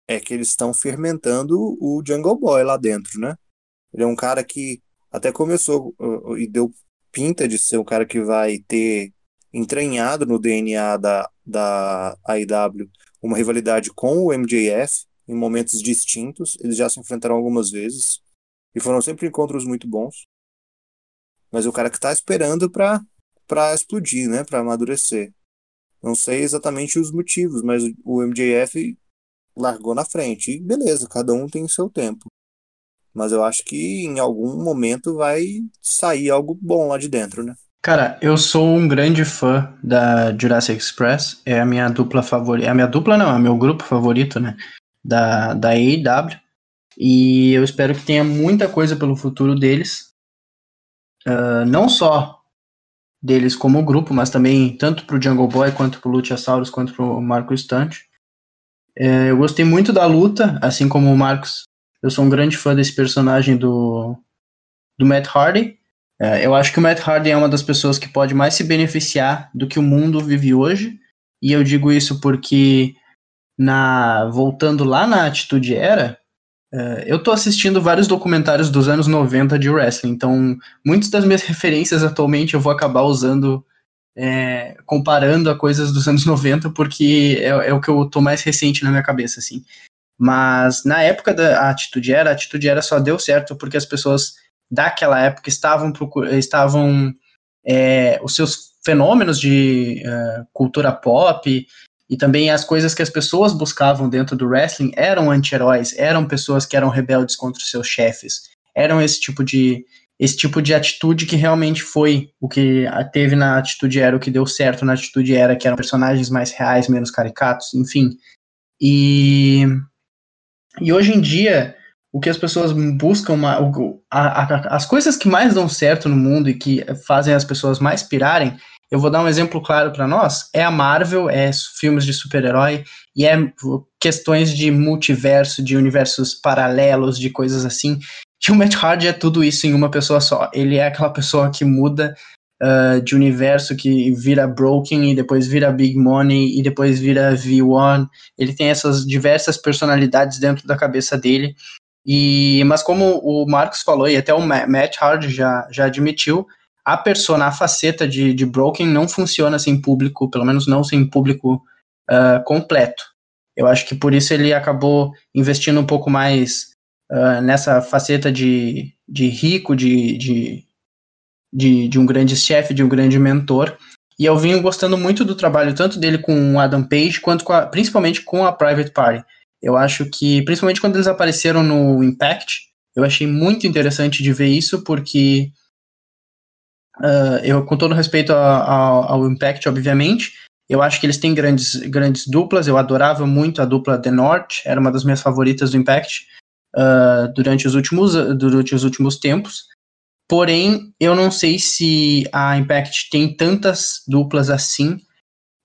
é que eles estão fermentando o Jungle Boy lá dentro, né? Ele é um cara que até começou e deu pinta de ser um cara que vai ter entranhado no DNA da, da AEW uma rivalidade com o MJF em momentos distintos. Eles já se enfrentaram algumas vezes e foram sempre encontros muito bons. Mas o cara que está esperando para explodir, né? Para amadurecer. Não sei exatamente os motivos, mas o MJF largou na frente. E beleza, cada um tem seu tempo. Mas eu acho que em algum momento vai sair algo bom lá de dentro, né? Cara, eu sou um grande fã da Jurassic Express. É a minha dupla favorita. É a minha dupla, não, é meu grupo favorito, né? Da, da AEW. E eu espero que tenha muita coisa pelo futuro deles. Uh, não só deles como grupo, mas também tanto para o Jungle Boy quanto para o Luchasaurus quanto para o Marco Stunt. É, eu gostei muito da luta, assim como o Marcos. Eu sou um grande fã desse personagem do, do Matt Hardy. É, eu acho que o Matt Hardy é uma das pessoas que pode mais se beneficiar do que o mundo vive hoje. E eu digo isso porque, na voltando lá na Atitude Era, Uh, eu tô assistindo vários documentários dos anos 90 de wrestling, então muitas das minhas referências atualmente eu vou acabar usando, é, comparando a coisas dos anos 90, porque é, é, o que eu tô mais recente na minha cabeça, assim. Mas na época da Atitude Era, a Atitude Era só deu certo porque as pessoas daquela época estavam, estavam é, os seus fenômenos de uh, cultura pop e também as coisas que as pessoas buscavam dentro do wrestling eram anti-heróis, eram pessoas que eram rebeldes contra os seus chefes. Eram esse tipo de esse tipo de atitude que realmente foi o que teve na atitude era o que deu certo na atitude era que eram personagens mais reais, menos caricatos, enfim. E e hoje em dia o que as pessoas buscam, as coisas que mais dão certo no mundo e que fazem as pessoas mais pirarem eu vou dar um exemplo claro para nós, é a Marvel, é filmes de super-herói e é questões de multiverso, de universos paralelos, de coisas assim. Que o Matt Hardy é tudo isso em uma pessoa só. Ele é aquela pessoa que muda uh, de universo, que vira Broken e depois vira Big Money e depois vira V1. Ele tem essas diversas personalidades dentro da cabeça dele. E, mas como o Marcos falou, e até o Matt Hardy já, já admitiu, a persona, a faceta de, de Broken não funciona sem público, pelo menos não sem público uh, completo. Eu acho que por isso ele acabou investindo um pouco mais uh, nessa faceta de, de rico, de, de, de, de um grande chefe, de um grande mentor. E eu vim gostando muito do trabalho, tanto dele com o Adam Page, quanto com a, principalmente com a Private Party. Eu acho que, principalmente quando eles apareceram no Impact, eu achei muito interessante de ver isso, porque uh, eu, com todo respeito a, a, ao Impact, obviamente, eu acho que eles têm grandes, grandes duplas. Eu adorava muito a dupla The North, era uma das minhas favoritas do Impact uh, durante, os últimos, durante os últimos tempos. Porém, eu não sei se a Impact tem tantas duplas assim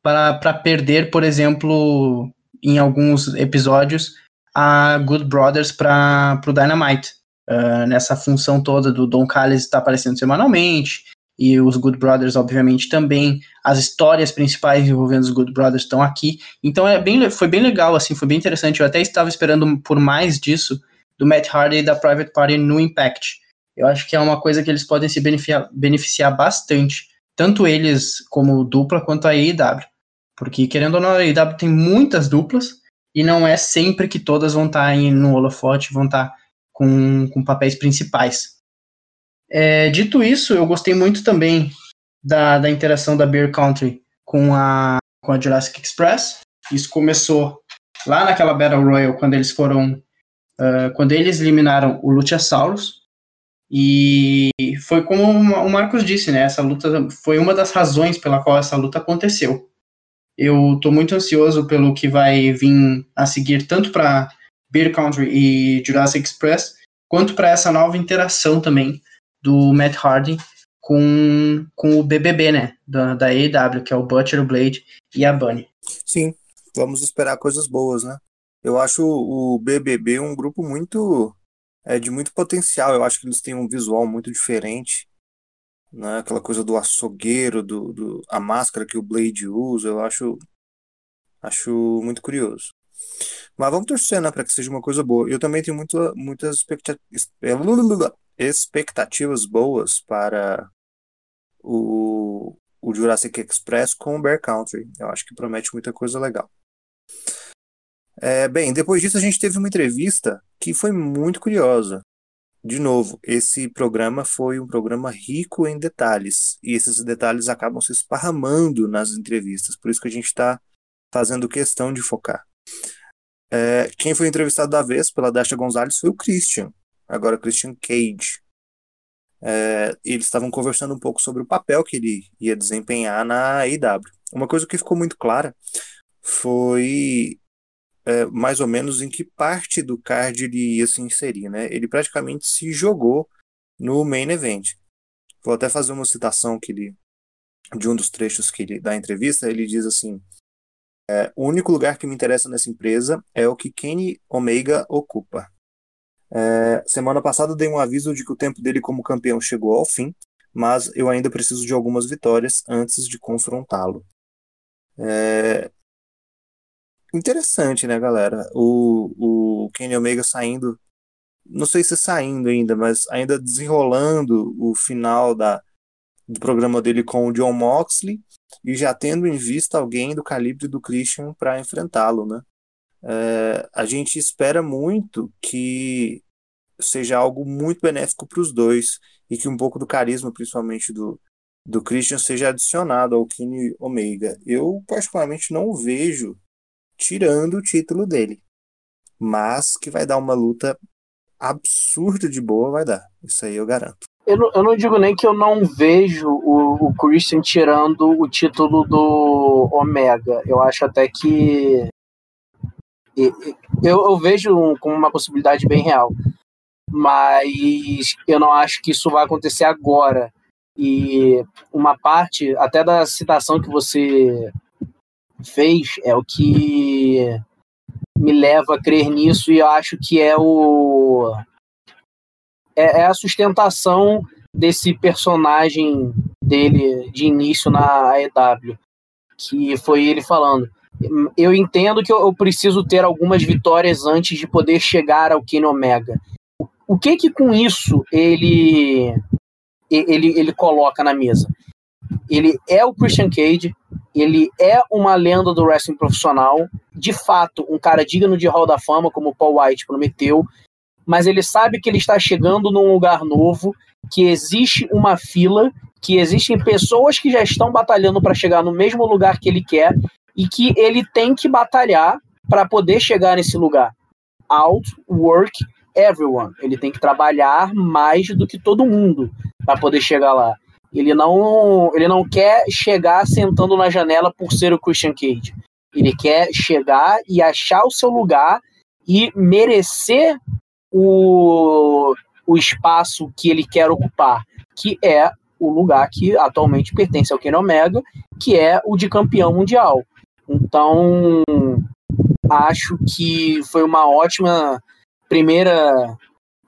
para perder, por exemplo, em alguns episódios, a Good Brothers para o Dynamite. Uh, nessa função toda do Don Callis estar aparecendo semanalmente, e os Good Brothers, obviamente, também. As histórias principais envolvendo os Good Brothers estão aqui. Então é bem, foi bem legal, assim, foi bem interessante. Eu até estava esperando por mais disso do Matt Hardy e da Private Party no Impact. Eu acho que é uma coisa que eles podem se beneficiar, beneficiar bastante, tanto eles como dupla quanto a AEW. Porque, querendo ou não, a AEW tem muitas duplas e não é sempre que todas vão estar tá no holofote, vão estar tá com, com papéis principais. É, dito isso, eu gostei muito também da, da interação da Beer Country com a, com a Jurassic Express. Isso começou lá naquela Battle Royale, quando eles foram. Uh, quando eles eliminaram o Luchasaurus. E foi como o Marcos disse, né? Essa luta foi uma das razões pela qual essa luta aconteceu. Eu estou muito ansioso pelo que vai vir a seguir, tanto para Beer Country e Jurassic Express, quanto para essa nova interação também do Matt Hardy com, com o BBB, né? Da, da AEW, que é o Butcher, o Blade e a Bunny. Sim, vamos esperar coisas boas, né? Eu acho o BBB um grupo muito. É, de muito potencial. Eu acho que eles têm um visual muito diferente. Né? Aquela coisa do açougueiro, do, do, a máscara que o Blade usa. Eu acho, acho muito curioso. Mas vamos torcer, né, para que seja uma coisa boa. Eu também tenho muito, muitas expectativas expectativas boas para o, o Jurassic Express com o Bear Country. Eu acho que promete muita coisa legal. É, bem, depois disso a gente teve uma entrevista que foi muito curiosa. De novo, esse programa foi um programa rico em detalhes, e esses detalhes acabam se esparramando nas entrevistas, por isso que a gente está fazendo questão de focar. É, quem foi entrevistado da vez pela Dasha Gonzalez foi o Christian, agora Christian Cage. É, eles estavam conversando um pouco sobre o papel que ele ia desempenhar na AEW. Uma coisa que ficou muito clara foi é, mais ou menos em que parte do card ele ia se inserir. Né? Ele praticamente se jogou no main event. Vou até fazer uma citação que ele, de um dos trechos que ele, da entrevista. Ele diz assim: é, O único lugar que me interessa nessa empresa é o que Kenny Omega ocupa. É, semana passada dei um aviso de que o tempo dele como campeão chegou ao fim, mas eu ainda preciso de algumas vitórias antes de confrontá-lo. É... Interessante, né, galera? O, o Kenny Omega saindo, não sei se saindo ainda, mas ainda desenrolando o final da, do programa dele com o John Moxley e já tendo em vista alguém do calibre do Christian para enfrentá-lo, né? é, a gente espera muito que seja algo muito benéfico para os dois e que um pouco do carisma, principalmente do, do Christian, seja adicionado ao Kenny Omega. Eu, particularmente, não vejo tirando o título dele, mas que vai dar uma luta absurda de boa, vai dar. Isso aí eu garanto. Eu não, eu não digo nem que eu não vejo o, o Christian tirando o título do Omega. Eu acho até que eu, eu vejo como uma possibilidade bem real, mas eu não acho que isso vai acontecer agora. E uma parte, até da citação que você fez, é o que me leva a crer nisso e eu acho que é o. É, é a sustentação desse personagem dele de início na AEW, que foi ele falando. Eu entendo que eu preciso ter algumas vitórias antes de poder chegar ao Kenny Omega. O que que com isso ele ele, ele coloca na mesa? Ele é o Christian Cage, ele é uma lenda do wrestling profissional, de fato, um cara digno de Hall da Fama, como o Paul White prometeu, mas ele sabe que ele está chegando num lugar novo, que existe uma fila, que existem pessoas que já estão batalhando para chegar no mesmo lugar que ele quer e que ele tem que batalhar para poder chegar nesse lugar. Outwork everyone. Ele tem que trabalhar mais do que todo mundo para poder chegar lá. Ele não, ele não quer chegar sentando na janela por ser o Christian Cage. Ele quer chegar e achar o seu lugar e merecer o, o espaço que ele quer ocupar, que é o lugar que atualmente pertence ao Kenny Omega, que é o de campeão mundial. Então, acho que foi uma ótima primeira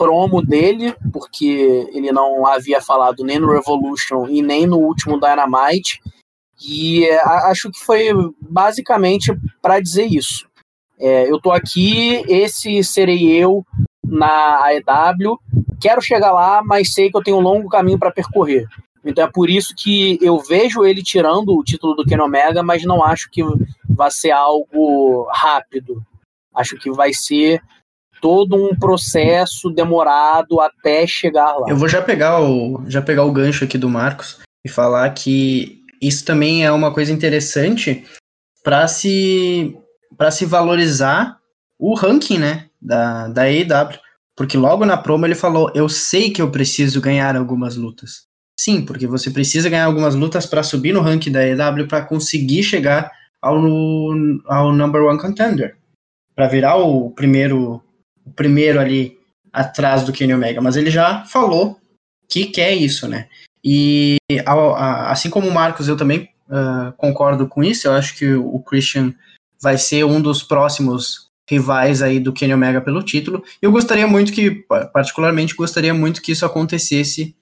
promo dele, porque ele não havia falado nem no Revolution e nem no último Dynamite. E é, acho que foi basicamente para dizer isso. É, eu tô aqui, esse serei eu na AEW. Quero chegar lá, mas sei que eu tenho um longo caminho para percorrer. Então é por isso que eu vejo ele tirando o título do Ken Omega, mas não acho que vai ser algo rápido. Acho que vai ser todo um processo demorado até chegar lá. Eu vou já pegar o, já pegar o gancho aqui do Marcos e falar que isso também é uma coisa interessante para se para se valorizar o ranking, né, da da AEW, porque logo na promo ele falou: "Eu sei que eu preciso ganhar algumas lutas". Sim, porque você precisa ganhar algumas lutas para subir no ranking da AEW para conseguir chegar ao, ao number one contender, para virar o primeiro o primeiro ali atrás do Kenny Omega, mas ele já falou que quer isso, né? E assim como o Marcos, eu também uh, concordo com isso. Eu acho que o Christian vai ser um dos próximos rivais aí do Kenny Omega pelo título. Eu gostaria muito que, particularmente, gostaria muito que isso acontecesse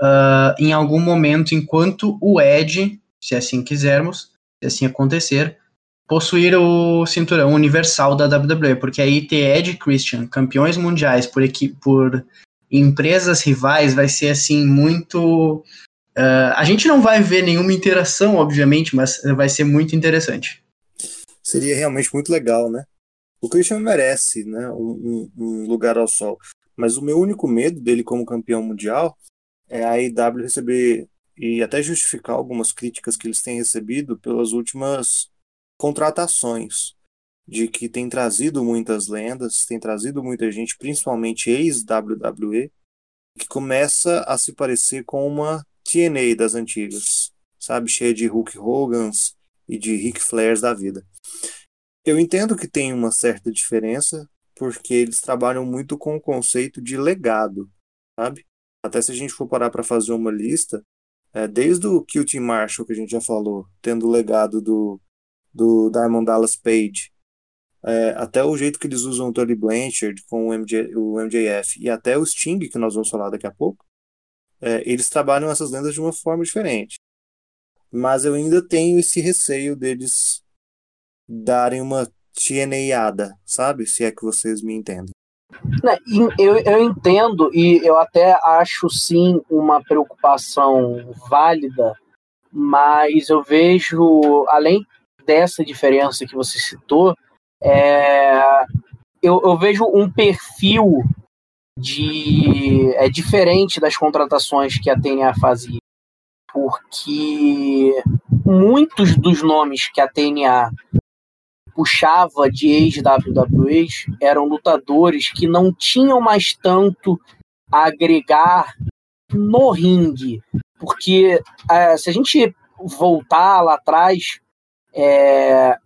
uh, em algum momento, enquanto o Ed, se assim quisermos, se assim acontecer, possuir o cinturão universal da WWE, porque aí ter Ed Christian, campeões mundiais por, por empresas rivais, vai ser assim muito. Uh, a gente não vai ver nenhuma interação, obviamente, mas vai ser muito interessante. Seria realmente muito legal, né? O Christian merece né, um, um lugar ao sol. Mas o meu único medo dele como campeão mundial é a IW receber e até justificar algumas críticas que eles têm recebido pelas últimas contratações, de que tem trazido muitas lendas, tem trazido muita gente, principalmente ex-WWE, que começa a se parecer com uma TNA das antigas, sabe? Cheia de Hulk Hogans e de Ric Flairs da vida. Eu entendo que tem uma certa diferença, porque eles trabalham muito com o conceito de legado, sabe? Até se a gente for parar para fazer uma lista, é, desde o QT Marshall, que a gente já falou, tendo o legado do do Diamond Dallas Page, é, até o jeito que eles usam o Tully Blanchard com o, MJ, o MJF e até o Sting, que nós vamos falar daqui a pouco, é, eles trabalham essas lendas de uma forma diferente. Mas eu ainda tenho esse receio deles darem uma TNAada, sabe? Se é que vocês me entendem. Eu, eu entendo e eu até acho sim uma preocupação válida, mas eu vejo, além dessa diferença que você citou, é, eu, eu vejo um perfil de é diferente das contratações que a TNA fazia, porque muitos dos nomes que a TNA puxava de ex-WWEs eram lutadores que não tinham mais tanto a agregar no ringue, porque é, se a gente voltar lá atrás, é,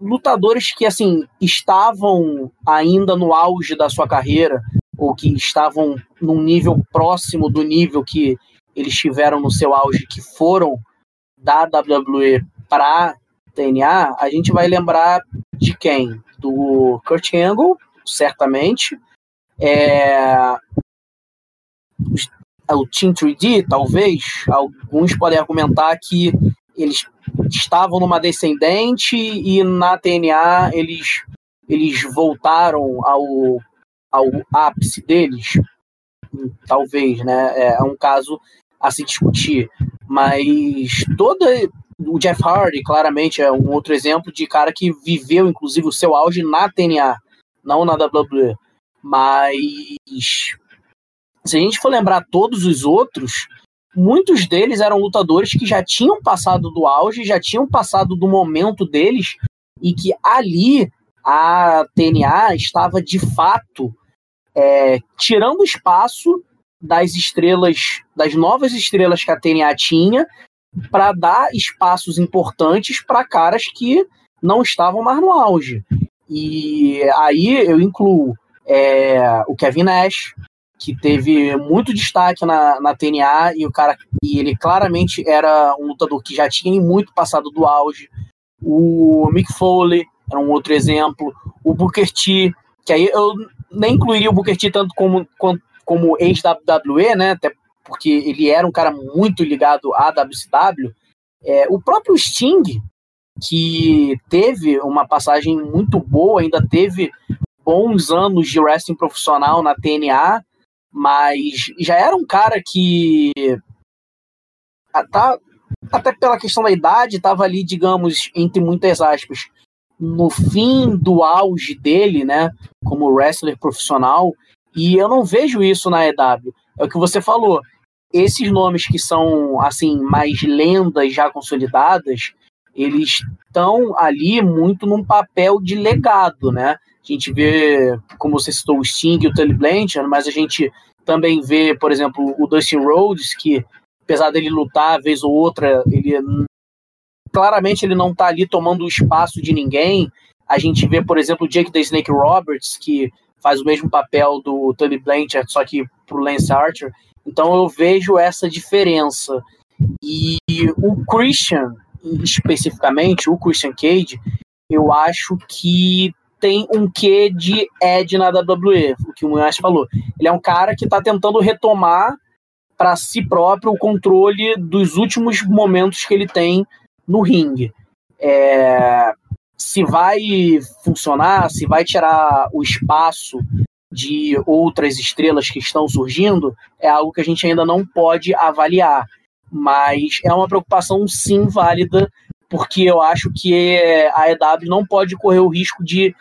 lutadores que assim estavam ainda no auge da sua carreira ou que estavam num nível próximo do nível que eles tiveram no seu auge que foram da WWE para TNA, a gente vai lembrar de quem? Do Kurt Angle, certamente. É... O Team 3D, talvez. Alguns podem argumentar que eles estavam numa descendente e na TNA eles, eles voltaram ao, ao ápice deles. Talvez, né? É, é um caso a se discutir. Mas toda. O Jeff Hardy, claramente, é um outro exemplo de cara que viveu, inclusive, o seu auge na TNA, não na WWE. Mas. Se a gente for lembrar todos os outros, muitos deles eram lutadores que já tinham passado do auge, já tinham passado do momento deles, e que ali a TNA estava de fato é, tirando espaço das estrelas, das novas estrelas que a TNA tinha, para dar espaços importantes para caras que não estavam mais no auge. E aí eu incluo é, o Kevin Nash, que teve muito destaque na, na TNA e o cara e ele claramente era um lutador que já tinha muito passado do auge. O Mick Foley era um outro exemplo. O Booker T, que aí eu nem incluiria o Booker T tanto como, como ex-WWE, né? Até porque ele era um cara muito ligado à WCW. É, o próprio Sting, que teve uma passagem muito boa, ainda teve bons anos de wrestling profissional na TNA, mas já era um cara que tá, até pela questão da idade, estava ali, digamos, entre muitas aspas, no fim do auge dele, né, como wrestler profissional, e eu não vejo isso na EW. É o que você falou. Esses nomes que são assim mais lendas já consolidadas, eles estão ali muito num papel de legado, né? A gente vê, como você citou, o Sting e o Tully Blanchard, mas a gente também vê, por exemplo, o Dustin Rhodes, que apesar dele lutar vez ou outra, ele claramente ele não está ali tomando o espaço de ninguém. A gente vê, por exemplo, o Jake the Snake Roberts, que faz o mesmo papel do Tully Blanchard, só que pro Lance Archer. Então eu vejo essa diferença. E o Christian, especificamente, o Christian Cage, eu acho que tem um quê de Ed na WWE, o que o Munhoz falou. Ele é um cara que está tentando retomar para si próprio o controle dos últimos momentos que ele tem no ringue. É, se vai funcionar, se vai tirar o espaço de outras estrelas que estão surgindo, é algo que a gente ainda não pode avaliar. Mas é uma preocupação sim válida, porque eu acho que a EW não pode correr o risco de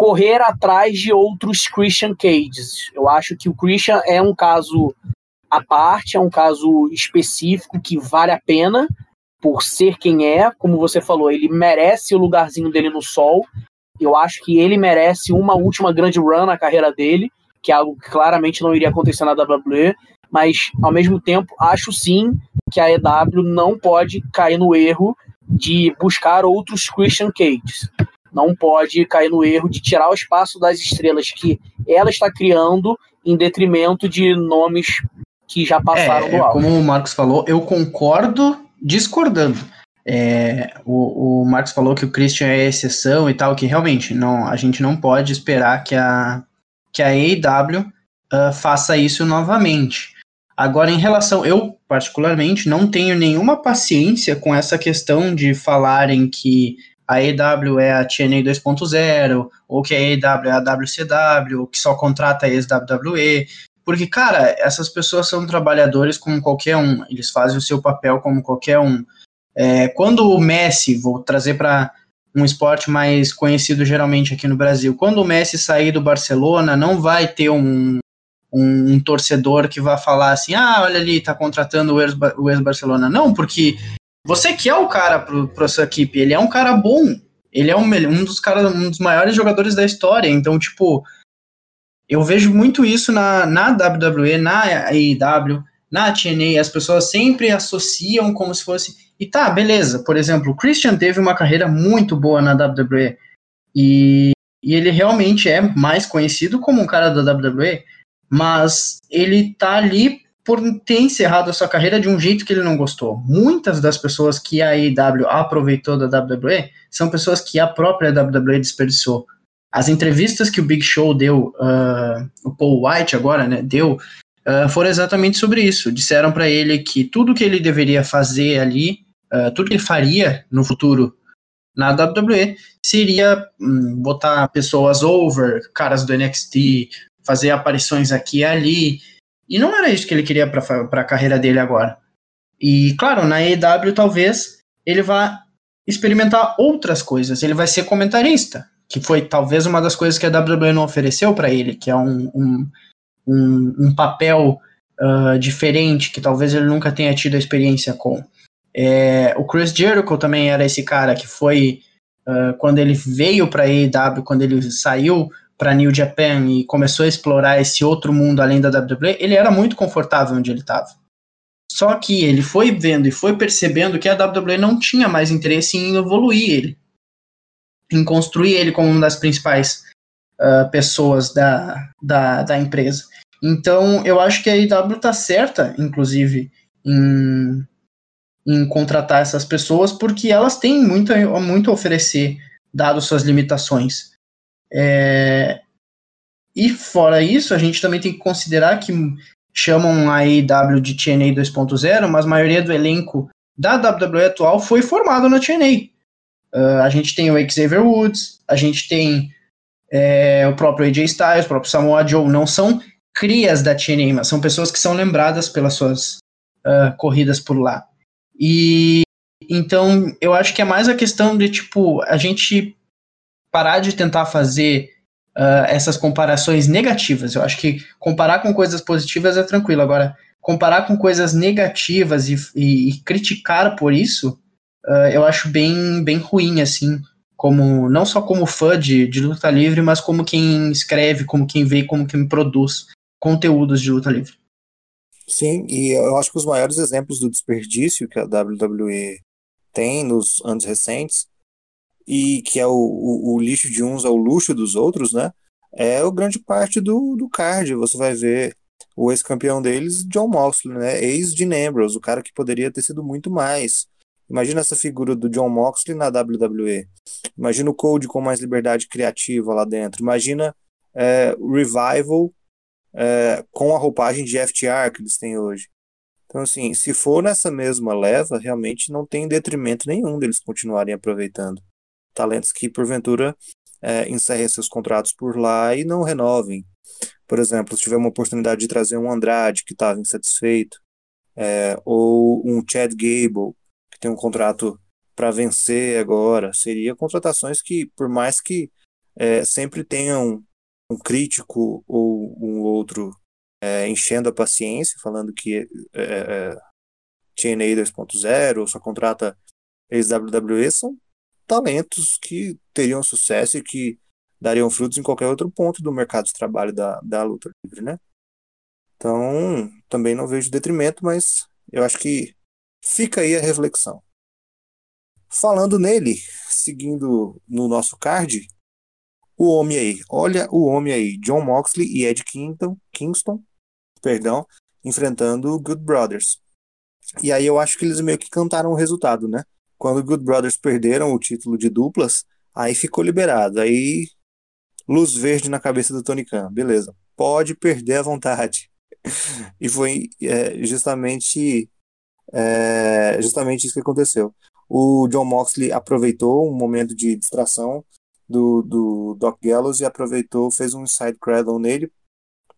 correr atrás de outros Christian Cages. Eu acho que o Christian é um caso à parte, é um caso específico que vale a pena, por ser quem é, como você falou, ele merece o lugarzinho dele no sol. Eu acho que ele merece uma última grande run na carreira dele, que é algo que claramente não iria acontecer na WWE, mas ao mesmo tempo acho sim que a EW não pode cair no erro de buscar outros Christian Cages. Não pode cair no erro de tirar o espaço das estrelas que ela está criando em detrimento de nomes que já passaram é, do alto. Como o Marcos falou, eu concordo discordando. É, o, o Marcos falou que o Christian é exceção e tal, que realmente não, a gente não pode esperar que a, que a AEW uh, faça isso novamente. Agora, em relação, eu particularmente não tenho nenhuma paciência com essa questão de falarem que a AEW é a TNA 2.0, ou que a AEW é a WCW, ou que só contrata a ex-WWE, porque, cara, essas pessoas são trabalhadores como qualquer um, eles fazem o seu papel como qualquer um. É, quando o Messi, vou trazer para um esporte mais conhecido geralmente aqui no Brasil, quando o Messi sair do Barcelona, não vai ter um, um, um torcedor que vai falar assim: ah, olha ali, tá contratando o ex-Barcelona. Não, porque você que é o cara para sua equipe, ele é um cara bom, ele é um, um dos caras, um dos maiores jogadores da história, então, tipo eu vejo muito isso na, na WWE, na AEW, na TNA, as pessoas sempre associam como se fosse. E tá, beleza. Por exemplo, o Christian teve uma carreira muito boa na WWE. E, e ele realmente é mais conhecido como um cara da WWE, mas ele tá ali por ter encerrado a sua carreira de um jeito que ele não gostou. Muitas das pessoas que a AEW aproveitou da WWE são pessoas que a própria WWE desperdiçou. As entrevistas que o Big Show deu, uh, o Paul White agora, né, deu, uh, foram exatamente sobre isso. Disseram para ele que tudo que ele deveria fazer ali, uh, tudo que ele faria no futuro na WWE seria um, botar pessoas over, caras do NXT, fazer aparições aqui e ali, e não era isso que ele queria para a carreira dele agora. E, claro, na EW talvez ele vá experimentar outras coisas. Ele vai ser comentarista, que foi talvez uma das coisas que a WWE não ofereceu para ele, que é um, um, um, um papel uh, diferente, que talvez ele nunca tenha tido a experiência com. É, o Chris Jericho também era esse cara que foi, uh, quando ele veio para a EW, quando ele saiu para New Japan e começou a explorar esse outro mundo além da WWE, ele era muito confortável onde ele estava. Só que ele foi vendo e foi percebendo que a WWE não tinha mais interesse em evoluir ele, em construir ele como uma das principais uh, pessoas da, da, da, empresa. Então, eu acho que a IW está certa, inclusive, em, em contratar essas pessoas, porque elas têm muito, muito a oferecer, dado suas limitações. É, e fora isso, a gente também tem que considerar que chamam a AEW de TNA 2.0, mas a maioria do elenco da WWE atual foi formado na TNA. Uh, a gente tem o Xavier Woods, a gente tem é, o próprio AJ Styles, o próprio Samoa Joe, não são crias da TNA, mas são pessoas que são lembradas pelas suas uh, corridas por lá. E então eu acho que é mais a questão de tipo a gente parar de tentar fazer uh, essas comparações negativas. Eu acho que comparar com coisas positivas é tranquilo. Agora, comparar com coisas negativas e, e, e criticar por isso, uh, eu acho bem, bem ruim, assim, como não só como fã de, de luta livre, mas como quem escreve, como quem vê, como quem produz conteúdos de luta livre. Sim, e eu acho que os maiores exemplos do desperdício que a WWE tem nos anos recentes e que é o, o, o, lixo de uns ao luxo dos outros, né? É o grande parte do, do card. Você vai ver o ex-campeão deles, John Moxley, né? Ex de Ambrose, o cara que poderia ter sido muito mais. Imagina essa figura do John Moxley na WWE. Imagina o Code com mais liberdade criativa lá dentro. Imagina é, o Revival é, com a roupagem de FTR que eles têm hoje. Então, assim, se for nessa mesma leva, realmente não tem detrimento nenhum deles continuarem aproveitando talentos que porventura é, encerrem seus contratos por lá e não renovem. Por exemplo, se tiver uma oportunidade de trazer um Andrade que estava insatisfeito, é, ou um Chad Gable que tem um contrato para vencer agora, seria contratações que, por mais que é, sempre tenham um crítico ou um outro é, enchendo a paciência, falando que é, é, TNA 2.0 só contrata ex-WWE, são talentos que teriam sucesso e que dariam frutos em qualquer outro ponto do mercado de trabalho da, da luta livre, né? Então, também não vejo detrimento, mas eu acho que fica aí a reflexão. Falando nele, seguindo no nosso card, o homem aí, olha o homem aí, John Moxley e Ed Kingston, Kingston, perdão, enfrentando o Good Brothers. E aí eu acho que eles meio que cantaram o resultado, né? Quando o Good Brothers perderam o título de duplas, aí ficou liberado. Aí, luz verde na cabeça do Tony Khan. Beleza, pode perder à vontade. e foi é, justamente, é, justamente isso que aconteceu. O John Moxley aproveitou um momento de distração do, do Doc Gallows e aproveitou, fez um side cradle nele,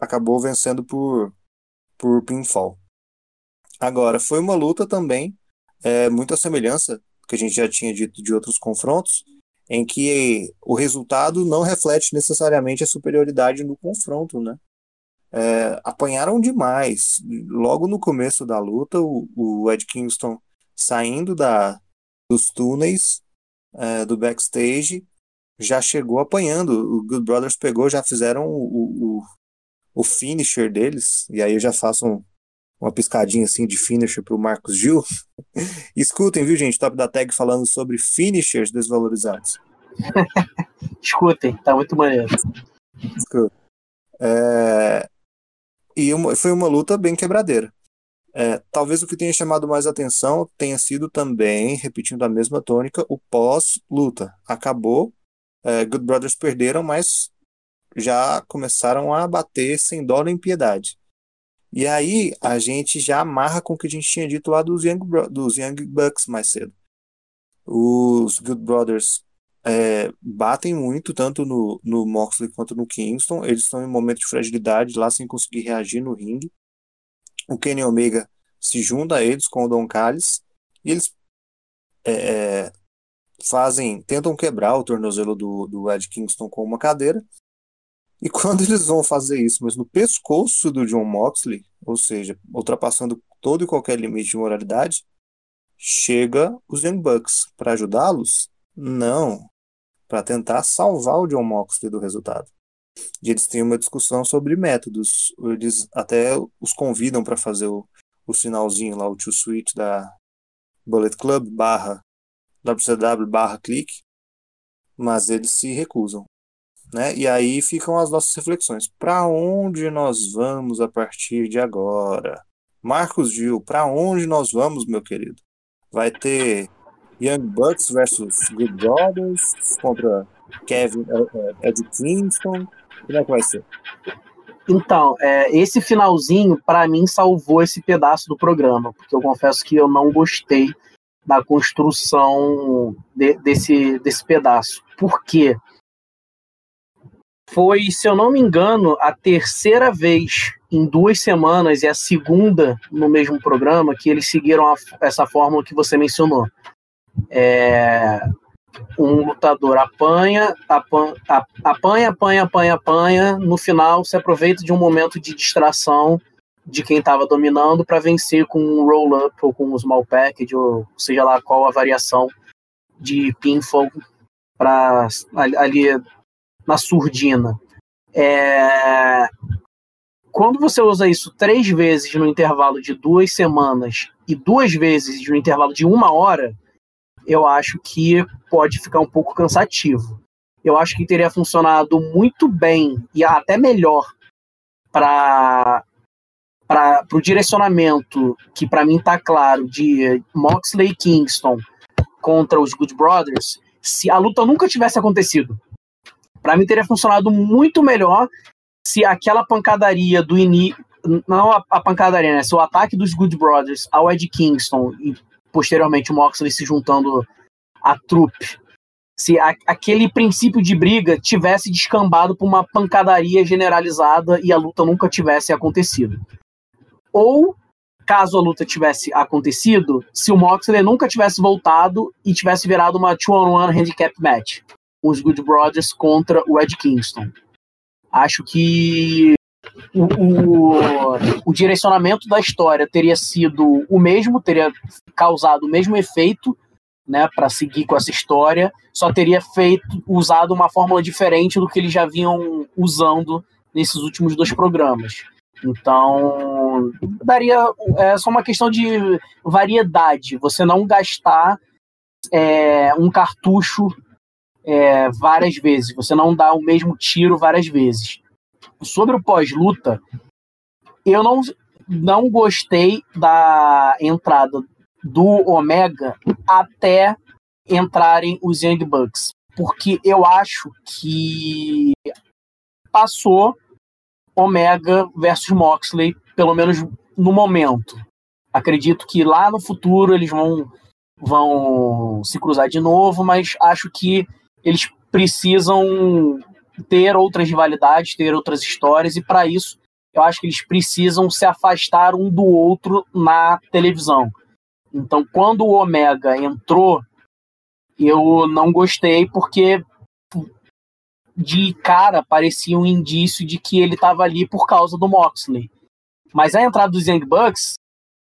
acabou vencendo por, por pinfall. Agora, foi uma luta também, é, muita semelhança que a gente já tinha dito de outros confrontos, em que o resultado não reflete necessariamente a superioridade no confronto, né? É, apanharam demais. Logo no começo da luta, o, o Ed Kingston saindo da, dos túneis é, do backstage já chegou apanhando. O Good Brothers pegou, já fizeram o, o, o finisher deles, e aí eu já faço um, uma piscadinha assim de finisher para o Marcos Gil. Escutem, viu, gente? Top da Tag falando sobre finishers desvalorizados. Escutem, tá muito maneiro. É... E uma, foi uma luta bem quebradeira. É, talvez o que tenha chamado mais atenção tenha sido também, repetindo a mesma tônica, o pós-luta. Acabou, é, Good Brothers perderam, mas já começaram a bater sem dó nem piedade. E aí a gente já amarra com o que a gente tinha dito lá dos Young, dos Young Bucks mais cedo. Os Good Brothers é, batem muito, tanto no, no Moxley quanto no Kingston. Eles estão em momento de fragilidade lá sem conseguir reagir no ringue o Kenny Omega se junta a eles com o Don Callis e eles é, é, fazem, tentam quebrar o tornozelo do, do Ed Kingston com uma cadeira. E quando eles vão fazer isso, mas no pescoço do John Moxley, ou seja, ultrapassando todo e qualquer limite de moralidade, chega os Young Bucks para ajudá-los? Não, para tentar salvar o John Moxley do resultado. E eles têm uma discussão sobre métodos. Eles até os convidam para fazer o, o sinalzinho lá, o to suite da Bullet Club barra WCW barra clique, mas eles se recusam. Né? E aí ficam as nossas reflexões. Para onde nós vamos a partir de agora? Marcos Gil, para onde nós vamos, meu querido? Vai ter Young Bucks versus Good Brothers contra Kevin uh, Ed Kingston, como é que vai ser? Então, é, esse finalzinho, para mim, salvou esse pedaço do programa, porque eu confesso que eu não gostei da construção de, desse, desse pedaço. Por quê? Foi, se eu não me engano, a terceira vez em duas semanas e a segunda no mesmo programa que eles seguiram a, essa fórmula que você mencionou. É, um lutador apanha, apanha, apanha, apanha, apanha, apanha, no final se aproveita de um momento de distração de quem estava dominando para vencer com um roll-up ou com um small package, ou seja lá qual a variação de pinfall para ali na surdina. É... Quando você usa isso três vezes no intervalo de duas semanas e duas vezes no intervalo de uma hora, eu acho que pode ficar um pouco cansativo. Eu acho que teria funcionado muito bem e até melhor para para o direcionamento que para mim tá claro de Moxley e Kingston contra os Good Brothers, se a luta nunca tivesse acontecido. Para mim teria funcionado muito melhor se aquela pancadaria do início não a, a, pancadaria, né? Se o ataque dos Good Brothers ao Ed Kingston e posteriormente o Moxley se juntando à trupe, se a, aquele princípio de briga tivesse descambado para uma pancadaria generalizada e a luta nunca tivesse acontecido. Ou, caso a luta tivesse acontecido, se o Moxley nunca tivesse voltado e tivesse virado uma two-on-one handicap match, os Good Brothers contra o Ed Kingston. Acho que o, o, o, direcionamento da história teria sido o mesmo, teria causado o mesmo efeito, né, para seguir com essa história, só teria feito usado uma fórmula diferente do que eles já vinham usando nesses últimos dois programas. Então, daria é só uma questão de variedade, você não gastar é, um cartucho é, várias vezes, você não dá o mesmo tiro várias vezes sobre o pós-luta, eu não, não gostei da entrada do Omega até entrarem os Young Bucks. Porque eu acho que passou Omega versus Moxley, pelo menos no momento. Acredito que lá no futuro eles vão, vão se cruzar de novo, mas acho que eles precisam ter outras rivalidades, ter outras histórias, e para isso eu acho que eles precisam se afastar um do outro na televisão. Então, quando o Omega entrou, eu não gostei porque de cara parecia um indício de que ele estava ali por causa do Moxley. Mas a entrada dos Young Bucks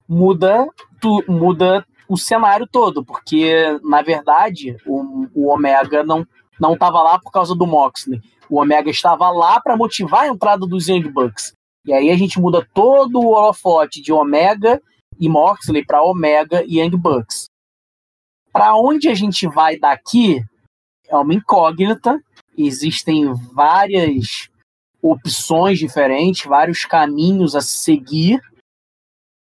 muda, tu, muda o cenário todo, porque na verdade o, o Omega não não estava lá por causa do Moxley. O Omega estava lá para motivar a entrada dos Young Bucks. E aí a gente muda todo o holofote de Omega e Moxley para Omega e Young Bucks. Para onde a gente vai daqui é uma incógnita. Existem várias opções diferentes, vários caminhos a seguir,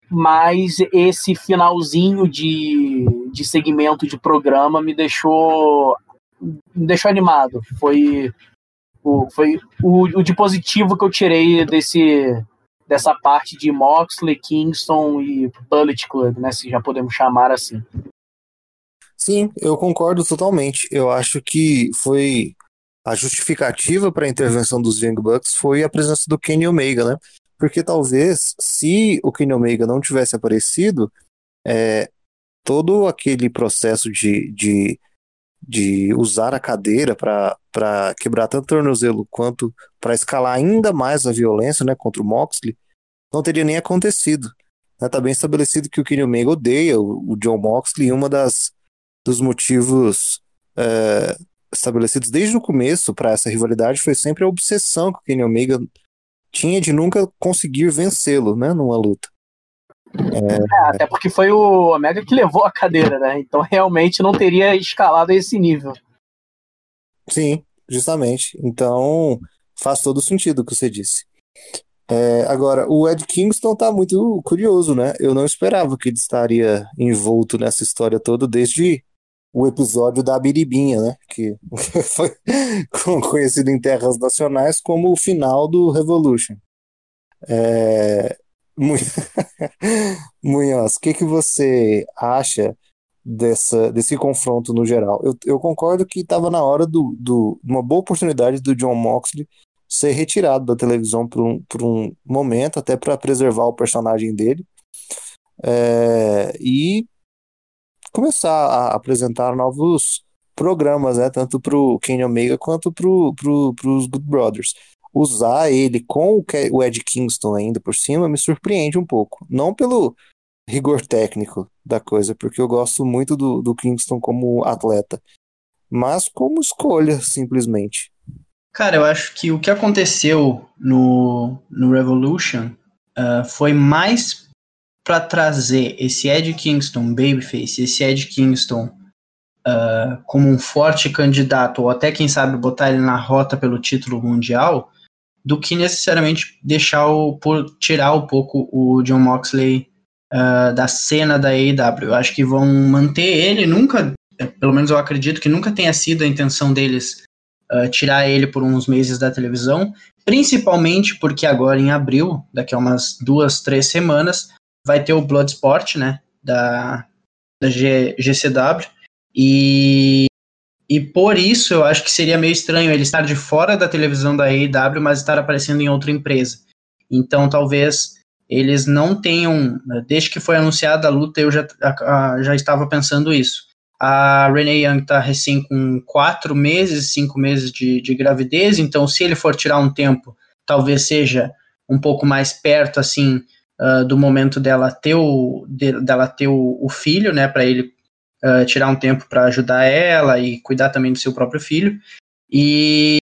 mas esse finalzinho de, de segmento de programa me deixou me deixou animado. Foi o, foi o, o de positivo que eu tirei desse dessa parte de Moxley, Kingston e Bullet Club, né, se já podemos chamar assim. Sim, eu concordo totalmente. Eu acho que foi a justificativa para a intervenção dos Young Bucks foi a presença do Kenny Omega, né? Porque talvez se o Kenny Omega não tivesse aparecido, é, todo aquele processo de, de, de usar a cadeira para quebrar tanto o tornozelo quanto para escalar ainda mais a violência né, contra o Moxley, não teria nem acontecido. Né? bem estabelecido que o Kenny Omega odeia o, o John Moxley e uma das dos motivos é, estabelecidos desde o começo para essa rivalidade foi sempre a obsessão que o Kenny Omega tinha de nunca conseguir vencê-lo, né, numa luta. É... É, até porque foi o Omega que levou a cadeira, né? Então realmente não teria escalado a esse nível. Sim, justamente. Então faz todo sentido o que você disse. É, agora, o Ed Kingston tá muito curioso, né? Eu não esperava que ele estaria envolto nessa história toda desde o episódio da Biribinha, né? Que foi conhecido em terras nacionais como o final do Revolution. É... Munhoz, o que, que você acha dessa, desse confronto no geral? Eu, eu concordo que estava na hora do uma boa oportunidade do John Moxley ser retirado da televisão por um, por um momento, até para preservar o personagem dele. É, e começar a apresentar novos programas, né, tanto para o Kenny Omega quanto para pro, os Good Brothers. Usar ele com o Ed Kingston ainda por cima me surpreende um pouco. Não pelo rigor técnico da coisa, porque eu gosto muito do, do Kingston como atleta, mas como escolha, simplesmente. Cara, eu acho que o que aconteceu no, no Revolution uh, foi mais para trazer esse Ed Kingston Babyface, esse Ed Kingston uh, como um forte candidato, ou até quem sabe botar ele na rota pelo título mundial, do que necessariamente deixar o por tirar um pouco o John Moxley uh, da cena da AEW. Eu acho que vão manter ele, nunca, pelo menos eu acredito que nunca tenha sido a intenção deles uh, tirar ele por uns meses da televisão, principalmente porque agora em abril, daqui a umas duas, três semanas, vai ter o Bloodsport, né, da, da G, GCW, e, e por isso eu acho que seria meio estranho ele estar de fora da televisão da AEW, mas estar aparecendo em outra empresa. Então talvez eles não tenham, desde que foi anunciada a luta, eu já, já estava pensando isso. A Renee Young está recém com quatro meses, cinco meses de, de gravidez, então se ele for tirar um tempo, talvez seja um pouco mais perto, assim, uh, do momento dela ter o, de, dela ter o, o filho, né, para ele uh, tirar um tempo para ajudar ela e cuidar também do seu próprio filho. E,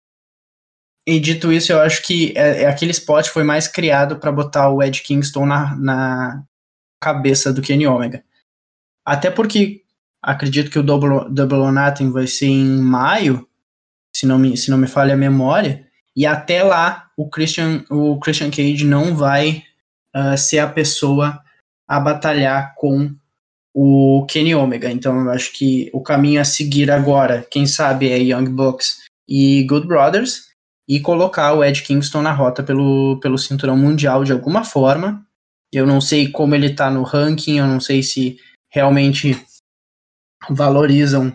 e dito isso, eu acho que é, é aquele spot foi mais criado para botar o Ed Kingston na, na cabeça do Kenny Omega. Até porque acredito que o Double, Double or vai ser em maio, se não me, se não me falha a memória, e até lá o Christian, o Christian Cage não vai uh, ser a pessoa a batalhar com o Kenny Omega. Então eu acho que o caminho a seguir agora, quem sabe, é Young Bucks e Good Brothers e colocar o Ed Kingston na rota pelo, pelo cinturão mundial de alguma forma. Eu não sei como ele tá no ranking, eu não sei se realmente valorizam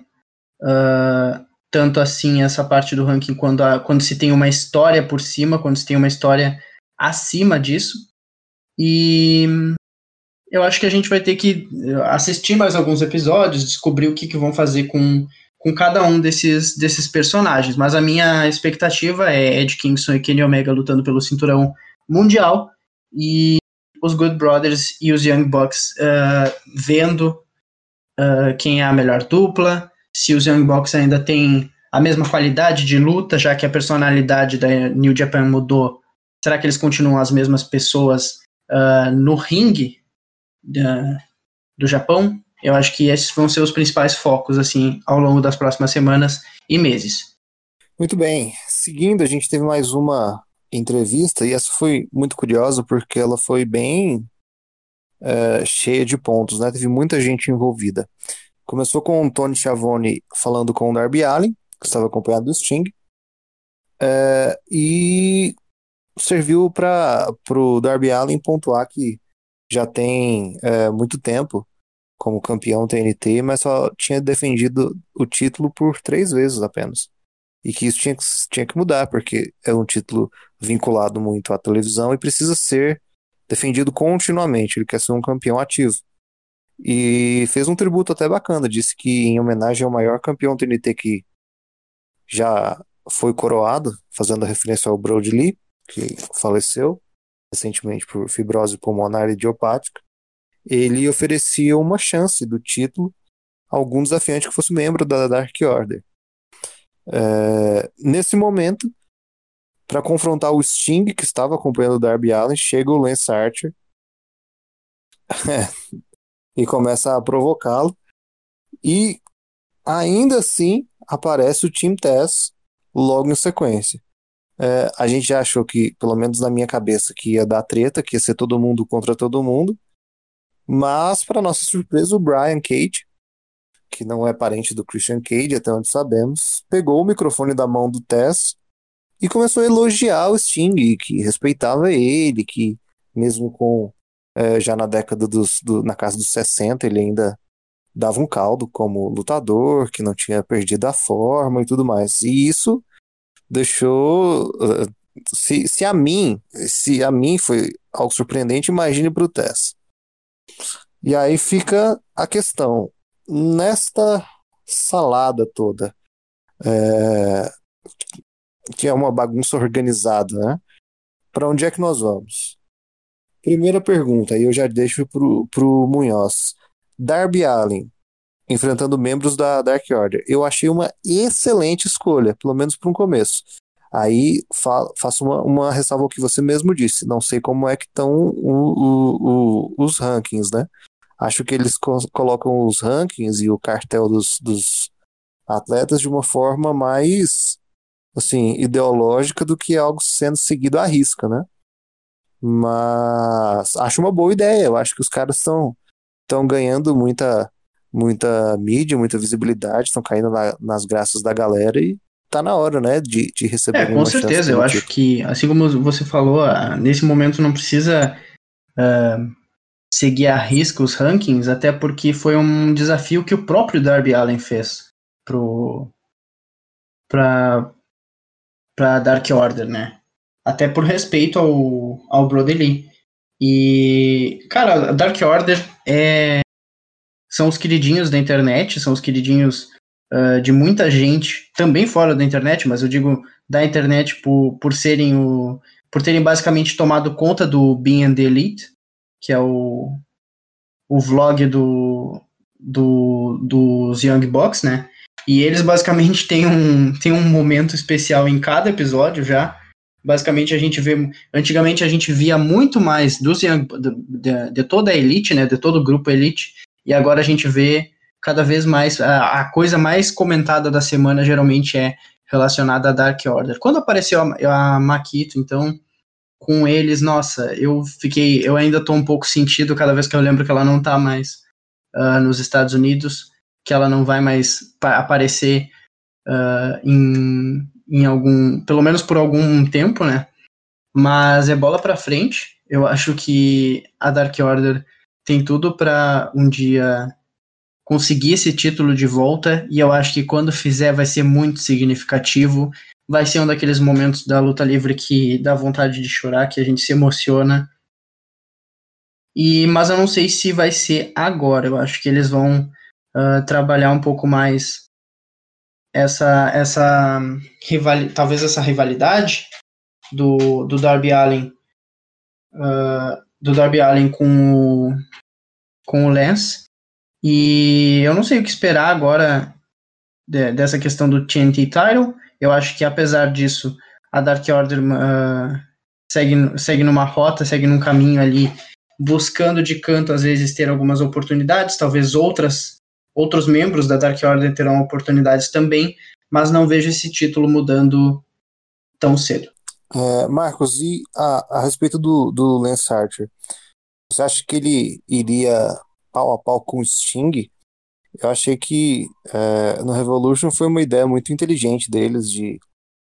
uh, tanto assim essa parte do ranking quando, a, quando se tem uma história por cima, quando se tem uma história acima disso. E eu acho que a gente vai ter que assistir mais alguns episódios, descobrir o que, que vão fazer com, com cada um desses, desses personagens. Mas a minha expectativa é Ed Kingston e Kenny Omega lutando pelo cinturão mundial e os Good Brothers e os Young Bucks uh, vendo uh, quem é a melhor dupla, se os Young Bucks ainda têm a mesma qualidade de luta, já que a personalidade da New Japan mudou. Será que eles continuam as mesmas pessoas uh, no ringue da, do Japão, eu acho que esses vão ser os principais focos assim ao longo das próximas semanas e meses. Muito bem. Seguindo, a gente teve mais uma entrevista, e essa foi muito curiosa porque ela foi bem é, cheia de pontos, né? Teve muita gente envolvida. Começou com o Tony Schiavone falando com o Darby Allin, que estava acompanhado do Sting, é, e serviu para o Darby Allin pontuar que já tem é, muito tempo como campeão TNT, mas só tinha defendido o título por três vezes apenas. E que isso tinha, tinha que mudar, porque é um título vinculado muito à televisão e precisa ser defendido continuamente. Ele quer ser um campeão ativo. E fez um tributo até bacana. Disse que, em homenagem ao maior campeão TNT que já foi coroado, fazendo referência ao Brody Lee, que faleceu recentemente por fibrose pulmonar idiopática, ele oferecia uma chance do título a algum desafiante que fosse membro da Dark Order. É, nesse momento, para confrontar o Sting, que estava acompanhando o Darby Allin, chega o Lance Archer e começa a provocá-lo. E ainda assim aparece o Team Tess logo em sequência. É, a gente já achou que, pelo menos na minha cabeça, que ia dar treta, que ia ser todo mundo contra todo mundo. Mas, para nossa surpresa, o Brian Cage, que não é parente do Christian Cage, até onde sabemos, pegou o microfone da mão do Tess e começou a elogiar o Sting, que respeitava ele, que mesmo com é, já na década dos, do, na casa dos 60, ele ainda dava um caldo como lutador, que não tinha perdido a forma e tudo mais. E isso deixou. Eh, se, se a mim, se a mim foi algo surpreendente, imagine para o Tess. E aí fica a questão. Nesta salada toda, é, que é uma bagunça organizada, né? Para onde é que nós vamos? Primeira pergunta, aí eu já deixo pro, pro Munhoz. Darby Allen, enfrentando membros da Dark Order. Eu achei uma excelente escolha, pelo menos para um começo. Aí fa faço uma, uma ressalva ao que você mesmo disse. Não sei como é que estão os rankings, né? Acho que eles co colocam os rankings e o cartel dos, dos atletas de uma forma mais assim, ideológica do que algo sendo seguido à risca, né? Mas acho uma boa ideia. Eu acho que os caras estão estão ganhando muita muita mídia, muita visibilidade, estão caindo na, nas graças da galera e tá na hora, né, de, de receber É, com certeza, eu acho que, assim como você falou, ah, nesse momento não precisa uh, seguir a risca os rankings, até porque foi um desafio que o próprio Darby Allen fez pro pra, pra Dark Order, né, até por respeito ao, ao Brody Lee. E, cara, Dark Order é, são os queridinhos da internet, são os queridinhos uh, de muita gente, também fora da internet, mas eu digo da internet por, por serem o. por terem basicamente tomado conta do Being and the Elite, que é o, o vlog do, do, dos Young Bucks, né? E eles basicamente têm um, têm um momento especial em cada episódio já. Basicamente a gente vê. Antigamente a gente via muito mais dos Young, de, de, de toda a Elite, né? De todo o grupo Elite e agora a gente vê cada vez mais. A, a coisa mais comentada da semana geralmente é relacionada a Dark Order. Quando apareceu a, a Makito, então, com eles, nossa, eu fiquei. Eu ainda tô um pouco sentido cada vez que eu lembro que ela não tá mais uh, nos Estados Unidos, que ela não vai mais aparecer uh, em, em algum. pelo menos por algum tempo, né? Mas é bola para frente. Eu acho que a Dark Order tem tudo para um dia conseguir esse título de volta e eu acho que quando fizer vai ser muito significativo. Vai ser um daqueles momentos da luta livre que dá vontade de chorar, que a gente se emociona. E mas eu não sei se vai ser agora. Eu acho que eles vão uh, trabalhar um pouco mais essa essa rival, talvez essa rivalidade do, do Darby Allen uh, do Darby Allen com o, com o Lance. E eu não sei o que esperar agora de, dessa questão do TNT Title. Eu acho que apesar disso, a Dark Order uh, segue, segue numa rota, segue num caminho ali, buscando de canto às vezes ter algumas oportunidades, talvez outras outros membros da Dark Order terão oportunidades também, mas não vejo esse título mudando tão cedo. É, Marcos, e a, a respeito do, do Lance Archer, você acha que ele iria pau a pau com o Sting? Eu achei que é, no Revolution foi uma ideia muito inteligente deles de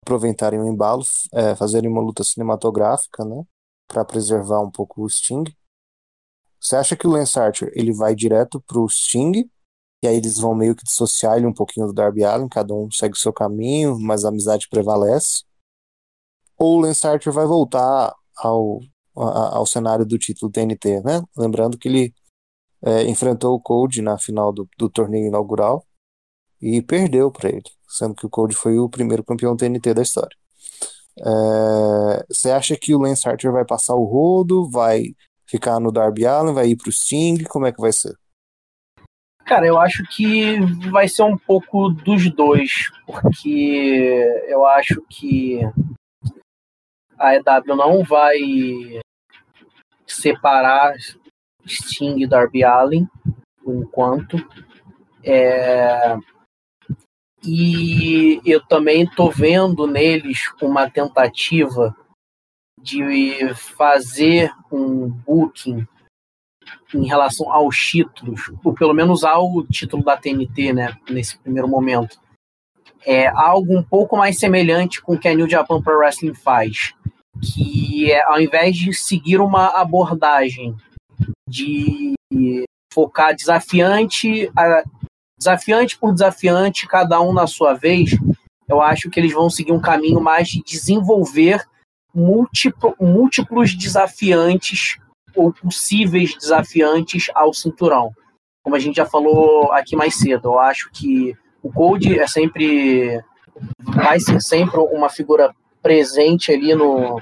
aproveitarem o embalo, é, fazerem uma luta cinematográfica, né, para preservar um pouco o Sting. Você acha que o Lance Archer ele vai direto pro Sting e aí eles vão meio que dissociar ele um pouquinho do Darby Allin, cada um segue o seu caminho, mas a amizade prevalece? Ou o Lance Archer vai voltar ao, ao cenário do título TNT, né? Lembrando que ele é, enfrentou o Code na final do, do torneio inaugural e perdeu para ele, sendo que o Code foi o primeiro campeão TNT da história. É, você acha que o Lance Archer vai passar o rodo, vai ficar no Darby Allin, vai ir pro Sting, como é que vai ser? Cara, eu acho que vai ser um pouco dos dois, porque eu acho que a EW não vai separar Sting e Darby Allin por enquanto. É... E eu também estou vendo neles uma tentativa de fazer um booking em relação aos títulos, ou pelo menos ao título da TNT, né, nesse primeiro momento. É algo um pouco mais semelhante com o que a New Japan Pro Wrestling faz, que é, ao invés de seguir uma abordagem de focar desafiante, desafiante por desafiante, cada um na sua vez, eu acho que eles vão seguir um caminho mais de desenvolver múltiplo, múltiplos desafiantes ou possíveis desafiantes ao cinturão. Como a gente já falou aqui mais cedo, eu acho que o Code é sempre vai ser sempre uma figura presente ali no,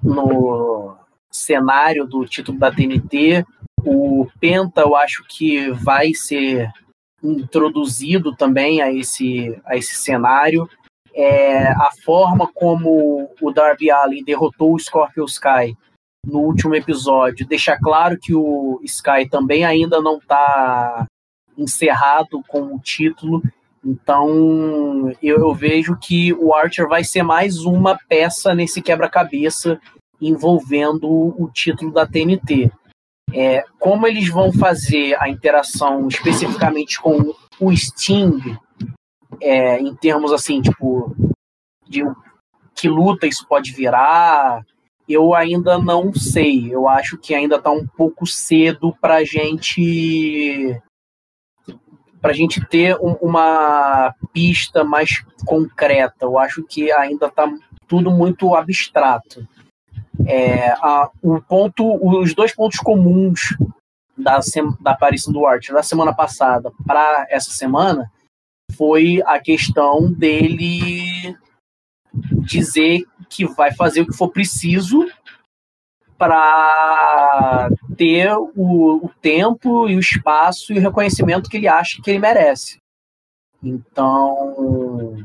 no cenário do título da TNT. O Penta, eu acho que vai ser introduzido também a esse, a esse cenário. É, a forma como o Darby Allin derrotou o Scorpio Sky no último episódio deixa claro que o Sky também ainda não está encerrado com o título. Então eu, eu, vejo que o Archer vai ser mais uma peça nesse quebra-cabeça envolvendo o título da TNT. É, como eles vão fazer a interação especificamente com o Sting, é, em termos assim, tipo, de que luta isso pode virar, eu ainda não sei. Eu acho que ainda está um pouco cedo para gente para gente ter um, uma pista mais concreta. Eu acho que ainda está tudo muito abstrato. É, a, o ponto, os dois pontos comuns da, da aparição do Archer da semana passada para essa semana foi a questão dele dizer que vai fazer o que for preciso para ter o, o, tempo e o espaço e o reconhecimento que ele acha que ele merece. Então,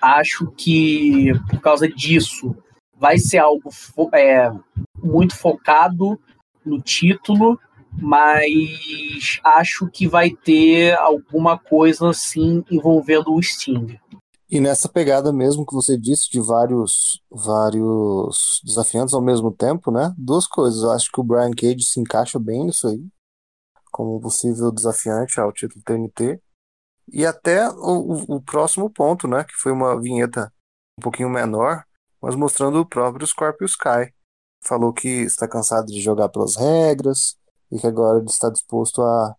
acho que por causa disso vai ser algo fo é, muito focado no título, mas acho que vai ter alguma coisa assim envolvendo o Sting. E nessa pegada mesmo que você disse de vários vários desafiantes ao mesmo tempo, né? Duas coisas. Eu acho que o Brian Cage se encaixa bem nisso aí, como possível desafiante ao título TNT. E até o, o próximo ponto, né? Que foi uma vinheta um pouquinho menor, mas mostrando o próprio Scorpio Sky. Falou que está cansado de jogar pelas regras e que agora ele está disposto a,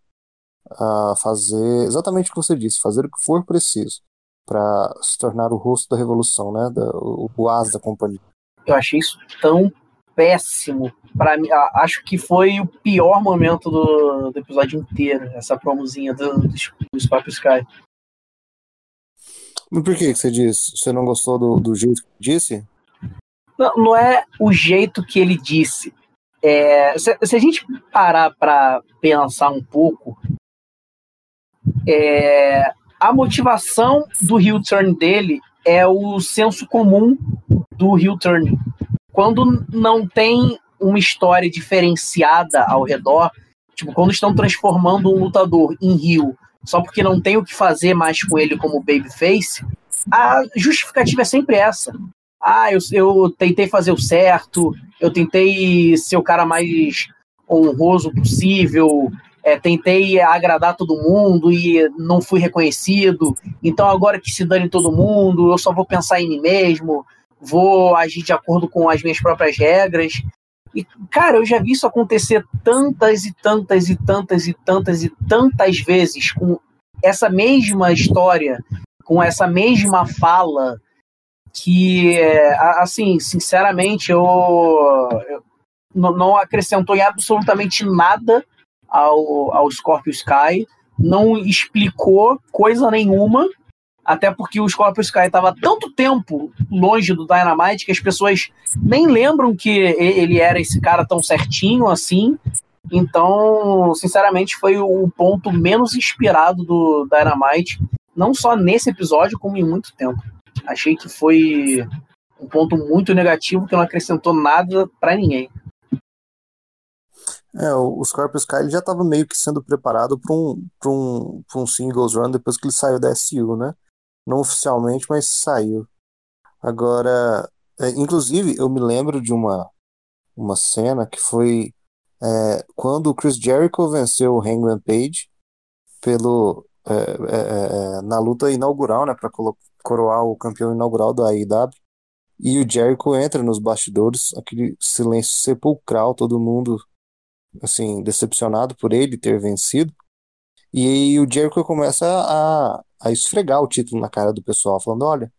a fazer exatamente o que você disse, fazer o que for preciso para se tornar o rosto da revolução, né? Da, o, o as da companhia. Eu achei isso tão péssimo. Para mim, acho que foi o pior momento do, do episódio inteiro, essa promozinha do, do, do Scorpio Sky. Mas por que, que você disse? Você não gostou do, do jeito que disse? Não, não é o jeito que ele disse. É, se, se, a gente parar para pensar um pouco, é, a motivação do heel turn dele é o senso comum do heel turn. Quando não tem uma história diferenciada ao redor, tipo, quando estão transformando um lutador em heel só porque não tem o que fazer mais com ele como babyface, a justificativa é sempre essa. ah, eu, eu tentei fazer o certo, eu tentei ser o cara mais honroso possível, é, tentei agradar todo mundo e não fui reconhecido, então agora que se dane todo mundo, eu só vou pensar em mim mesmo, vou agir de acordo com as minhas próprias regras. E, cara, eu já vi isso acontecer tantas e tantas e tantas e tantas e tantas vezes com essa mesma história, com essa mesma fala, que, assim, sinceramente, eu, eu não acrescentou em absolutamente nada ao, ao Scorpio Sky, não explicou coisa nenhuma, até porque o Scorpio Sky estava tanto tempo longe do Dynamite que as pessoas nem lembram que ele era esse cara tão certinho assim. Então, sinceramente, foi o ponto menos inspirado do Dynamite, não só nesse episódio, como em muito tempo. Achei que foi um ponto muito negativo que não acrescentou nada para ninguém. É, o Scorpio Sky ele já estava meio que sendo preparado para um, um, um singles run depois que ele saiu da SU, né? Não oficialmente, mas saiu. Agora, é, inclusive, eu me lembro de uma, uma cena que foi é, quando o Chris Jericho venceu o Hangman Page pelo, é, é, é na luta inaugural, né, para coroar o campeão inaugural da AEW. E o Jericho entra nos bastidores, aquele silêncio sepulcral, todo mundo assim decepcionado por ele ter vencido. E aí o Jericho começa a, a esfregar o título na cara do pessoal, falando: olha,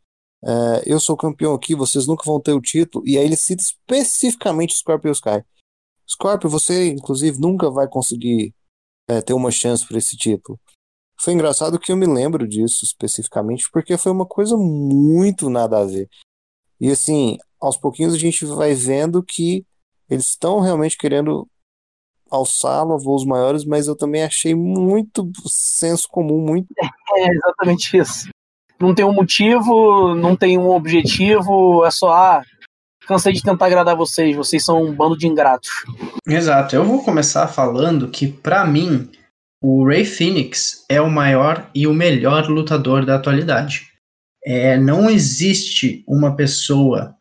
é, eu sou campeão aqui, vocês nunca vão ter o título. E aí ele cita especificamente Scorpio Sky. Scorpio, você inclusive nunca vai conseguir é, ter uma chance para esse título. Foi engraçado que eu me lembro disso especificamente, porque foi uma coisa muito nada a ver. E assim, aos pouquinhos a gente vai vendo que eles estão realmente querendo alçá-lo a voos maiores, mas eu também achei muito senso comum, muito. É exatamente isso. Não tem um motivo, não tem um objetivo, é só, ah, cansei de tentar agradar vocês, vocês são um bando de ingratos. Exato, eu vou começar falando que, para mim, o Ray Phoenix é o maior e o melhor lutador da atualidade. É, não existe uma pessoa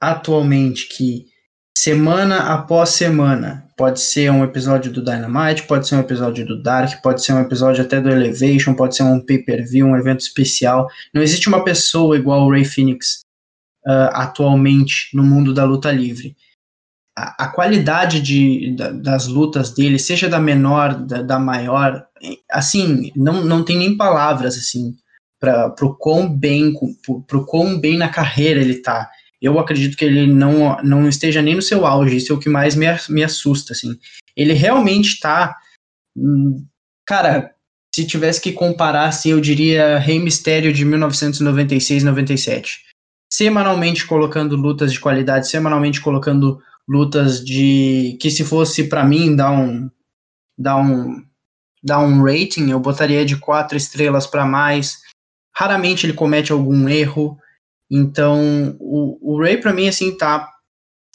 atualmente que, semana após semana, pode ser um episódio do Dynamite, pode ser um episódio do Dark, pode ser um episódio até do Elevation, pode ser um pay-per-view, um evento especial. Não existe uma pessoa igual o Ray Phoenix uh, atualmente no mundo da luta livre a, qualidade de, da, das lutas dele, seja da menor, da, da, maior, assim, não, não tem nem palavras, assim, para pro quão bem, pro, pro quão bem na carreira ele tá. Eu acredito que ele não, não esteja nem no seu auge, isso é o que mais me, me assusta, assim. Ele realmente tá, hum, cara, se tivesse que comparar, assim, eu diria Rei Mistério de 1996, 97. Semanalmente colocando lutas de qualidade, semanalmente colocando lutas de que se fosse para mim dar um dar um dar um rating, eu botaria de quatro estrelas para mais. Raramente ele comete algum erro. Então, o, o Ray para mim assim tá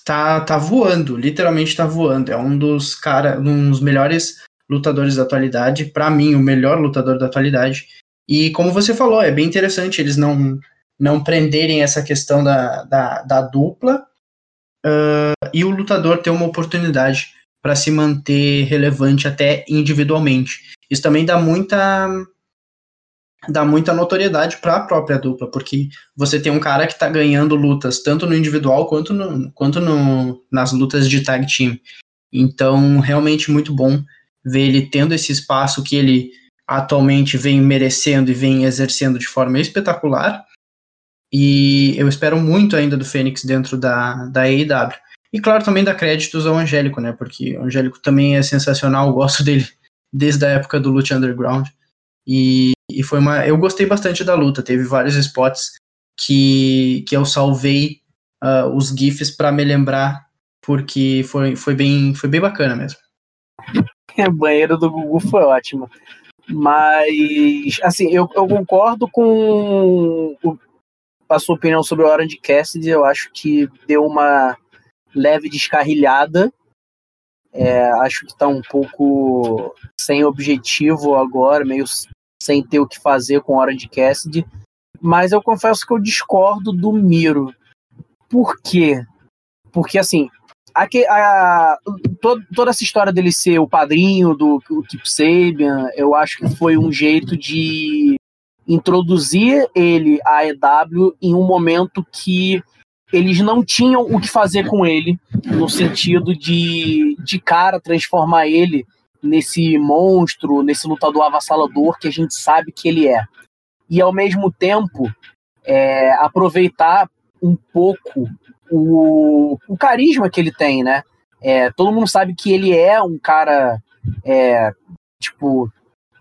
tá tá voando, literalmente tá voando. É um dos cara, um dos melhores lutadores da atualidade, para mim o melhor lutador da atualidade. E como você falou, é bem interessante eles não não prenderem essa questão da, da, da dupla uh, e o lutador ter uma oportunidade para se manter relevante até individualmente. Isso também dá muita dá muita notoriedade para a própria dupla, porque você tem um cara que está ganhando lutas tanto no individual quanto, no, quanto no, nas lutas de tag team. Então, realmente muito bom ver ele tendo esse espaço que ele atualmente vem merecendo e vem exercendo de forma espetacular. E eu espero muito ainda do Fênix dentro da, da AEW. E claro, também dá créditos ao Angélico, né? Porque o Angélico também é sensacional, eu gosto dele desde a época do Lucha Underground. E, e foi uma. Eu gostei bastante da luta, teve vários spots que, que eu salvei uh, os GIFs para me lembrar, porque foi, foi, bem, foi bem bacana mesmo. Banheiro do Gugu foi ótimo. Mas, assim, eu, eu concordo com o, a sua opinião sobre o Orange Cassidy. Eu acho que deu uma leve descarrilhada. É, acho que está um pouco sem objetivo agora, meio sem ter o que fazer com Orange Cassidy. Mas eu confesso que eu discordo do Miro. Por quê? Porque, assim, a, toda essa história dele ser o padrinho do Kip Sabian, eu acho que foi um jeito de introduzir ele à EW em um momento que eles não tinham o que fazer com ele, no sentido de, de cara, transformar ele nesse monstro, nesse lutador avassalador que a gente sabe que ele é. E ao mesmo tempo, é, aproveitar um pouco o, o carisma que ele tem, né? É, todo mundo sabe que ele é um cara, é, tipo,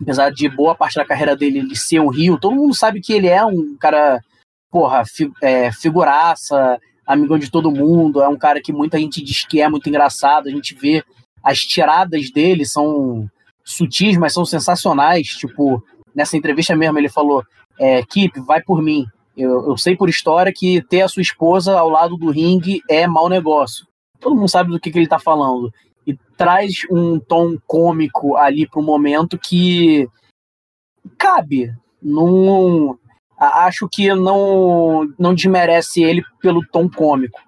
apesar de boa parte da carreira dele ele ser um rio, todo mundo sabe que ele é um cara, porra, fi, é, figuraça, amigão de todo mundo, é um cara que muita gente diz que é muito engraçado, a gente vê as tiradas dele são sutis, mas são sensacionais, tipo, nessa entrevista mesmo ele falou, é, Kip, vai por mim, eu, eu sei por história que ter a sua esposa ao lado do ringue é mau negócio. Todo mundo sabe do que, que ele está falando. E traz um tom cômico ali para o momento que cabe. Num, acho que não, não desmerece ele pelo tom cômico.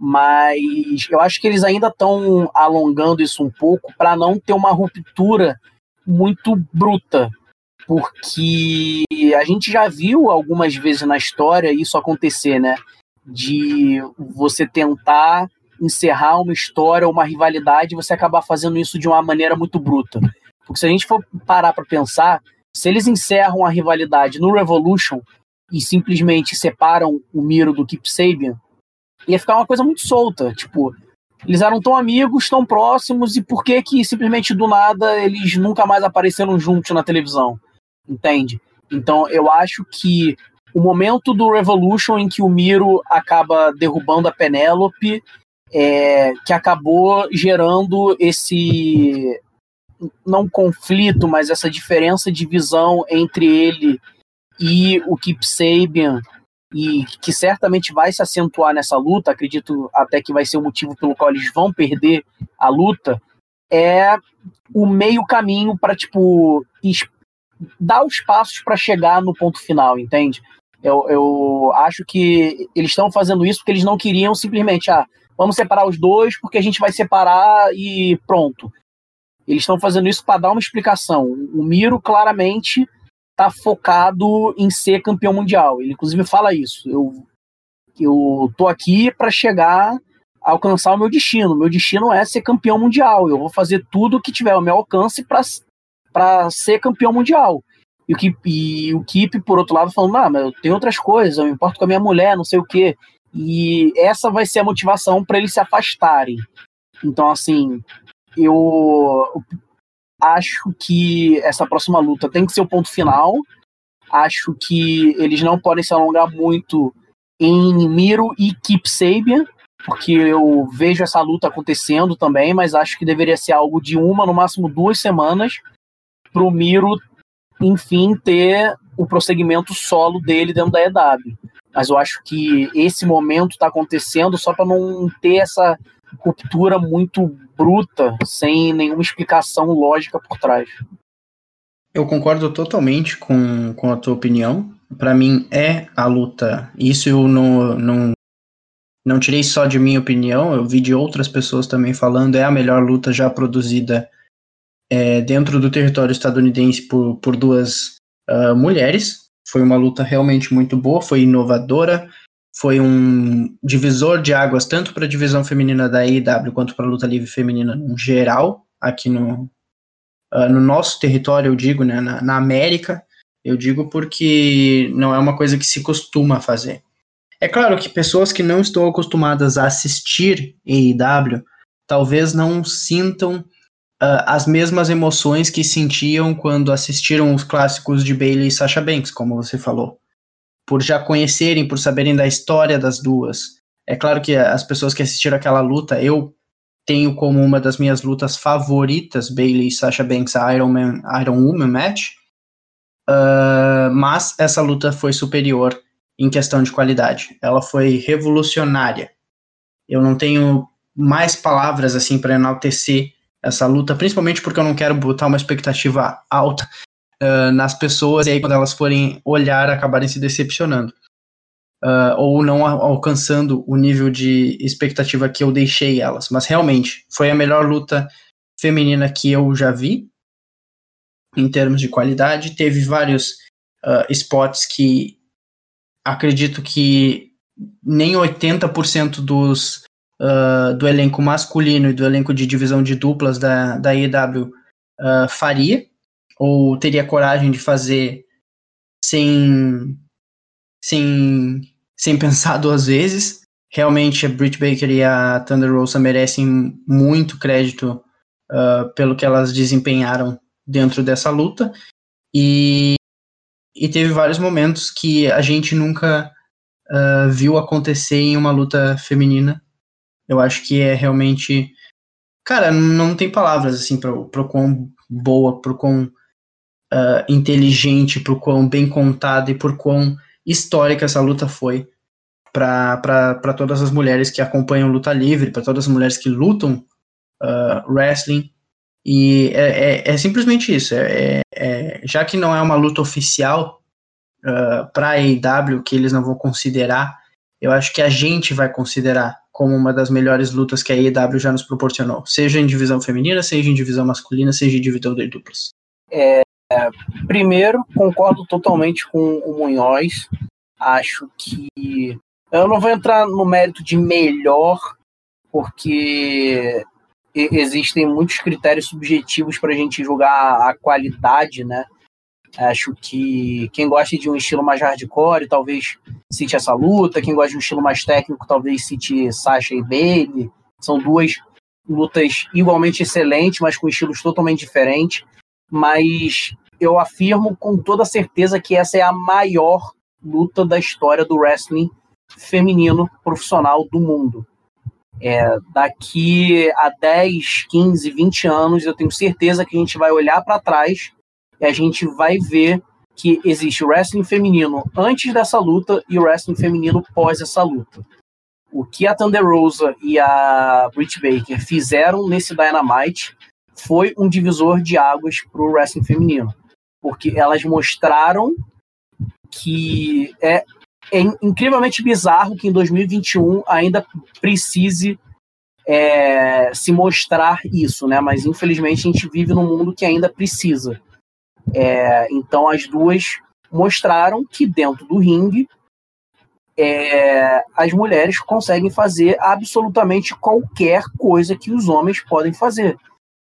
Mas eu acho que eles ainda estão alongando isso um pouco para não ter uma ruptura muito bruta porque a gente já viu algumas vezes na história isso acontecer, né? De você tentar encerrar uma história, uma rivalidade, e você acabar fazendo isso de uma maneira muito bruta. Porque se a gente for parar para pensar, se eles encerram a rivalidade no Revolution e simplesmente separam o Miro do Keep Sabian, ia ficar uma coisa muito solta. Tipo, eles eram tão amigos, tão próximos, e por que que simplesmente do nada eles nunca mais apareceram juntos na televisão? entende? Então eu acho que o momento do Revolution em que o Miro acaba derrubando a Penélope, é, que acabou gerando esse não conflito, mas essa diferença de visão entre ele e o Kip Sabian, e que certamente vai se acentuar nessa luta, acredito até que vai ser o motivo pelo qual eles vão perder a luta, é o meio caminho para tipo dar os passos para chegar no ponto final, entende? Eu, eu acho que eles estão fazendo isso porque eles não queriam simplesmente, ah, vamos separar os dois porque a gente vai separar e pronto. Eles estão fazendo isso para dar uma explicação. O Miro claramente está focado em ser campeão mundial. Ele inclusive fala isso. Eu eu tô aqui para chegar a alcançar o meu destino. Meu destino é ser campeão mundial. Eu vou fazer tudo que tiver ao meu alcance para ser campeão mundial. E o, Kip, e o Kip, por outro lado, falando, ah, mas eu tenho outras coisas, eu me importo com a minha mulher, não sei o quê. E essa vai ser a motivação para eles se afastarem. Então, assim, eu acho que essa próxima luta tem que ser o ponto final. Acho que eles não podem se alongar muito em Miro e Kip Sabian, porque eu vejo essa luta acontecendo também, mas acho que deveria ser algo de uma, no máximo duas semanas, pro Miro, enfim, ter o prosseguimento solo dele dentro da EW. Mas eu acho que esse momento está acontecendo só para não ter essa ruptura muito bruta, sem nenhuma explicação lógica por trás. Eu concordo totalmente com, com a tua opinião. Para mim é a luta. Isso eu não, não, não tirei só de minha opinião, eu vi de outras pessoas também falando, é a melhor luta já produzida é, dentro do território estadunidense por, por duas uh, mulheres. Foi uma luta realmente muito boa, foi inovadora, foi um divisor de águas tanto para a divisão feminina da IW quanto para a luta livre feminina no geral, aqui no, uh, no nosso território, eu digo, né, na, na América. Eu digo porque não é uma coisa que se costuma fazer. É claro que pessoas que não estão acostumadas a assistir AEW talvez não sintam uh, as mesmas emoções que sentiam quando assistiram os clássicos de Bailey e Sasha Banks, como você falou. Por já conhecerem, por saberem da história das duas. É claro que as pessoas que assistiram aquela luta, eu tenho como uma das minhas lutas favoritas Bailey e Sasha Banks Iron, Man, Iron Woman match. Uh, mas essa luta foi superior em questão de qualidade. Ela foi revolucionária. Eu não tenho mais palavras assim para enaltecer essa luta, principalmente porque eu não quero botar uma expectativa alta uh, nas pessoas e aí quando elas forem olhar acabarem se decepcionando. uh, ou não alcançando o nível de expectativa que eu deixei elas. Mas realmente, foi a melhor luta feminina que eu já vi, em termos de qualidade. Teve vários uh, spots que acredito que nem 80% dos, uh, do elenco masculino e do elenco de divisão de duplas da, da EW faria, ou teria coragem de fazer sem, sem, sem pensar duas vezes. Realmente a Britt Baker e a Thunder Rosa merecem muito crédito uh, pelo que elas desempenharam dentro dessa luta. E, e teve vários momentos que a gente nunca uh, viu acontecer em uma luta feminina. Eu acho que é realmente. Cara, não tem palavras assim para o quão boa, pro quão uh, inteligente, pro quão bem contada e por quão histórica essa luta foi para todas as mulheres que acompanham luta livre, para todas as mulheres que lutam uh, wrestling. E é, é, é simplesmente isso. É, é, é, já que não é uma luta oficial uh, para a que eles não vão considerar, eu acho que a gente vai considerar como uma das melhores lutas que a AEW já nos proporcionou, seja em divisão feminina, seja em divisão masculina, seja em divisão de duplas. É, primeiro, concordo totalmente com o Munhoz. Acho que eu não vou entrar no mérito de melhor, porque existem muitos critérios subjetivos para a gente julgar a qualidade, né? Acho que quem gosta de um estilo mais hardcore talvez cite essa luta, quem gosta de um estilo mais técnico talvez cite Sasha e Bailey. São duas lutas igualmente excelentes, mas com estilos totalmente diferentes. Mas eu afirmo com toda certeza que essa é a maior luta da história do wrestling feminino profissional do mundo. É, daqui a 10, 15, 20 anos, eu tenho certeza que a gente vai olhar para trás e a gente vai ver que existe wrestling feminino antes dessa luta e o wrestling feminino pós essa luta. O que a Thunder Rosa e a Britt Baker fizeram nesse Dynamite foi um divisor de águas para o wrestling feminino, porque elas mostraram que é é incrivelmente bizarro que em 2021 ainda precise é, se mostrar isso, né? Mas infelizmente a gente vive num mundo que ainda precisa. É, então as duas mostraram que dentro do ringue é, as mulheres conseguem fazer absolutamente qualquer coisa que os homens podem fazer.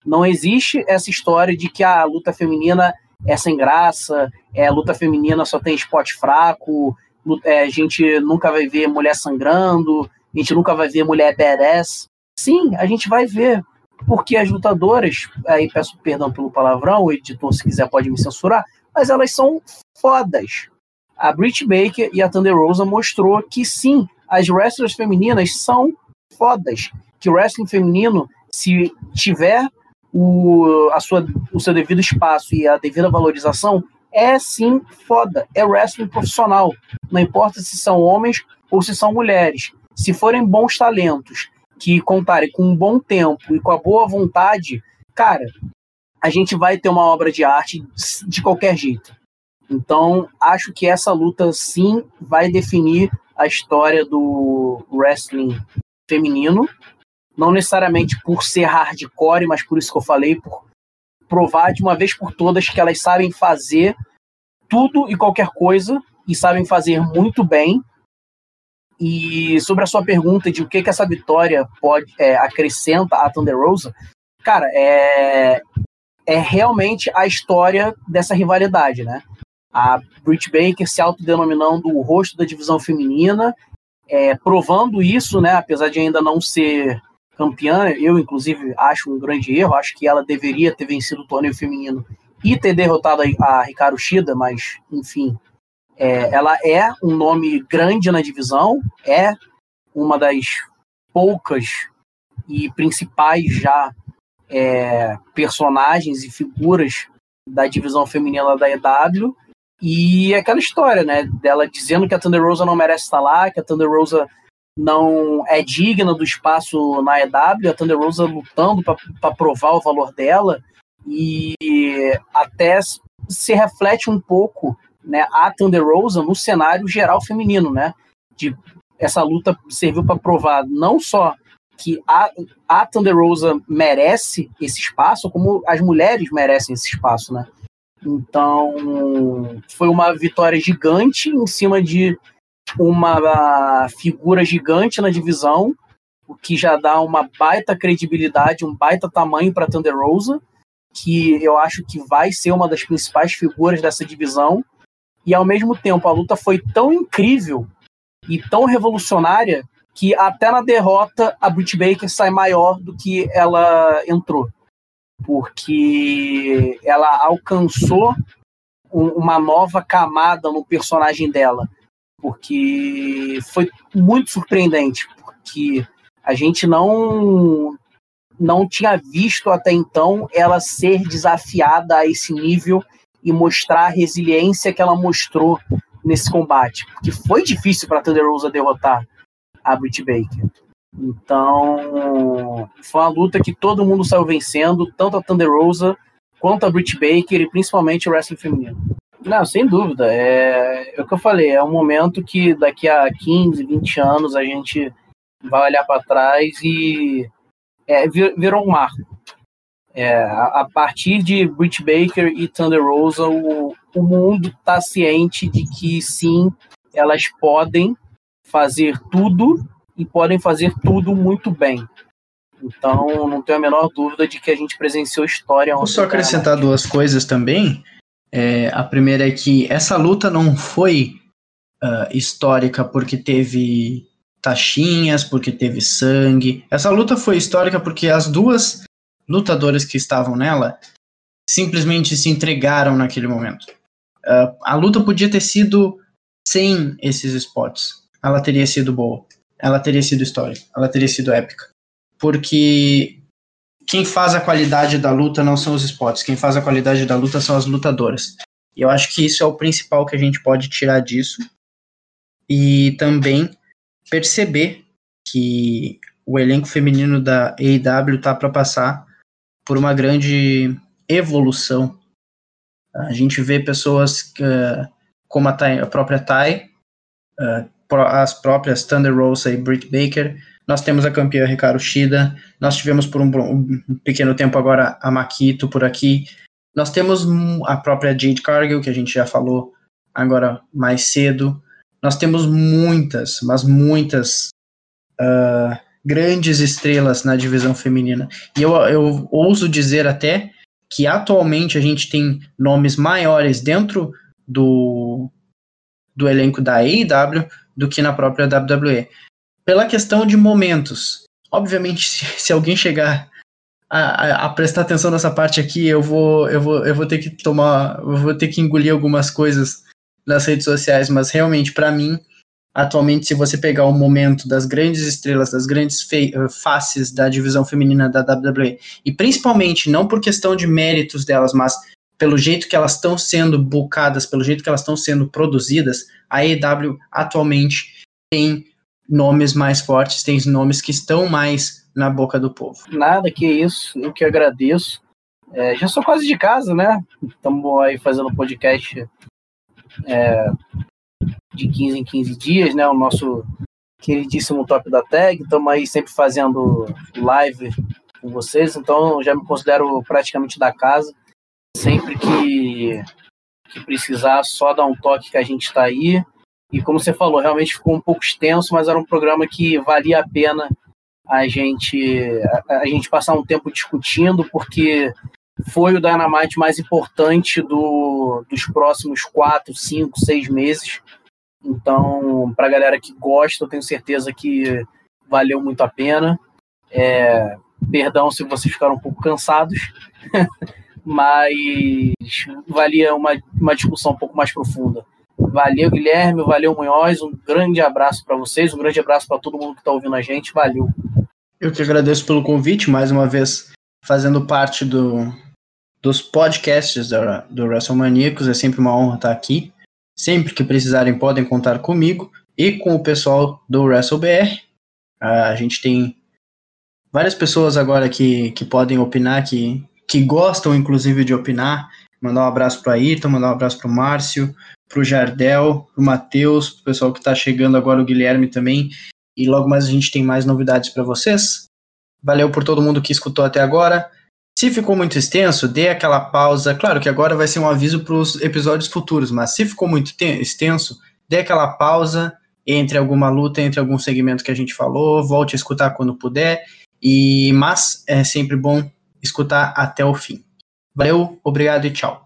Não existe essa história de que a luta feminina é sem graça, é, luta feminina só tem spot fraco, é, a gente nunca vai ver mulher sangrando, a gente nunca vai ver mulher badass. Sim, a gente vai ver, porque as lutadoras, aí peço perdão pelo palavrão, o editor, se quiser, pode me censurar, mas elas são fodas. A Britt Baker e a Thunder Rosa mostrou que sim, as wrestlers femininas são fodas. Que o wrestling feminino, se tiver o, a sua, o seu devido espaço e a devida valorização, é sim foda. É wrestling profissional. Não importa se são homens ou se são mulheres. Se forem bons talentos que contarem com um bom tempo e com a boa vontade, cara, a gente vai ter uma obra de arte de qualquer jeito. Então, acho que essa luta sim vai definir a história do wrestling feminino. Não necessariamente por ser hardcore, mas por isso que eu falei, por provar de uma vez por todas que elas sabem fazer tudo e qualquer coisa e sabem fazer muito bem. E sobre a sua pergunta de o que, que essa vitória pode é, acrescenta a Thunder Rosa, cara, é, é realmente a história dessa rivalidade, né? A Britt Baker se autodenominando o rosto da divisão feminina, é, provando isso, né? Apesar de ainda não ser campeã, eu inclusive acho um grande erro, acho que ela deveria ter vencido o torneio feminino e ter derrotado a, Ricardo Shida, mas enfim, é, ela é um nome grande na divisão, é uma das poucas e principais já é, personagens e figuras da divisão feminina da EW. E aquela história, né, dela dizendo que a Thunder Rosa não merece estar lá, que a Thunder Rosa não é digna do espaço na EW, a Thunder Rosa lutando para provar o valor dela e até se reflete um pouco né, a Thunder Rosa no cenário geral feminino, né? de essa luta serviu para provar não só que a, a Thunder Rosa merece esse espaço, como as mulheres merecem esse espaço, né? Então, foi uma vitória gigante em cima de uma figura gigante na divisão, o que já dá uma baita credibilidade, um baita tamanho para Thunder Rosa, que eu acho que vai ser uma das principais figuras dessa divisão. E ao mesmo tempo, a luta foi tão incrível e tão revolucionária que até na derrota a Britt Baker sai maior do que ela entrou. Porque ela alcançou um, uma nova camada no personagem dela. Porque foi muito surpreendente, porque a gente não não tinha visto até então ela ser desafiada a esse nível e mostrar a resiliência que ela mostrou nesse combate. Porque foi difícil para Thunder Rosa derrotar a Britt Baker. Então, foi uma luta que todo mundo saiu vencendo, tanto a Thunder Rosa quanto a Britt Baker e principalmente o wrestling feminino. Não, sem dúvida. É, é o que eu falei, é um momento que daqui a 15, 20 anos a gente vai olhar para trás e é, virou um marco. É, a, a, partir de Britt Baker e Thunder Rosa, o, o mundo está ciente de que sim, elas podem fazer tudo e podem fazer tudo muito bem. Então, não tenho a menor dúvida de que a gente presenciou história. Vou só acrescentar duas coisas também. É, a primeira é que essa luta não foi uh, histórica porque teve taxinhas, porque teve sangue. Essa luta foi histórica porque as duas lutadoras que estavam nela simplesmente se entregaram naquele momento. Uh, a luta podia ter sido sem esses spots ela teria sido boa. Ela teria sido histórica. Ela teria sido épica. Porque quem faz a qualidade da luta não são os spots. Quem faz a qualidade da luta são as lutadoras. E eu acho que isso é o principal que a gente pode tirar disso. E também perceber que o elenco feminino da AEW tá para passar por uma grande evolução. A gente vê pessoas uh, como a, Thay, a própria Thay, uh, as próprias Thunder Rosa e Britt Baker. Nós temos a campeã Ricardo Shida. Nós tivemos por um, um, pequeno tempo agora a Makito por aqui. Nós temos a própria Jade Cargill, que a gente já falou agora mais cedo. Nós temos muitas, mas muitas uh, grandes estrelas na divisão feminina. E eu, eu ouso dizer até que atualmente a gente tem nomes maiores dentro do, do elenco da AEW do que na própria WWE. Pela questão de momentos. Obviamente, se, se alguém chegar a, a, a, prestar atenção nessa parte aqui, eu vou, eu vou, eu vou ter que tomar, eu vou ter que engolir algumas coisas nas redes sociais, mas realmente, para mim, atualmente, se você pegar o momento das grandes estrelas, das grandes faces da divisão feminina da WWE, e principalmente, não por questão de méritos delas, mas pelo jeito que elas estão sendo bucadas, pelo jeito que elas estão sendo produzidas, a EW atualmente tem nomes mais fortes, tem nomes que estão mais na boca do povo. Nada que isso, eu que agradeço. É, já sou quase de casa, né? Estamos aí fazendo podcast é, de 15 em 15 dias, né? O nosso queridíssimo Top da Tag. Estamos aí sempre fazendo live com vocês, então já me considero praticamente da casa. Sempre que, que precisar, só dar um toque que a gente está aí. E como você falou, realmente ficou um pouco extenso, mas era um programa que valia a pena a gente, a, a gente passar um tempo discutindo, porque foi o Dynamite mais importante do, dos próximos quatro, cinco, seis meses. Então, para a galera que gosta, eu tenho certeza que valeu muito a pena. É, perdão se vocês ficaram um pouco cansados, mas valia uma, uma discussão um pouco mais profunda. Valeu, Guilherme, valeu, Munhoz, um grande abraço para vocês, um grande abraço para todo mundo que está ouvindo a gente, valeu. Eu que agradeço pelo convite, mais uma vez fazendo parte do, dos podcasts do, do WrestleManiacos, é sempre uma honra estar aqui. Sempre que precisarem podem contar comigo e com o pessoal do WrestleBR. A gente tem várias pessoas agora que, que podem opinar, que, que gostam inclusive de opinar. Mandar um abraço para Ayrton, mandar um abraço para o Márcio, para o Jardel, para o Matheus, para o pessoal que está chegando agora, o Guilherme também. E logo mais a gente tem mais novidades para vocês. Valeu por todo mundo que escutou até agora. Se ficou muito extenso, dê aquela pausa. Claro que agora vai ser um aviso para os episódios futuros, mas se ficou muito extenso, dê aquela pausa entre alguma luta, entre algum segmento que a gente falou, volte a escutar quando puder. E mas é sempre bom escutar até o fim. Valeu, obrigado e tchau.